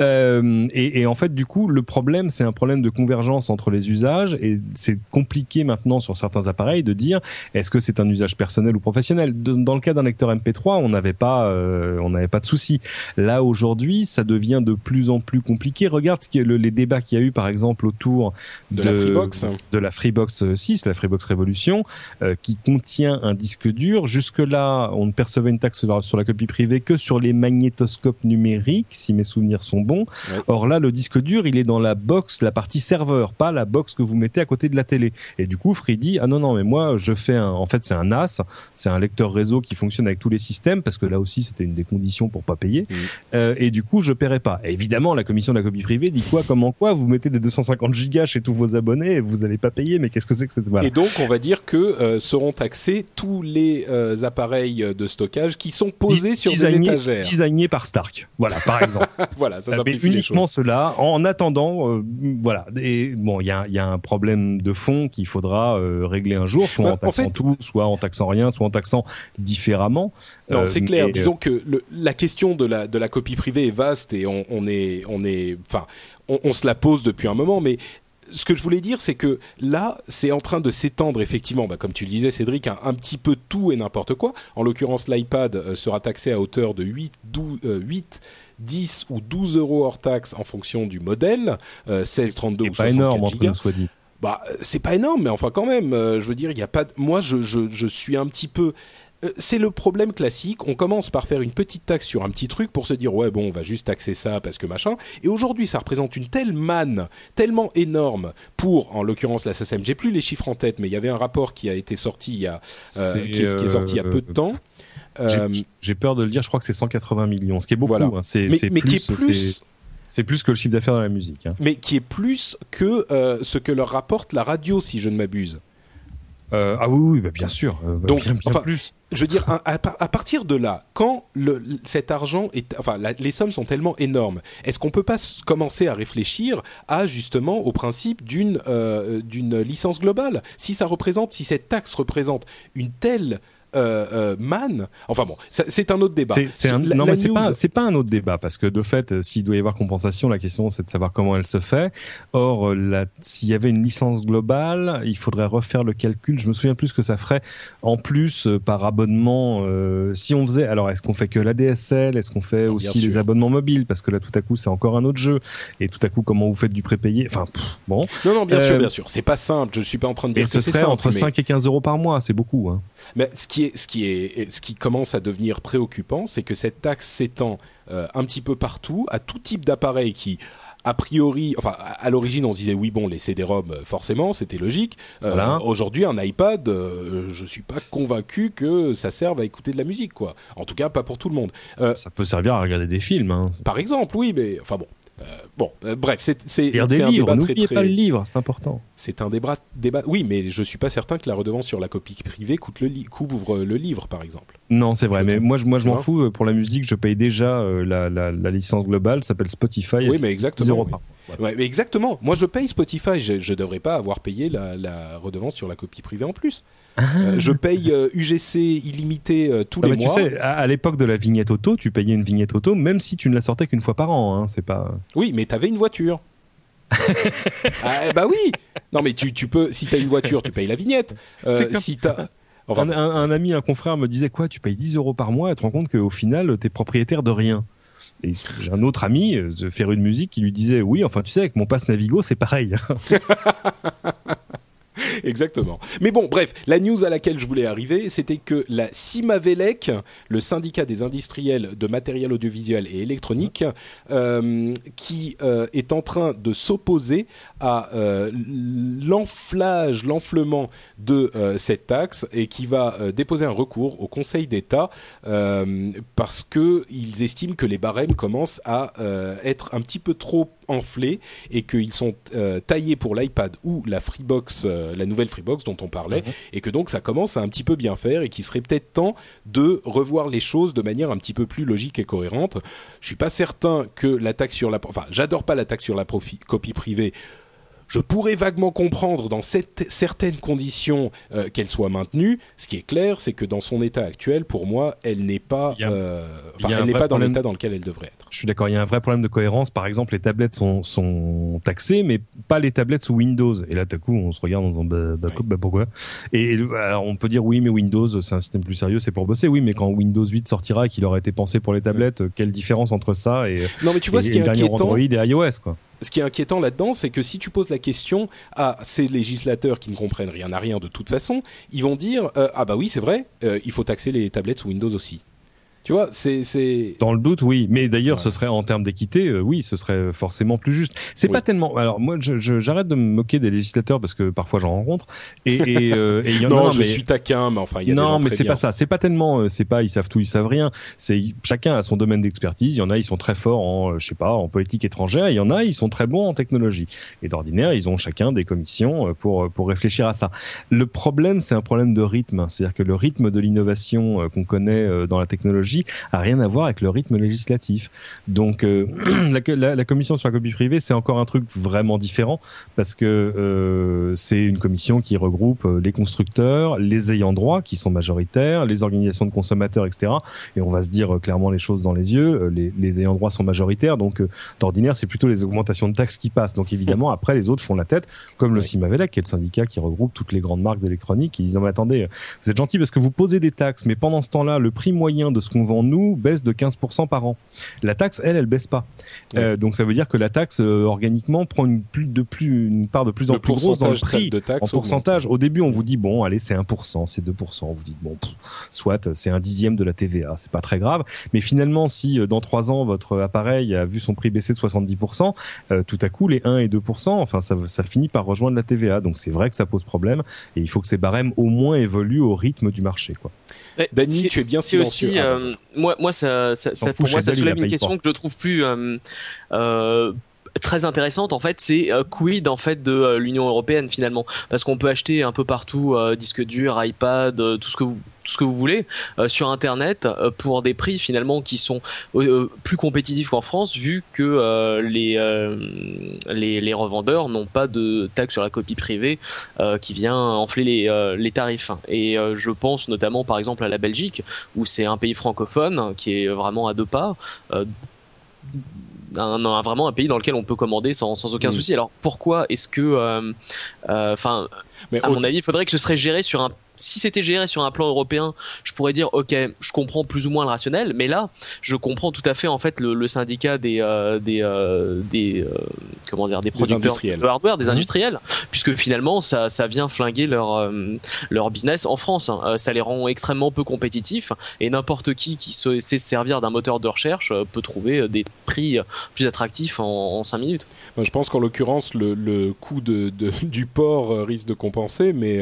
Euh, et, et en fait, du coup, le problème, c'est un problème de convergence entre les usages, et c'est compliqué maintenant sur certains appareils de dire est-ce que c'est un usage personnel ou professionnel? dans le cas d'un lecteur MP3, on n'avait pas, euh, on n'avait pas de souci. Là aujourd'hui, ça devient de plus en plus compliqué. Regarde ce qui est le, les débats qu'il y a eu par exemple autour de, la Freebox, de la Freebox 6, la Freebox Revolution, euh, qui contient un disque dur. Jusque là, on ne percevait une taxe sur la, copie privée que sur les magnétoscopes numériques, si mes souvenirs sont bons. Or là, le disque dur, il est dans la box, la partie serveur, pas la box que vous mettez à côté de la télé. Et du coup, dit ah non non mais moi je fais un en fait c'est un NAS. C'est un lecteur réseau qui fonctionne avec tous les systèmes parce que là aussi c'était une des conditions pour pas payer. Euh, et du coup je paierai pas. Évidemment la commission de la copie privée dit quoi comment quoi? Vous mettez des 250 gigas chez tous vos abonnés et vous allez pas payer mais qu'est-ce que c'est que cette voilà. et donc on va dire que euh, seront taxés tous les euh, appareils de stockage qui sont posés sur des étagères. designés par Stark. Voilà par exemple. *laughs* Voilà ça mais uniquement cela en attendant voilà. Et bon il y a, y a un problème de fond qu'il faudra euh, régler un jour, soit bah, en taxant tout, soit en taxant rien, soit en taxant différemment. Non, euh, c'est clair. Disons que la question de la de la copie privée est vaste et on, on est on est enfin on, on, se la pose depuis un moment, mais ce que je voulais dire, c'est que là, c'est en train de s'étendre effectivement, bah, comme tu le disais, Cédric, un, un petit peu tout et n'importe quoi. En l'occurrence, l'iPad euh, sera taxé à hauteur de 8, 12, 8 10 ou 12 euros hors taxe en fonction du modèle, euh, 16, 32 ou 64 pas énorme, entre soit dit bah c'est pas énorme, mais enfin quand même, euh, je veux dire, il y a pas. Moi, je, je, je suis un petit peu euh, c'est le problème classique. On commence par faire une petite taxe sur un petit truc pour se dire ouais bon on va juste taxer ça parce que machin. Et aujourd'hui ça représente une telle manne, tellement énorme pour en l'occurrence la SSM. J'ai plus les chiffres en tête, mais il y avait un rapport qui a été sorti il y a euh, qui, est, qui, est, sorti il y a peu de temps. J'ai peur de le dire. Je crois que c'est 180 millions, ce qui est beaucoup. Hein. C'est mais, qui est plus c'est plus que le chiffre d'affaires dans la musique. Hein. Mais qui est plus que euh, ce que leur rapporte la radio, si je ne m'abuse. Euh, ah oui, oui bah bien sûr. Euh, Donc, bien, plus. Je veux dire, à, partir de là, quand le, cet argent est, enfin, les sommes sont tellement énormes, est-ce qu'on peut pas commencer à réfléchir à justement au principe d'une d'une licence globale? Si ça représente, si cette taxe représente une telle euh, euh, man. Enfin bon, c'est un autre débat. C'est un, non, mais c'est pas, pas un autre débat parce que de fait, euh, s'il doit y avoir compensation, la question c'est de savoir comment elle se fait. Or, s'il y avait une licence globale, il faudrait refaire le calcul. Je me souviens plus que ça ferait en plus par abonnement. si on faisait, alors est-ce qu'on fait que la DSL Est-ce qu'on fait aussi les abonnements mobiles? Parce que là, tout à coup, c'est encore un autre jeu. Et tout à coup, comment vous faites du prépayé? Enfin, bon. Non, non, bien sûr, bien sûr. C'est pas simple. Je suis pas en train de dire et que ce serait entre 5 et 15 euros par mois. C'est beaucoup. Hein. Mais ce qui ce qui est, ce qui commence à devenir préoccupant, c'est que cette taxe s'étend euh, un petit peu partout à tout type d'appareil qui a priori, enfin à l'origine on se disait oui bon les CD-ROM euh, forcément c'était logique. Euh, aujourd'hui un iPad, je suis pas convaincu que ça serve à écouter de la musique quoi. En tout cas pas pour tout le monde. ça peut servir à regarder des films. Hein. Par exemple oui mais enfin bon euh, bon, euh, bref, c'est c'est un débat très, pas le livre, c'est important. C'est un débat, débat. Oui, mais je suis pas certain que la redevance sur la copie privée coûte le couvre le livre, par exemple. Non, c'est vrai, mais moi, je, moi, je m'en fous. Pour la musique, je paye déjà euh, la, la, la, licence globale, s'appelle Spotify. Oui, mais exactement. Ouais, mais exactement. Moi, je paye Spotify. Je, je devrais pas avoir payé la, la redevance sur la copie privée en plus. Euh, je paye UGC euh, illimité euh, tous ah les mois. Tu sais, à, l'époque de la vignette auto, tu payais une vignette auto même si tu ne la sortais qu'une fois par an. Hein, c'est pas. Oui, mais tu avais une voiture. *laughs* ah, bah oui. Non, mais tu, tu peux. Si t'as une voiture, tu payes la vignette. Si t'as *laughs* un, un, ami, un confrère me disait quoi Tu payes 10 euros par mois et tu te rends compte qu'au final, t'es propriétaire de rien. Et j'ai un autre ami, de faire une musique, qui lui disait oui, enfin tu sais, avec mon passe Navigo, c'est pareil. *laughs* *laughs* Exactement. Mais bon, bref, la news à laquelle je voulais arriver, c'était que la CIMAVELEC, le syndicat des industriels de matériel audiovisuel et électronique, euh, qui euh, est en train de s'opposer à euh, l'enflage, l'enflement de euh, cette taxe et qui va euh, déposer un recours au Conseil d'État parce que ils estiment que les barèmes commencent à être un petit peu trop enflés et qu'ils sont taillés pour l'iPad ou la Freebox, la nouvelle Freebox dont on parlait, et que donc ça commence à un petit peu bien faire et qu'il serait peut-être temps de revoir les choses de manière un petit peu plus logique et cohérente. Je suis pas certain que la taxe sur la, enfin, j'adore pas la taxe sur la profi- copie privée. Je pourrais vaguement comprendre dans cette- certaines conditions euh, qu'elle soit maintenue. Ce qui est clair, c'est que dans son état actuel, pour moi, elle n'est pas, euh, elle n'est pas dans l'état dans lequel elle devrait être. Je suis d'accord, il y a un vrai problème de cohérence. Par exemple, les tablettes sont, sont taxées, mais pas les tablettes sous Windows. Et là, d'un coup, on se regarde en disant, bah, bah, Oui. bah, pourquoi? Et, alors, on peut dire, oui, mais Windows, c'est un système plus sérieux, c'est pour bosser. Oui, mais quand Windows 8 sortira et qu'il aura été pensé pour les tablettes, quelle différence entre ça et, Non, mais tu vois, et- ce et qui est le dernier inquiétant, Android et iOS, quoi. Ce qui est inquiétant là-dedans, c'est que si tu poses la question à ces législateurs qui ne comprennent rien à rien de toute façon, ils vont dire euh, ah bah oui c'est vrai, euh, il faut taxer les tablettes sous Windows aussi. Tu vois, c'est c'est Dans le doute, oui. Mais d'ailleurs, Ouais. ce serait en termes d'équité, euh, oui, ce serait forcément plus juste. C'est Oui. pas tellement. Alors moi, je- je- j'arrête de me moquer des législateurs parce que parfois j'en rencontre. Et et, euh, et y en *laughs* a. non, je mais- suis taquin, mais enfin il y a des non, gens mais c'est pas ça. C'est pas tellement. euh, C'est pas ils savent tout, ils savent rien. C'est chacun a son domaine d'expertise. Il y en a, ils sont très forts en, euh, je sais pas, en politique étrangère. Il y en a, ils sont très bons en technologie. Et d'ordinaire, ils ont chacun des commissions euh, pour pour réfléchir à ça. Le problème, c'est un problème de rythme. C'est-à-dire que le rythme de l'innovation euh, qu'on connaît euh, dans la technologie a rien à voir avec le rythme législatif. Donc euh, *clears throat* la, la- la commission sur la copie privée, c'est encore un truc vraiment différent parce que euh, c'est une commission qui regroupe euh, les constructeurs, les ayants droit qui sont majoritaires, les organisations de consommateurs, etc. Et on va se dire euh, clairement les choses dans les yeux. euh, les, les ayants droit sont majoritaires, donc d'ordinaire c'est plutôt les augmentations de taxes qui passent. Donc évidemment après les autres font la tête, comme le Oui. Cimavelec, qui est le syndicat qui regroupe toutes les grandes marques d'électronique, qui disent non mais attendez, vous êtes gentil parce que vous posez des taxes, mais pendant ce temps-là le prix moyen de ce qu'on vend nous baisse de 15% par an. La taxe, elle, elle baisse pas. Euh, donc ça veut dire que la taxe euh, organiquement prend une plus de plus une part de plus en Le plus grosse dans le prix. de En pourcentage, au début, on vous dit bon, allez, c'est 1%, c'est 2%. Vous dites bon, pff, soit c'est un dixième de la TVA, c'est pas très grave. Mais finalement, si euh, dans trois ans votre appareil a vu son prix baisser de 70%, euh, tout à coup les 1 et 2%, enfin ça, ça finit par rejoindre la TVA. Donc c'est vrai que ça pose problème et il faut que ces barèmes au moins évoluent au rythme du marché, quoi. Ouais, Dany, c'est- tu es bien aussi, silencieux. Ah, euh, moi, moi, ça, ça, ça- fout, pour moi, ça Sheldon, il soulève la une question pas. que je trouve plus euh, euh, très intéressante. En fait, c'est euh, quid en fait de euh, l'Union européenne finalement, parce qu'on peut acheter un peu partout euh, disque dur, iPad, euh, tout ce que vous tout ce que vous voulez euh, sur internet euh, pour des prix finalement qui sont euh, euh, plus compétitifs qu'en France vu que euh, les, euh, les les revendeurs n'ont pas de taxe sur la copie privée euh, qui vient enfler les, euh, les tarifs. Et euh, je pense notamment par exemple à la Belgique, où c'est un pays francophone qui est vraiment à deux pas. euh, un, un- vraiment un pays dans lequel on peut commander sans, sans aucun Mm. souci. Alors pourquoi est-ce que, euh, euh, enfin, Mais à mon avis, il faudrait que ce serait géré sur un. Si c'était géré sur un plan européen, je pourrais dire ok, je comprends plus ou moins le rationnel, mais là, je comprends tout à fait en fait le, le syndicat des euh, des euh, des euh, comment dire des producteurs industriels. de hardware, des Mhm. industriels, puisque finalement ça ça vient flinguer leur euh, leur business en France. hein. Ça les rend extrêmement peu compétitifs et n'importe qui qui se- sait se servir d'un moteur de recherche peut trouver des prix plus attractifs en, en 5 minutes. Moi, je pense qu'en l'occurrence, le, le coût de, de- du port risque de compenser, mais,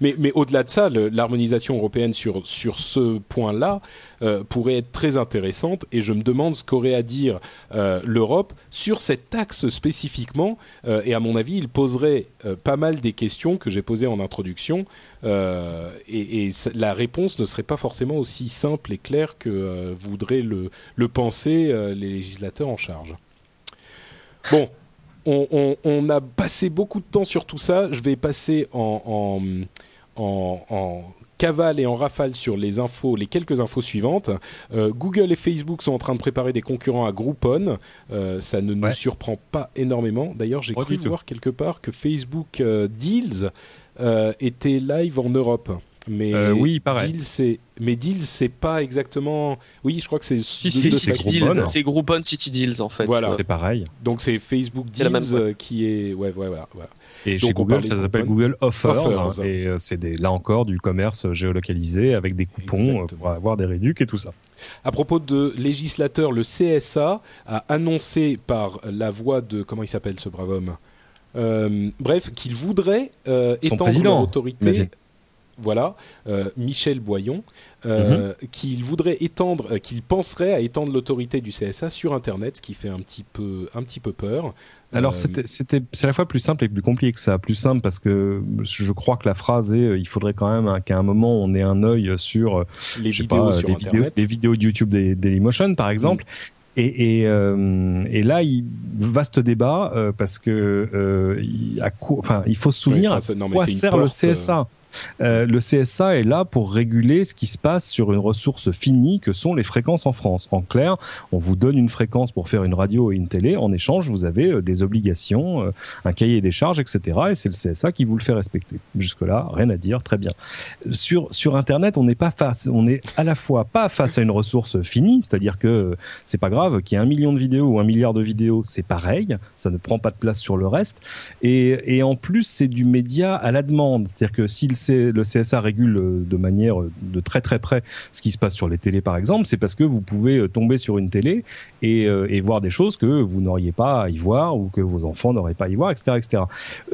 mais, mais au-delà de ça, l'harmonisation européenne sur, sur ce point-là euh, pourrait être très intéressante, et je me demande ce qu'aurait à dire euh, l'Europe sur cette taxe spécifiquement, euh, et à mon avis, il poserait pas mal des questions que j'ai posées en introduction, et, la réponse ne serait pas forcément aussi simple et claire que voudraient le, le penser les législateurs en charge. Bon, on, a passé beaucoup de temps sur tout ça. Je vais passer en, en- en cavale et en rafale sur les infos, les quelques infos suivantes. Euh, Google et Facebook sont en train de préparer des concurrents à Groupon. Euh, ça ne nous Ouais. surprend pas énormément. D'ailleurs, j'ai cru voir quelque part que Facebook euh, Deals était live en Europe. Mais Euh, oui, pareil. Deal, c'est mais Deal, c'est pas exactement. Oui, je crois que c'est. Si, de City. Deals, c'est Groupon City Deals en fait. Voilà. C'est pareil. Donc c'est Facebook Deals même qui est. Ouais, ouais, voilà. voilà. Et Donc, chez Google, ça s'appelle. Google Offers, Offers. et euh, c'est des, là encore du commerce géolocalisé avec des coupons euh, Exactement. pour avoir des réducs et tout ça. À propos de législateur, le CSA a annoncé par la voix de comment il s'appelle ce brave homme. Euh, bref, qu'il voudrait euh, Son étendre président, leur autorité. imagine. Voilà, euh, Michel Boyon, euh, qu'il voudrait étendre, euh, qu'il penserait à étendre l'autorité du CSA sur Internet, ce qui fait un petit peu, un petit peu peur. Alors c'était, c'est à la fois plus simple et plus compliqué que ça. Plus simple parce que je crois que la phrase est, il faudrait quand même qu'à un moment on ait un œil sur, les vidéos pas, sur les Internet. vidéos, les vidéos de YouTube des Dailymotion par exemple. Et, et, euh, et là, il, vaste débat euh, parce que euh, il, enfin, il faut se souvenir à enfin, non, quoi sert le porte, CSA. Euh, le CSA est là pour réguler ce qui se passe sur une ressource finie que sont les fréquences en France. En clair, on vous donne une fréquence pour faire une radio et une télé. En échange, vous avez euh, des obligations, euh, un cahier des charges, etc. Et c'est le CSA qui vous le fait respecter. Jusque-là, rien à dire, très bien. Sur sur Internet, on n'est pas face, on est à la fois pas face à une ressource finie, c'est-à-dire que c'est pas grave qu'il y ait un million de vidéos ou un milliard de vidéos, c'est pareil, ça ne prend pas de place sur le reste. Et, et en plus, c'est du média à la demande. C'est-à-dire que si le, Le CSA régule euh, de manière euh, de très très près ce qui se passe sur les télés, par exemple, c'est parce que vous pouvez euh, tomber sur une télé et, et voir des choses que vous n'auriez pas à y voir ou que vos enfants n'auraient pas à y voir, etc., etc.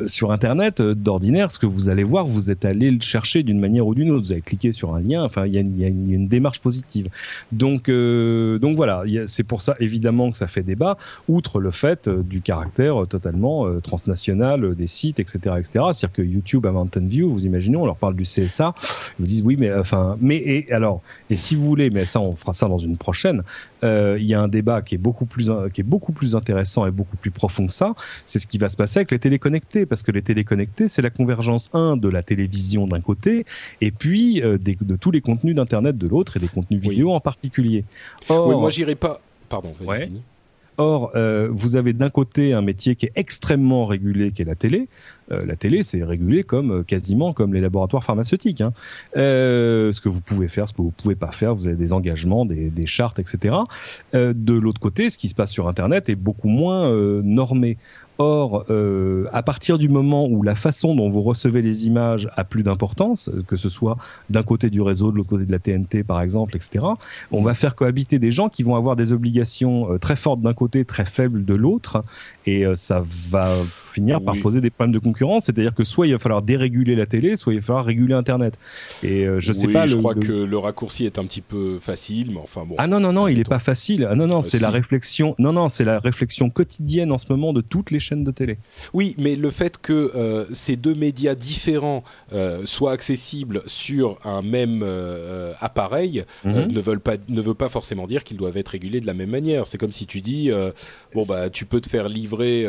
Sur Internet, d'ordinaire, ce que vous allez voir, vous êtes allé le chercher d'une manière ou d'une autre. Vous avez cliqué sur un lien. Enfin, il y a, y a y a une démarche positive. Donc, euh, donc voilà. C'est pour ça évidemment que ça fait débat. Outre le fait du caractère totalement transnational des sites, etc., etc. C'est-à-dire que YouTube à Mountain View, vous imaginez, on leur parle du CSA, ils vous disent oui, mais enfin, mais et alors, et si vous voulez, mais ça, on fera ça dans une prochaine. euh, Il y a un débat qui est beaucoup plus in- qui est beaucoup plus intéressant et beaucoup plus profond que ça. C'est ce qui va se passer avec les téléconnectés, parce que les téléconnectés, c'est la convergence un de la télévision d'un côté, et puis euh, des- de tous les contenus d'internet de l'autre et des contenus Oui. vidéo en particulier. Or, Oui, moi j'irai pas. Pardon, vas-y, Ouais. finis. Or, euh, vous avez d'un côté un métier qui est extrêmement régulé, qui est la télé. Euh, la télé, c'est régulé comme euh, quasiment comme les laboratoires pharmaceutiques. Hein. Euh, ce que vous pouvez faire, ce que vous pouvez pas faire, vous avez des engagements, des, des chartes, etc. Euh, de l'autre côté, ce qui se passe sur Internet est beaucoup moins euh, normé. Or, euh, à partir du moment où la façon dont vous recevez les images a plus d'importance, euh, que ce soit d'un côté du réseau, de l'autre côté de la TNT par exemple, etc., on va faire cohabiter des gens qui vont avoir des obligations euh, très fortes d'un côté, très faibles de l'autre, et euh, ça va finir par poser des problèmes de concurrence. C'est-à-dire que soit il va falloir déréguler la télé, soit il va falloir réguler Internet. Et je sais Oui, pas. Je le- crois le- que le raccourci est un petit peu facile, mais enfin bon. ah non non non, il est Admettons. pas facile. Ah non non, c'est la réflexion. Non non, c'est la réflexion quotidienne en ce moment de toutes les chaînes de télé. Oui, mais le fait que euh, ces deux médias différents euh, soient accessibles sur un même euh, appareil Mhm. ne veulent pas ne veut pas forcément dire qu'ils doivent être régulés de la même manière. C'est comme si tu dis bon bah tu peux te faire livrer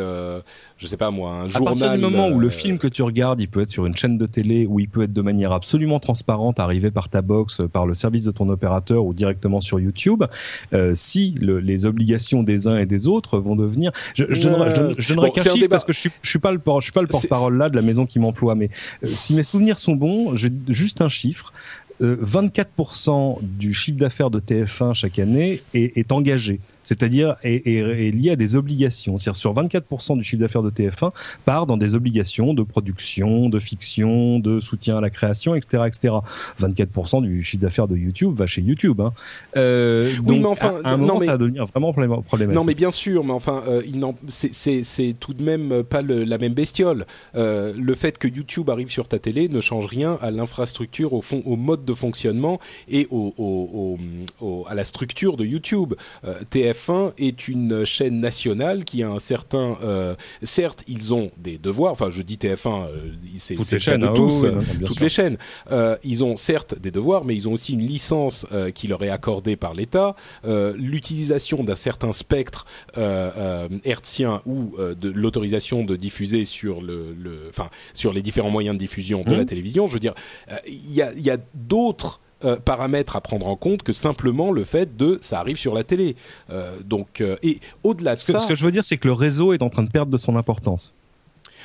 je sais pas moi un À journal partir du moment où le euh, film que tu regardes, il peut être sur une chaîne de télé, ou il peut être de manière absolument transparente, arrivé par ta box, euh, par le service de ton opérateur ou directement sur YouTube, euh, si le- les obligations des uns et des autres vont devenir, je, je, Ouais. donnerai- je, je donnerai Bon, qu'un c'est un chiffre débat. parce que je suis, je suis pas le, je suis pas le C'est- porte-parole là de la maison qui m'emploie, mais euh, si mes souvenirs sont bons, je, juste un chiffre. euh, 24% du chiffre d'affaires de TF1 chaque année est, est engagé, c'est-à-dire est, est- est lié à des obligations. C'est-à-dire sur 24% du chiffre d'affaires de TF1 part dans des obligations de production, de fiction, de soutien à la création, etc., etc. 24% du chiffre d'affaires de YouTube va chez YouTube. Hein. Euh, Oui, donc, mais enfin, à, à un non, moment, mais- ça va devenir vraiment problém- problématique. Non, mais bien sûr, mais enfin, euh, il c'est- tout de même pas le- la même bestiole. Euh, le fait que YouTube arrive sur ta télé ne change rien à l'infrastructure, au fond, au mode de fonctionnement et au, au- au- au- à la structure de YouTube. Euh, TF1 est une chaîne nationale qui a un certain. euh, certes, ils ont des devoirs. Enfin, je dis TF1, euh, c'est Toutes les chaînes, de tous, oui, non, toutes sûr. les chaînes. Euh, ils ont certes des devoirs, mais ils ont aussi une licence euh, qui leur est accordée par l'État. Euh, L'utilisation d'un certain spectre hertzien ou de l'autorisation de diffuser sur le, le, enfin sur les différents moyens de diffusion de la télévision. Je veux dire, il y a, il y a d'autres euh, paramètres à prendre en compte que simplement le fait de ça arrive sur la télé. Euh, donc euh, et au-delà de Ce que, ce que je veux dire, c'est que le réseau est en train de perdre de son importance.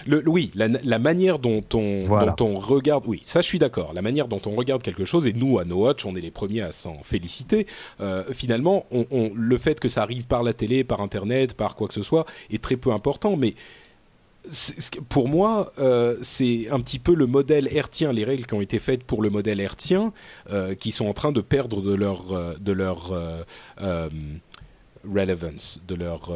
Le, oui, la, la manière dont on, Voilà. dont on regarde, oui, ça je suis d'accord. La manière dont on regarde quelque chose, et nous à No Watch, on est les premiers à s'en féliciter. euh, finalement, on, on- le fait que ça arrive par la télé, par Internet, par quoi que ce soit, est très peu important. Mais pour moi, euh, c'est un petit peu le modèle hertzien, les règles qui ont été faites pour le modèle hertzien, euh, qui sont en train de perdre de leur euh, de leur relevance, de leur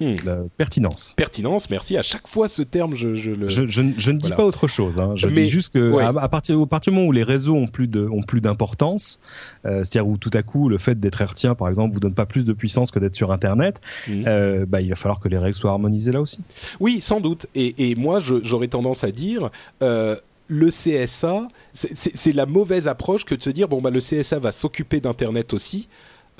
hmm, La pertinence. pertinence. Merci. À chaque fois, ce terme, je, je le. Je, je, je ne dis Voilà. pas autre chose. Hein. Je Mais- dis juste que ouais. à, à partir au partir du moment où les réseaux ont plus de ont plus d'importance, euh, c'est-à-dire où tout à coup le fait d'être hertzien par exemple vous donne pas plus de puissance que d'être sur Internet, Mhm. euh, bah il va falloir que les règles soient harmonisées là aussi. Oui, sans doute. Et, et moi, j'aurais tendance à dire. euh, le CSA, c'est la mauvaise approche que de se dire bon bah le CSA va s'occuper d'internet aussi.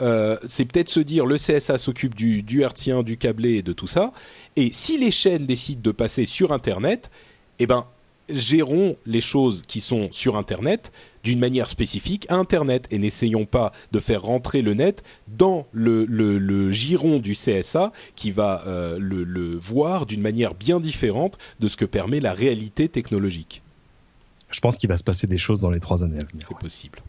Euh, c'est peut-être se dire le CSA s'occupe du, du hertzien, du câblé et de tout ça. Et si les chaînes décident de passer sur internet, eh ben gérons les choses qui sont sur internet d'une manière spécifique à internet et n'essayons pas de faire rentrer le net dans le, le, le giron du CSA qui va euh, le, le voir d'une manière bien différente de ce que permet la réalité technologique. Je pense qu'il va se passer des choses dans les trois années à venir. C'est possible.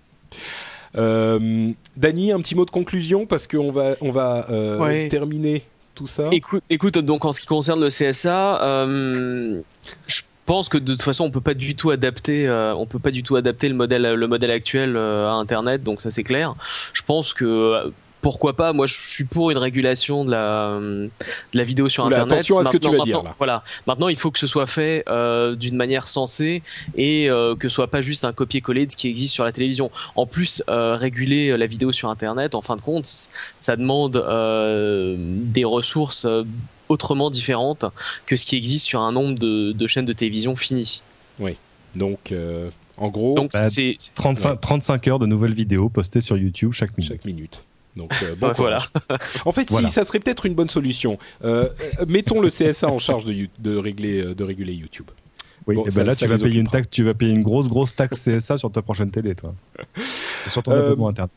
Euh, Dany, un petit mot de conclusion parce qu'on va, on va euh, Ouais. terminer tout ça. Écoute, écoute, donc en ce qui concerne le CSA, euh, je pense que de toute façon on peut pas du tout adapter, euh, on peut pas du tout adapter le modèle, le modèle actuel euh, à Internet, donc ça c'est clair. Je pense que euh, pourquoi pas, moi je suis pour une régulation de la, de la vidéo sur Oula, Internet. attention à ce que tu Maintenant- vas dire, là. Voilà. Maintenant, il faut que ce soit fait euh, d'une manière sensée et euh, que ce soit pas juste un copier-coller de ce qui existe sur la télévision. En plus, euh, réguler la vidéo sur Internet, en fin de compte, ça demande euh, des ressources autrement différentes que ce qui existe sur un nombre de, de chaînes de télévision finies. Donc, euh, en gros, Donc Bah, c'est c'est- 35, Ouais. 35 heures de nouvelles vidéos postées sur YouTube chaque minute. chaque minute. Donc, euh, bon *laughs* voilà. En fait, Voilà. si ça serait peut-être une bonne solution. Euh, euh, mettons le CSA en charge de, régler, de réguler YouTube. Oui, Bon, et ben ça- là ça tu vas payer une taxe, tu vas payer une grosse grosse taxe CSA sur ta prochaine télé, toi. *laughs* Sur ton Euh, abonnement internet.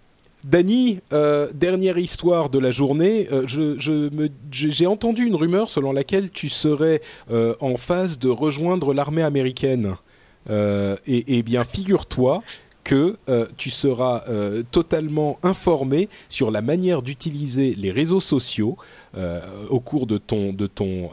Dany, euh, dernière histoire de la journée. euh, je, je me, j'ai entendu une rumeur selon laquelle tu serais euh, en phase de rejoindre l'armée américaine. Euh, et, et bien, figure-toi que euh, tu seras euh, totalement informé sur la manière d'utiliser les réseaux sociaux euh, au cours de ton de ton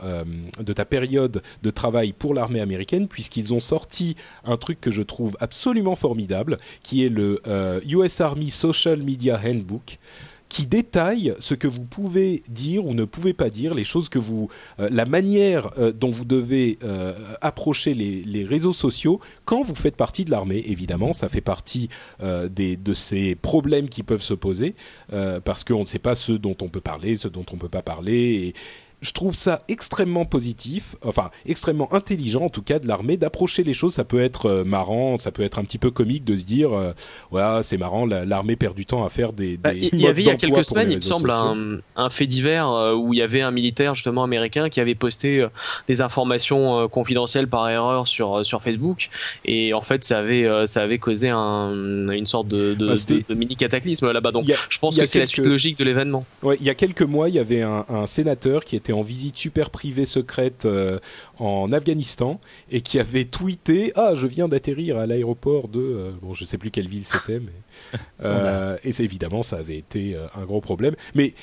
de ta période de travail pour l'armée américaine puisqu'ils ont sorti un truc que je trouve absolument formidable qui est le US Army Social Media Handbook qui détaille ce que vous pouvez dire ou ne pouvez pas dire, les choses que vous, euh, la manière euh, dont vous devez euh, approcher les, les réseaux sociaux quand vous faites partie de l'armée. Évidemment, ça fait partie euh, des, de ces problèmes qui peuvent se poser euh, parce qu'on ne sait pas ce dont on peut parler, ce dont on ne peut pas parler. Et je trouve ça extrêmement positif, enfin extrêmement intelligent en tout cas de l'armée d'approcher les choses. Ça peut être euh, marrant, ça peut être un petit peu comique de se dire, euh, ouais, c'est marrant, la- l'armée perd du temps à faire des. Bah, des il y avait il y a quelques semaines, il me semble, un, un fait divers euh, où il y avait un militaire justement américain qui avait posté euh, des informations confidentielles par erreur sur sur Facebook et en fait ça avait ça avait causé un, une sorte de, de, Bah, c'était- de- de mini cataclysme là-bas. Donc a- je pense que c'est la suite logique de l'événement. Ouais, il y a quelques mois, il y avait un, un sénateur qui était en visite super privée secrète euh, en Afghanistan et qui avait tweeté Ah, je viens d'atterrir à l'aéroport de. euh, bon, je sais plus quelle ville c'était, mais. *laughs* euh, et évidemment, ça avait été un gros problème. Mais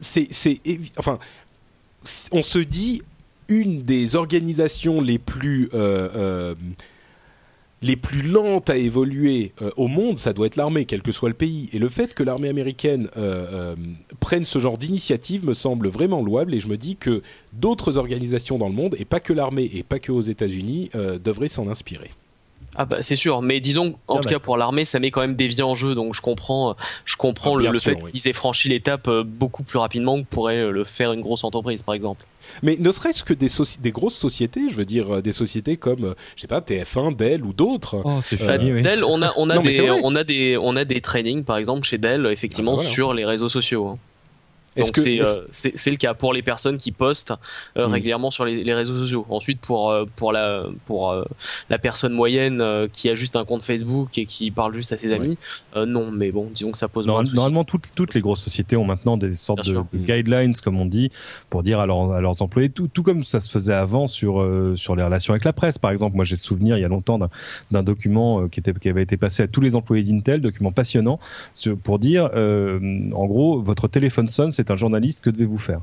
c'est. Enfin, on se dit une des organisations les plus. Les plus lentes à évoluer euh, au monde, ça doit être l'armée, quel que soit le pays. Et le fait que l'armée américaine euh, euh, prenne ce genre d'initiative me semble vraiment louable et je me dis que d'autres organisations dans le monde, et pas que l'armée et pas que aux États-Unis, devraient s'en inspirer. Ah bah c'est sûr, mais disons en Ah, tout bah. cas pour l'armée ça met quand même des vies en jeu, donc je comprends, je comprends Ah, le, bien le sûr, fait oui. qu'ils aient franchi l'étape euh, beaucoup plus rapidement que pourrait euh, le faire une grosse entreprise par exemple. Mais ne serait-ce que des, soci- des grosses sociétés, je veux dire euh, des sociétés comme, je sais pas, TF1, Dell ou d'autres. Oh, c'est Euh, oui. Dell, on a on a Non, des on a des on a des trainings par exemple chez Dell effectivement Ah bah voilà. sur les réseaux sociaux. hein. Donc c'est le cas pour les personnes qui postent hmm. régulièrement sur les, les, réseaux sociaux. Ensuite pour pour la pour la personne moyenne qui a juste un compte Facebook et qui parle juste à ses amis, non. Mais bon, disons que ça pose. normalement, toutes toutes les grosses sociétés ont maintenant des sortes de, guidelines, comme on dit, pour dire à, à leurs employés, tout, tout comme ça se faisait avant sur euh, sur les relations avec la presse. Par exemple, moi j'ai souvenir il y a longtemps d'un document euh, qui était qui avait été passé à tous les employés d'Intel, document passionnant, pour dire, euh, en gros, votre téléphone sonne, c'est un journaliste, que devez-vous faire?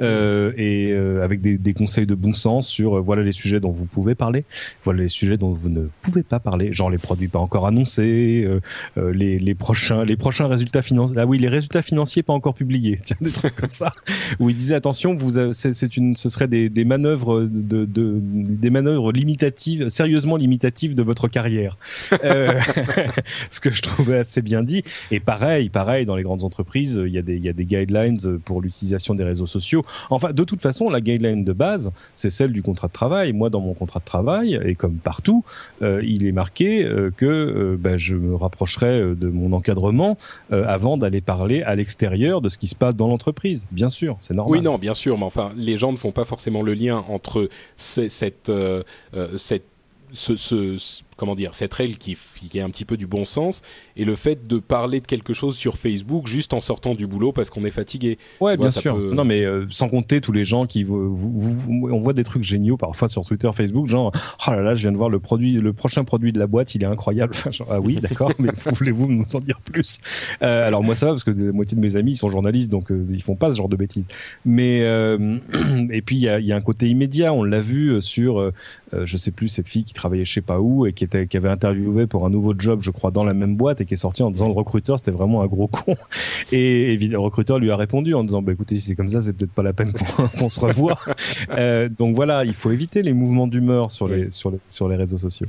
Et avec des, conseils de bon sens sur voilà les sujets dont vous pouvez parler, voilà les sujets dont vous ne pouvez pas parler, genre les produits pas encore annoncés, les, prochains les prochains résultats financiers. Ah oui, les résultats financiers pas encore publiés, *laughs* tiens des trucs comme ça. Où il disait attention, vous c'est une ce serait des, manœuvres de, de, des manœuvres limitatives, sérieusement limitatives de votre carrière. Euh, *laughs* ce que je trouvais assez bien dit. Et pareil, pareil dans les grandes entreprises, il y a des il y a des guidelines pour l'utilisation des réseaux sociaux. Enfin, de toute façon, la guideline de base, c'est celle du contrat de travail. Moi, dans mon contrat de travail, et comme partout, euh, il est marqué euh, que euh, ben, je me rapprocherai de mon encadrement avant d'aller parler à l'extérieur de ce qui se passe dans l'entreprise. Bien sûr, c'est normal. Oui, non, bien sûr, mais enfin, les gens ne font pas forcément le lien entre cette, cette ce, ce, comment dire, cette règle qui, qui est un petit peu du bon sens et le fait de parler de quelque chose sur Facebook juste en sortant du boulot parce qu'on est fatigué. Ouais, bien sûr. Non, mais euh, sans compter tous les gens qui, vous, vous, on voit des trucs géniaux parfois sur Twitter, Facebook, genre, oh là là, je viens de voir le produit, le prochain produit de la boîte, il est incroyable. *laughs* genre, ah oui, *laughs* d'accord, mais voulez-vous nous en dire plus? Euh, Alors moi ça va parce que la moitié de mes amis ils sont journalistes, donc euh, ils font pas ce genre de bêtises. Mais euh, *clears throat* et puis il y a, y a, un côté immédiat. On l'a vu sur, je sais plus cette fille qui travaillait je sais pas où et qui était qui avait interviewé pour un nouveau job, je crois, dans la même boîte et qui est sorti en disant le recruteur c'était vraiment un gros *laughs* con. Et, le recruteur lui a répondu en disant bah écoutez si c'est comme ça c'est peut-être pas la peine qu'on *laughs* se revoie. *laughs* euh, donc voilà, il faut éviter les mouvements d'humeur sur les sur les sur les réseaux sociaux.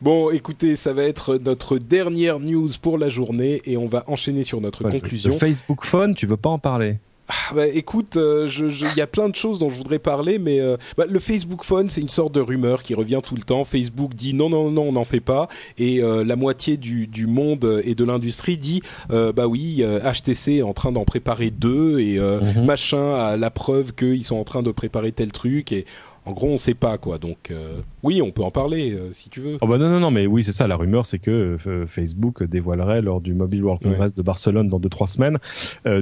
Bon, écoutez, ça va être notre dernière news pour la journée et on va enchaîner sur notre conclusion. Le Facebook Phone, tu veux pas en parler? Ah, bah, écoute, il euh, je, y a plein de choses dont je voudrais parler, mais euh, bah, le Facebook Phone, c'est une sorte de rumeur qui revient tout le temps. Facebook dit non, non, non, on n'en fait pas, et euh, la moitié du, du, monde et de l'industrie dit bah oui, HTC est en train d'en préparer deux et mhm. machin a la preuve qu'ils sont en train de préparer tel truc et en gros, on sait pas quoi. Donc euh, oui, on peut en parler euh, si tu veux. Oh bah non non non, mais oui c'est ça. La rumeur, c'est que euh, Facebook dévoilerait lors du Mobile World Congress de Barcelone dans deux trois semaines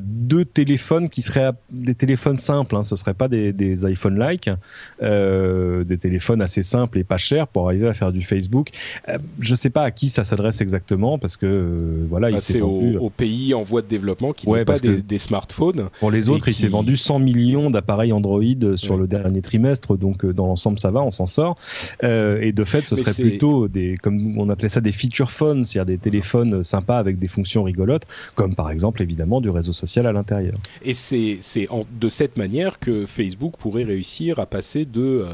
deux téléphones qui seraient des téléphones simples. Hein, ce seraient pas des, des iPhone like, des téléphones assez simples et pas chers pour arriver à faire du Facebook. je sais pas à qui ça s'adresse exactement parce que voilà, bah, c'est au, pays en voie de développement qui n'ont pas des, des, smartphones. Pour les autres, il s'est vendu 100 millions d'appareils Android sur le dernier trimestre, donc donc dans l'ensemble ça va, on s'en sort. Euh, et de fait, ce serait plutôt des, comme on appelait ça des feature phones, c'est-à-dire des téléphones sympas avec des fonctions rigolotes, comme par exemple évidemment du réseau social à l'intérieur. Et c'est de cette manière que Facebook pourrait réussir à passer de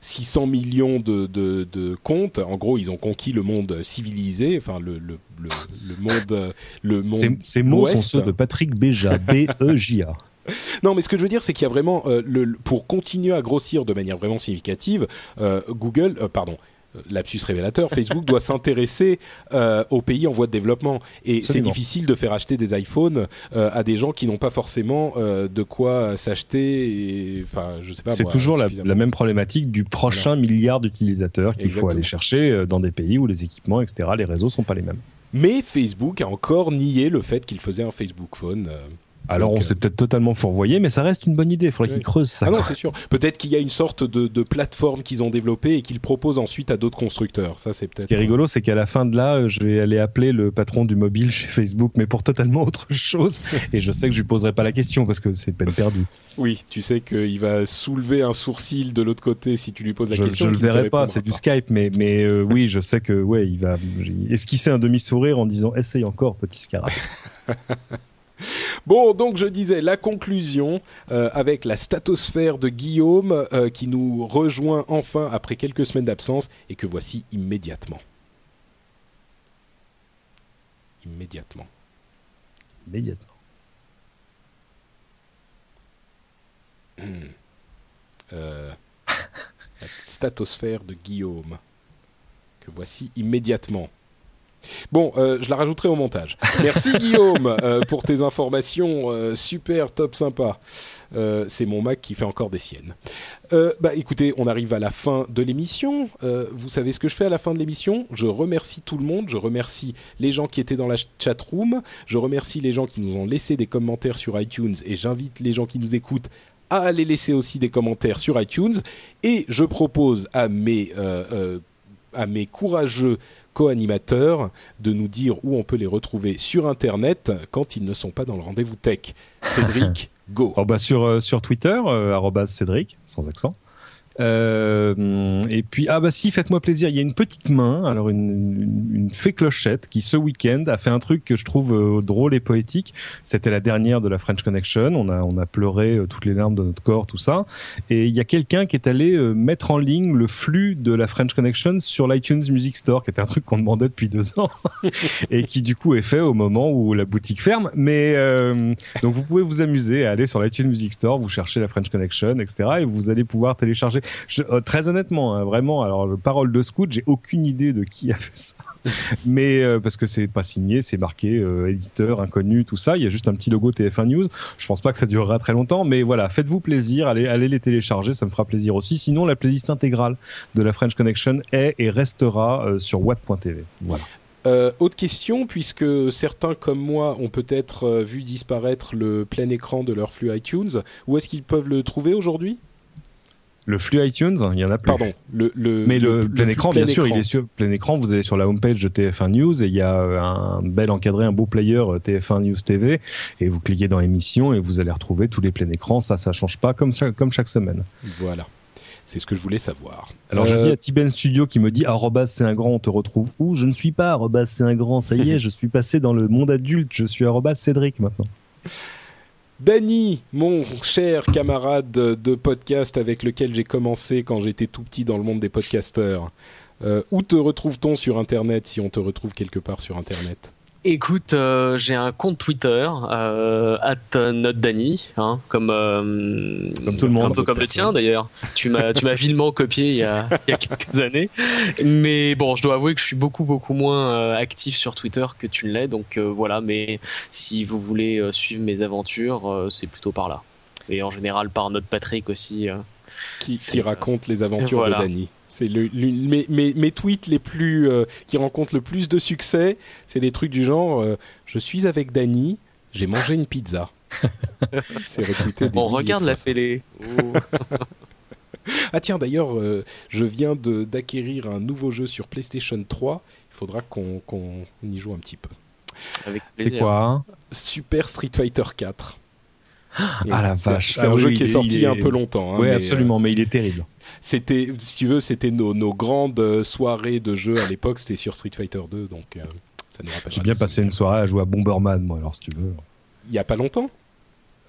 600 euh, millions de, de, de, comptes. En gros, ils ont conquis le monde civilisé, enfin le, le, le, monde, le monde. Ces, ces mots sont ceux de Patrick Béja, B-E-J-A. *laughs* *laughs* Non, mais ce que je veux dire, c'est qu'il y a vraiment, euh, le, pour continuer à grossir de manière vraiment significative, euh, Google, euh, pardon, lapsus révélateur, *laughs* Facebook doit s'intéresser aux pays en voie de développement. Et c'est difficile de faire acheter des iPhones à des gens qui n'ont pas forcément de quoi s'acheter. Enfin, je sais pas. C'est toujours la, même problématique du prochain milliard d'utilisateurs qu'il faut aller chercher dans des pays où les équipements, etc., les réseaux sont pas les mêmes. Mais Facebook a encore nié le fait qu'il faisait un Facebook Phone. Alors on s'est peut-être totalement fourvoyé, mais ça reste une bonne idée. Il faudrait qu'ils creusent ça. Ah non, c'est sûr. Peut-être qu'il y a une sorte de, de plateforme qu'ils ont développée et qu'ils proposent ensuite à d'autres constructeurs. Ça, c'est peut-être. Ce qui est rigolo, c'est qu'à la fin de là, je vais aller appeler le patron du mobile chez Facebook, mais pour totalement *laughs* autre chose. et je sais que je lui poserai pas la question parce que c'est peine perdue. Oui, tu sais qu'il va soulever un sourcil de l'autre côté si tu lui poses la question. Je le verrai pas, c'est du Skype, mais mais euh, oui, je sais que ouais, il va esquisser un demi sourire en disant essaye encore, petit scarab? *laughs* Bon, donc je disais la conclusion euh, avec la statosphère de Guillaume euh, qui nous rejoint enfin après quelques semaines d'absence et que voici immédiatement. Immédiatement. Immédiatement. Hmm. Euh, *laughs* la statosphère de Guillaume que voici immédiatement. Bon, euh, je la rajouterai au montage. Merci *laughs* Guillaume euh, pour tes informations euh, super top sympa. C'est mon Mac qui fait encore des siennes. Bah écoutez, on arrive à la fin de l'émission. Vous savez ce que je fais à la fin de l'émission? Je remercie tout le monde. Je remercie les gens qui étaient dans la chat room. Je remercie les gens qui nous ont laissé des commentaires sur iTunes et j'invite les gens qui nous écoutent à aller laisser aussi des commentaires sur iTunes. Et je propose à mes à mes courageux co-animateurs de nous dire où on peut les retrouver sur Internet quand ils ne sont pas dans le rendez-vous tech. Cédric, *laughs* go. Oh bah sur euh, sur Twitter euh, Cédric sans accent. Euh, et puis ah bah si faites-moi plaisir il y a une petite main alors une, une, une fée clochette qui ce week-end a fait un truc que je trouve euh, drôle et poétique. C'était la dernière de la French Connection. On a on a pleuré euh, toutes les larmes de notre corps tout ça. Et il y a quelqu'un qui est allé mettre en ligne le flux de la French Connection sur l'iTunes Music Store qui était un truc qu'on demandait depuis deux ans. *laughs* Et qui du coup est fait au moment où la boutique ferme. Mais donc vous pouvez vous amuser à aller sur l'iTunes Music Store vous cherchez la French Connection etc et vous allez pouvoir télécharger je, euh, très honnêtement, hein, vraiment, alors le parole de scout, j'ai aucune idée de qui a fait ça, *laughs* mais euh, parce que c'est pas signé, c'est marqué euh, éditeur inconnu, tout ça. Il y a juste un petit logo TF1 News. Je pense pas que ça durera très longtemps, mais voilà, faites-vous plaisir, allez, allez les télécharger, ça me fera plaisir aussi. Sinon, la playlist intégrale de la French Connection est et restera euh, sur watt.tv. Voilà. Euh, autre question, puisque certains comme moi ont peut-être euh, vu disparaître le plein écran de leur flux iTunes, où est-ce qu'ils peuvent le trouver aujourd'hui? Le flux iTunes, il y en a plus. Pardon, le, le Mais le, plein écran, plein bien sûr, il est sur plein écran. Vous allez sur la homepage de TF1 News et il y a euh, un bel encadré, un beau player euh, TF1 News TV et vous cliquez dans émissions et vous allez retrouver tous les pleins écrans. Ça, ça change pas comme ça, comme chaque semaine. Voilà, c'est ce que je voulais savoir. Alors je Euh, dis à Tiben Studio qui me dit arrobas c'est un grand, on te retrouve où? Je ne suis pas arrobas c'est un grand. Ça y est, *laughs* je suis passé dans le monde adulte. Je suis arrobas Cédric maintenant. Danny, mon cher camarade de podcast avec lequel j'ai commencé quand j'étais tout petit dans le monde des podcasteurs, euh, où te retrouve-t-on sur Internet si on te retrouve quelque part sur Internet? Écoute, euh, j'ai un compte Twitter, euh, @notdani, hein, comme euh, Comme tout le monde. comme, comme le tien d'ailleurs. Tu m'as tu m'as vilement copié il y, a, il y a quelques années, mais bon, je dois avouer que je suis beaucoup beaucoup moins euh, actif sur Twitter que tu ne l'es, donc euh, voilà. Mais si vous voulez euh, suivre mes aventures, euh, c'est plutôt par là. Et en général par notre Patrick aussi. euh. qui, qui euh, raconte les aventures voilà. de Danny. C'est le, mes, mes, mes tweets les plus euh, qui rencontrent le plus de succès. C'est des trucs du genre euh, je suis avec Danny, j'ai mangé une pizza. *laughs* c'est retweeté. des On milliers regarde de la télé. Oh. *laughs* Ah tiens d'ailleurs, euh, je viens de d'acquérir un nouveau jeu sur PlayStation 3. Il faudra qu'on qu'on y joue un petit peu. Avec C'est quoi? Hein Super Street Fighter 4. Ah la C'est- vache. C'est Ah un jeu qui est sorti il un peu longtemps. hein, Oui, mais, euh, absolument, mais il est terrible. C'était, si tu veux, c'était nos, grandes euh, soirées de jeux à l'époque. C'était sur Street Fighter 2, donc euh, ça nous rappelle. J'ai bien passé une soirée à jouer à Bomberman, moi, alors si tu veux. Il y a pas longtemps?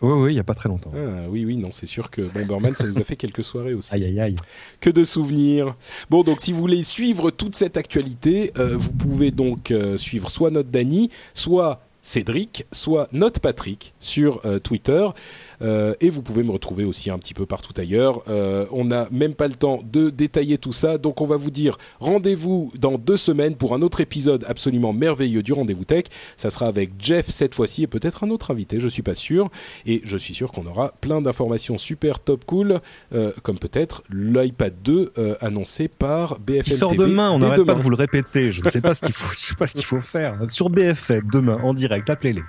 Oui, oui, il y a pas très longtemps. Ah, oui, oui, non, c'est sûr que Bomberman, ça nous a fait quelques soirées aussi. Aïe, aïe, aïe. Que de souvenirs. Bon, donc si vous voulez suivre toute cette actualité, euh, vous pouvez donc euh, suivre soit notre Dany, soit Cédric, soit notre Patrick sur euh, Twitter. Euh, et vous pouvez me retrouver aussi un petit peu partout ailleurs. Euh, on n'a même pas le temps de détailler tout ça, donc on va vous dire rendez-vous dans deux semaines pour un autre épisode absolument merveilleux du Rendez-vous Tech. Ça sera avec Jeff cette fois-ci et peut-être un autre invité, je suis pas sûr. Et je suis sûr qu'on aura plein d'informations super top cool, euh, comme peut-être l'iPad 2 euh, annoncé par BFM Qui sort TV demain, on n'arrête pas de vous le répéter. Je ne sais pas ce qu'il faut, *laughs* je sais pas ce qu'il faut faire. Sur BFM, demain, en direct, appelez-les.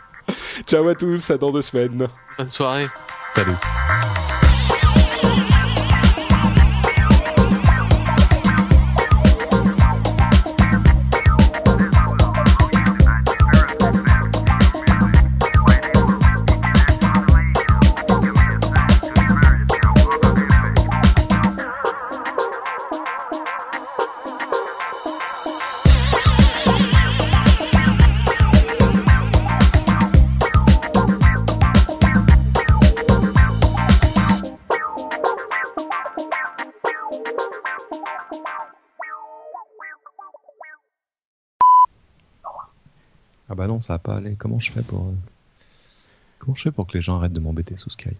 Ciao à tous, à dans deux semaines. Bonne soirée. Salut. Ah bah non, ça va pas aller. Comment je fais pour euh, comment je fais pour que les gens arrêtent de m'embêter sous Skype?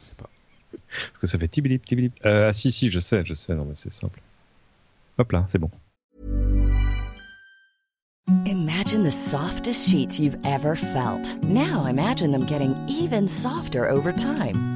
Je sais pas. Parce que ça fait tibilip tibilip. Euh, ah si si, je sais, je sais. Non mais c'est simple. Hop là, c'est bon. Imagine the softest sheets you've ever felt. Now imagine them getting even softer over time.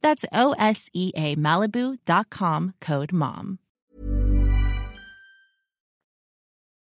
That's O S E A Malibu.com code MOM.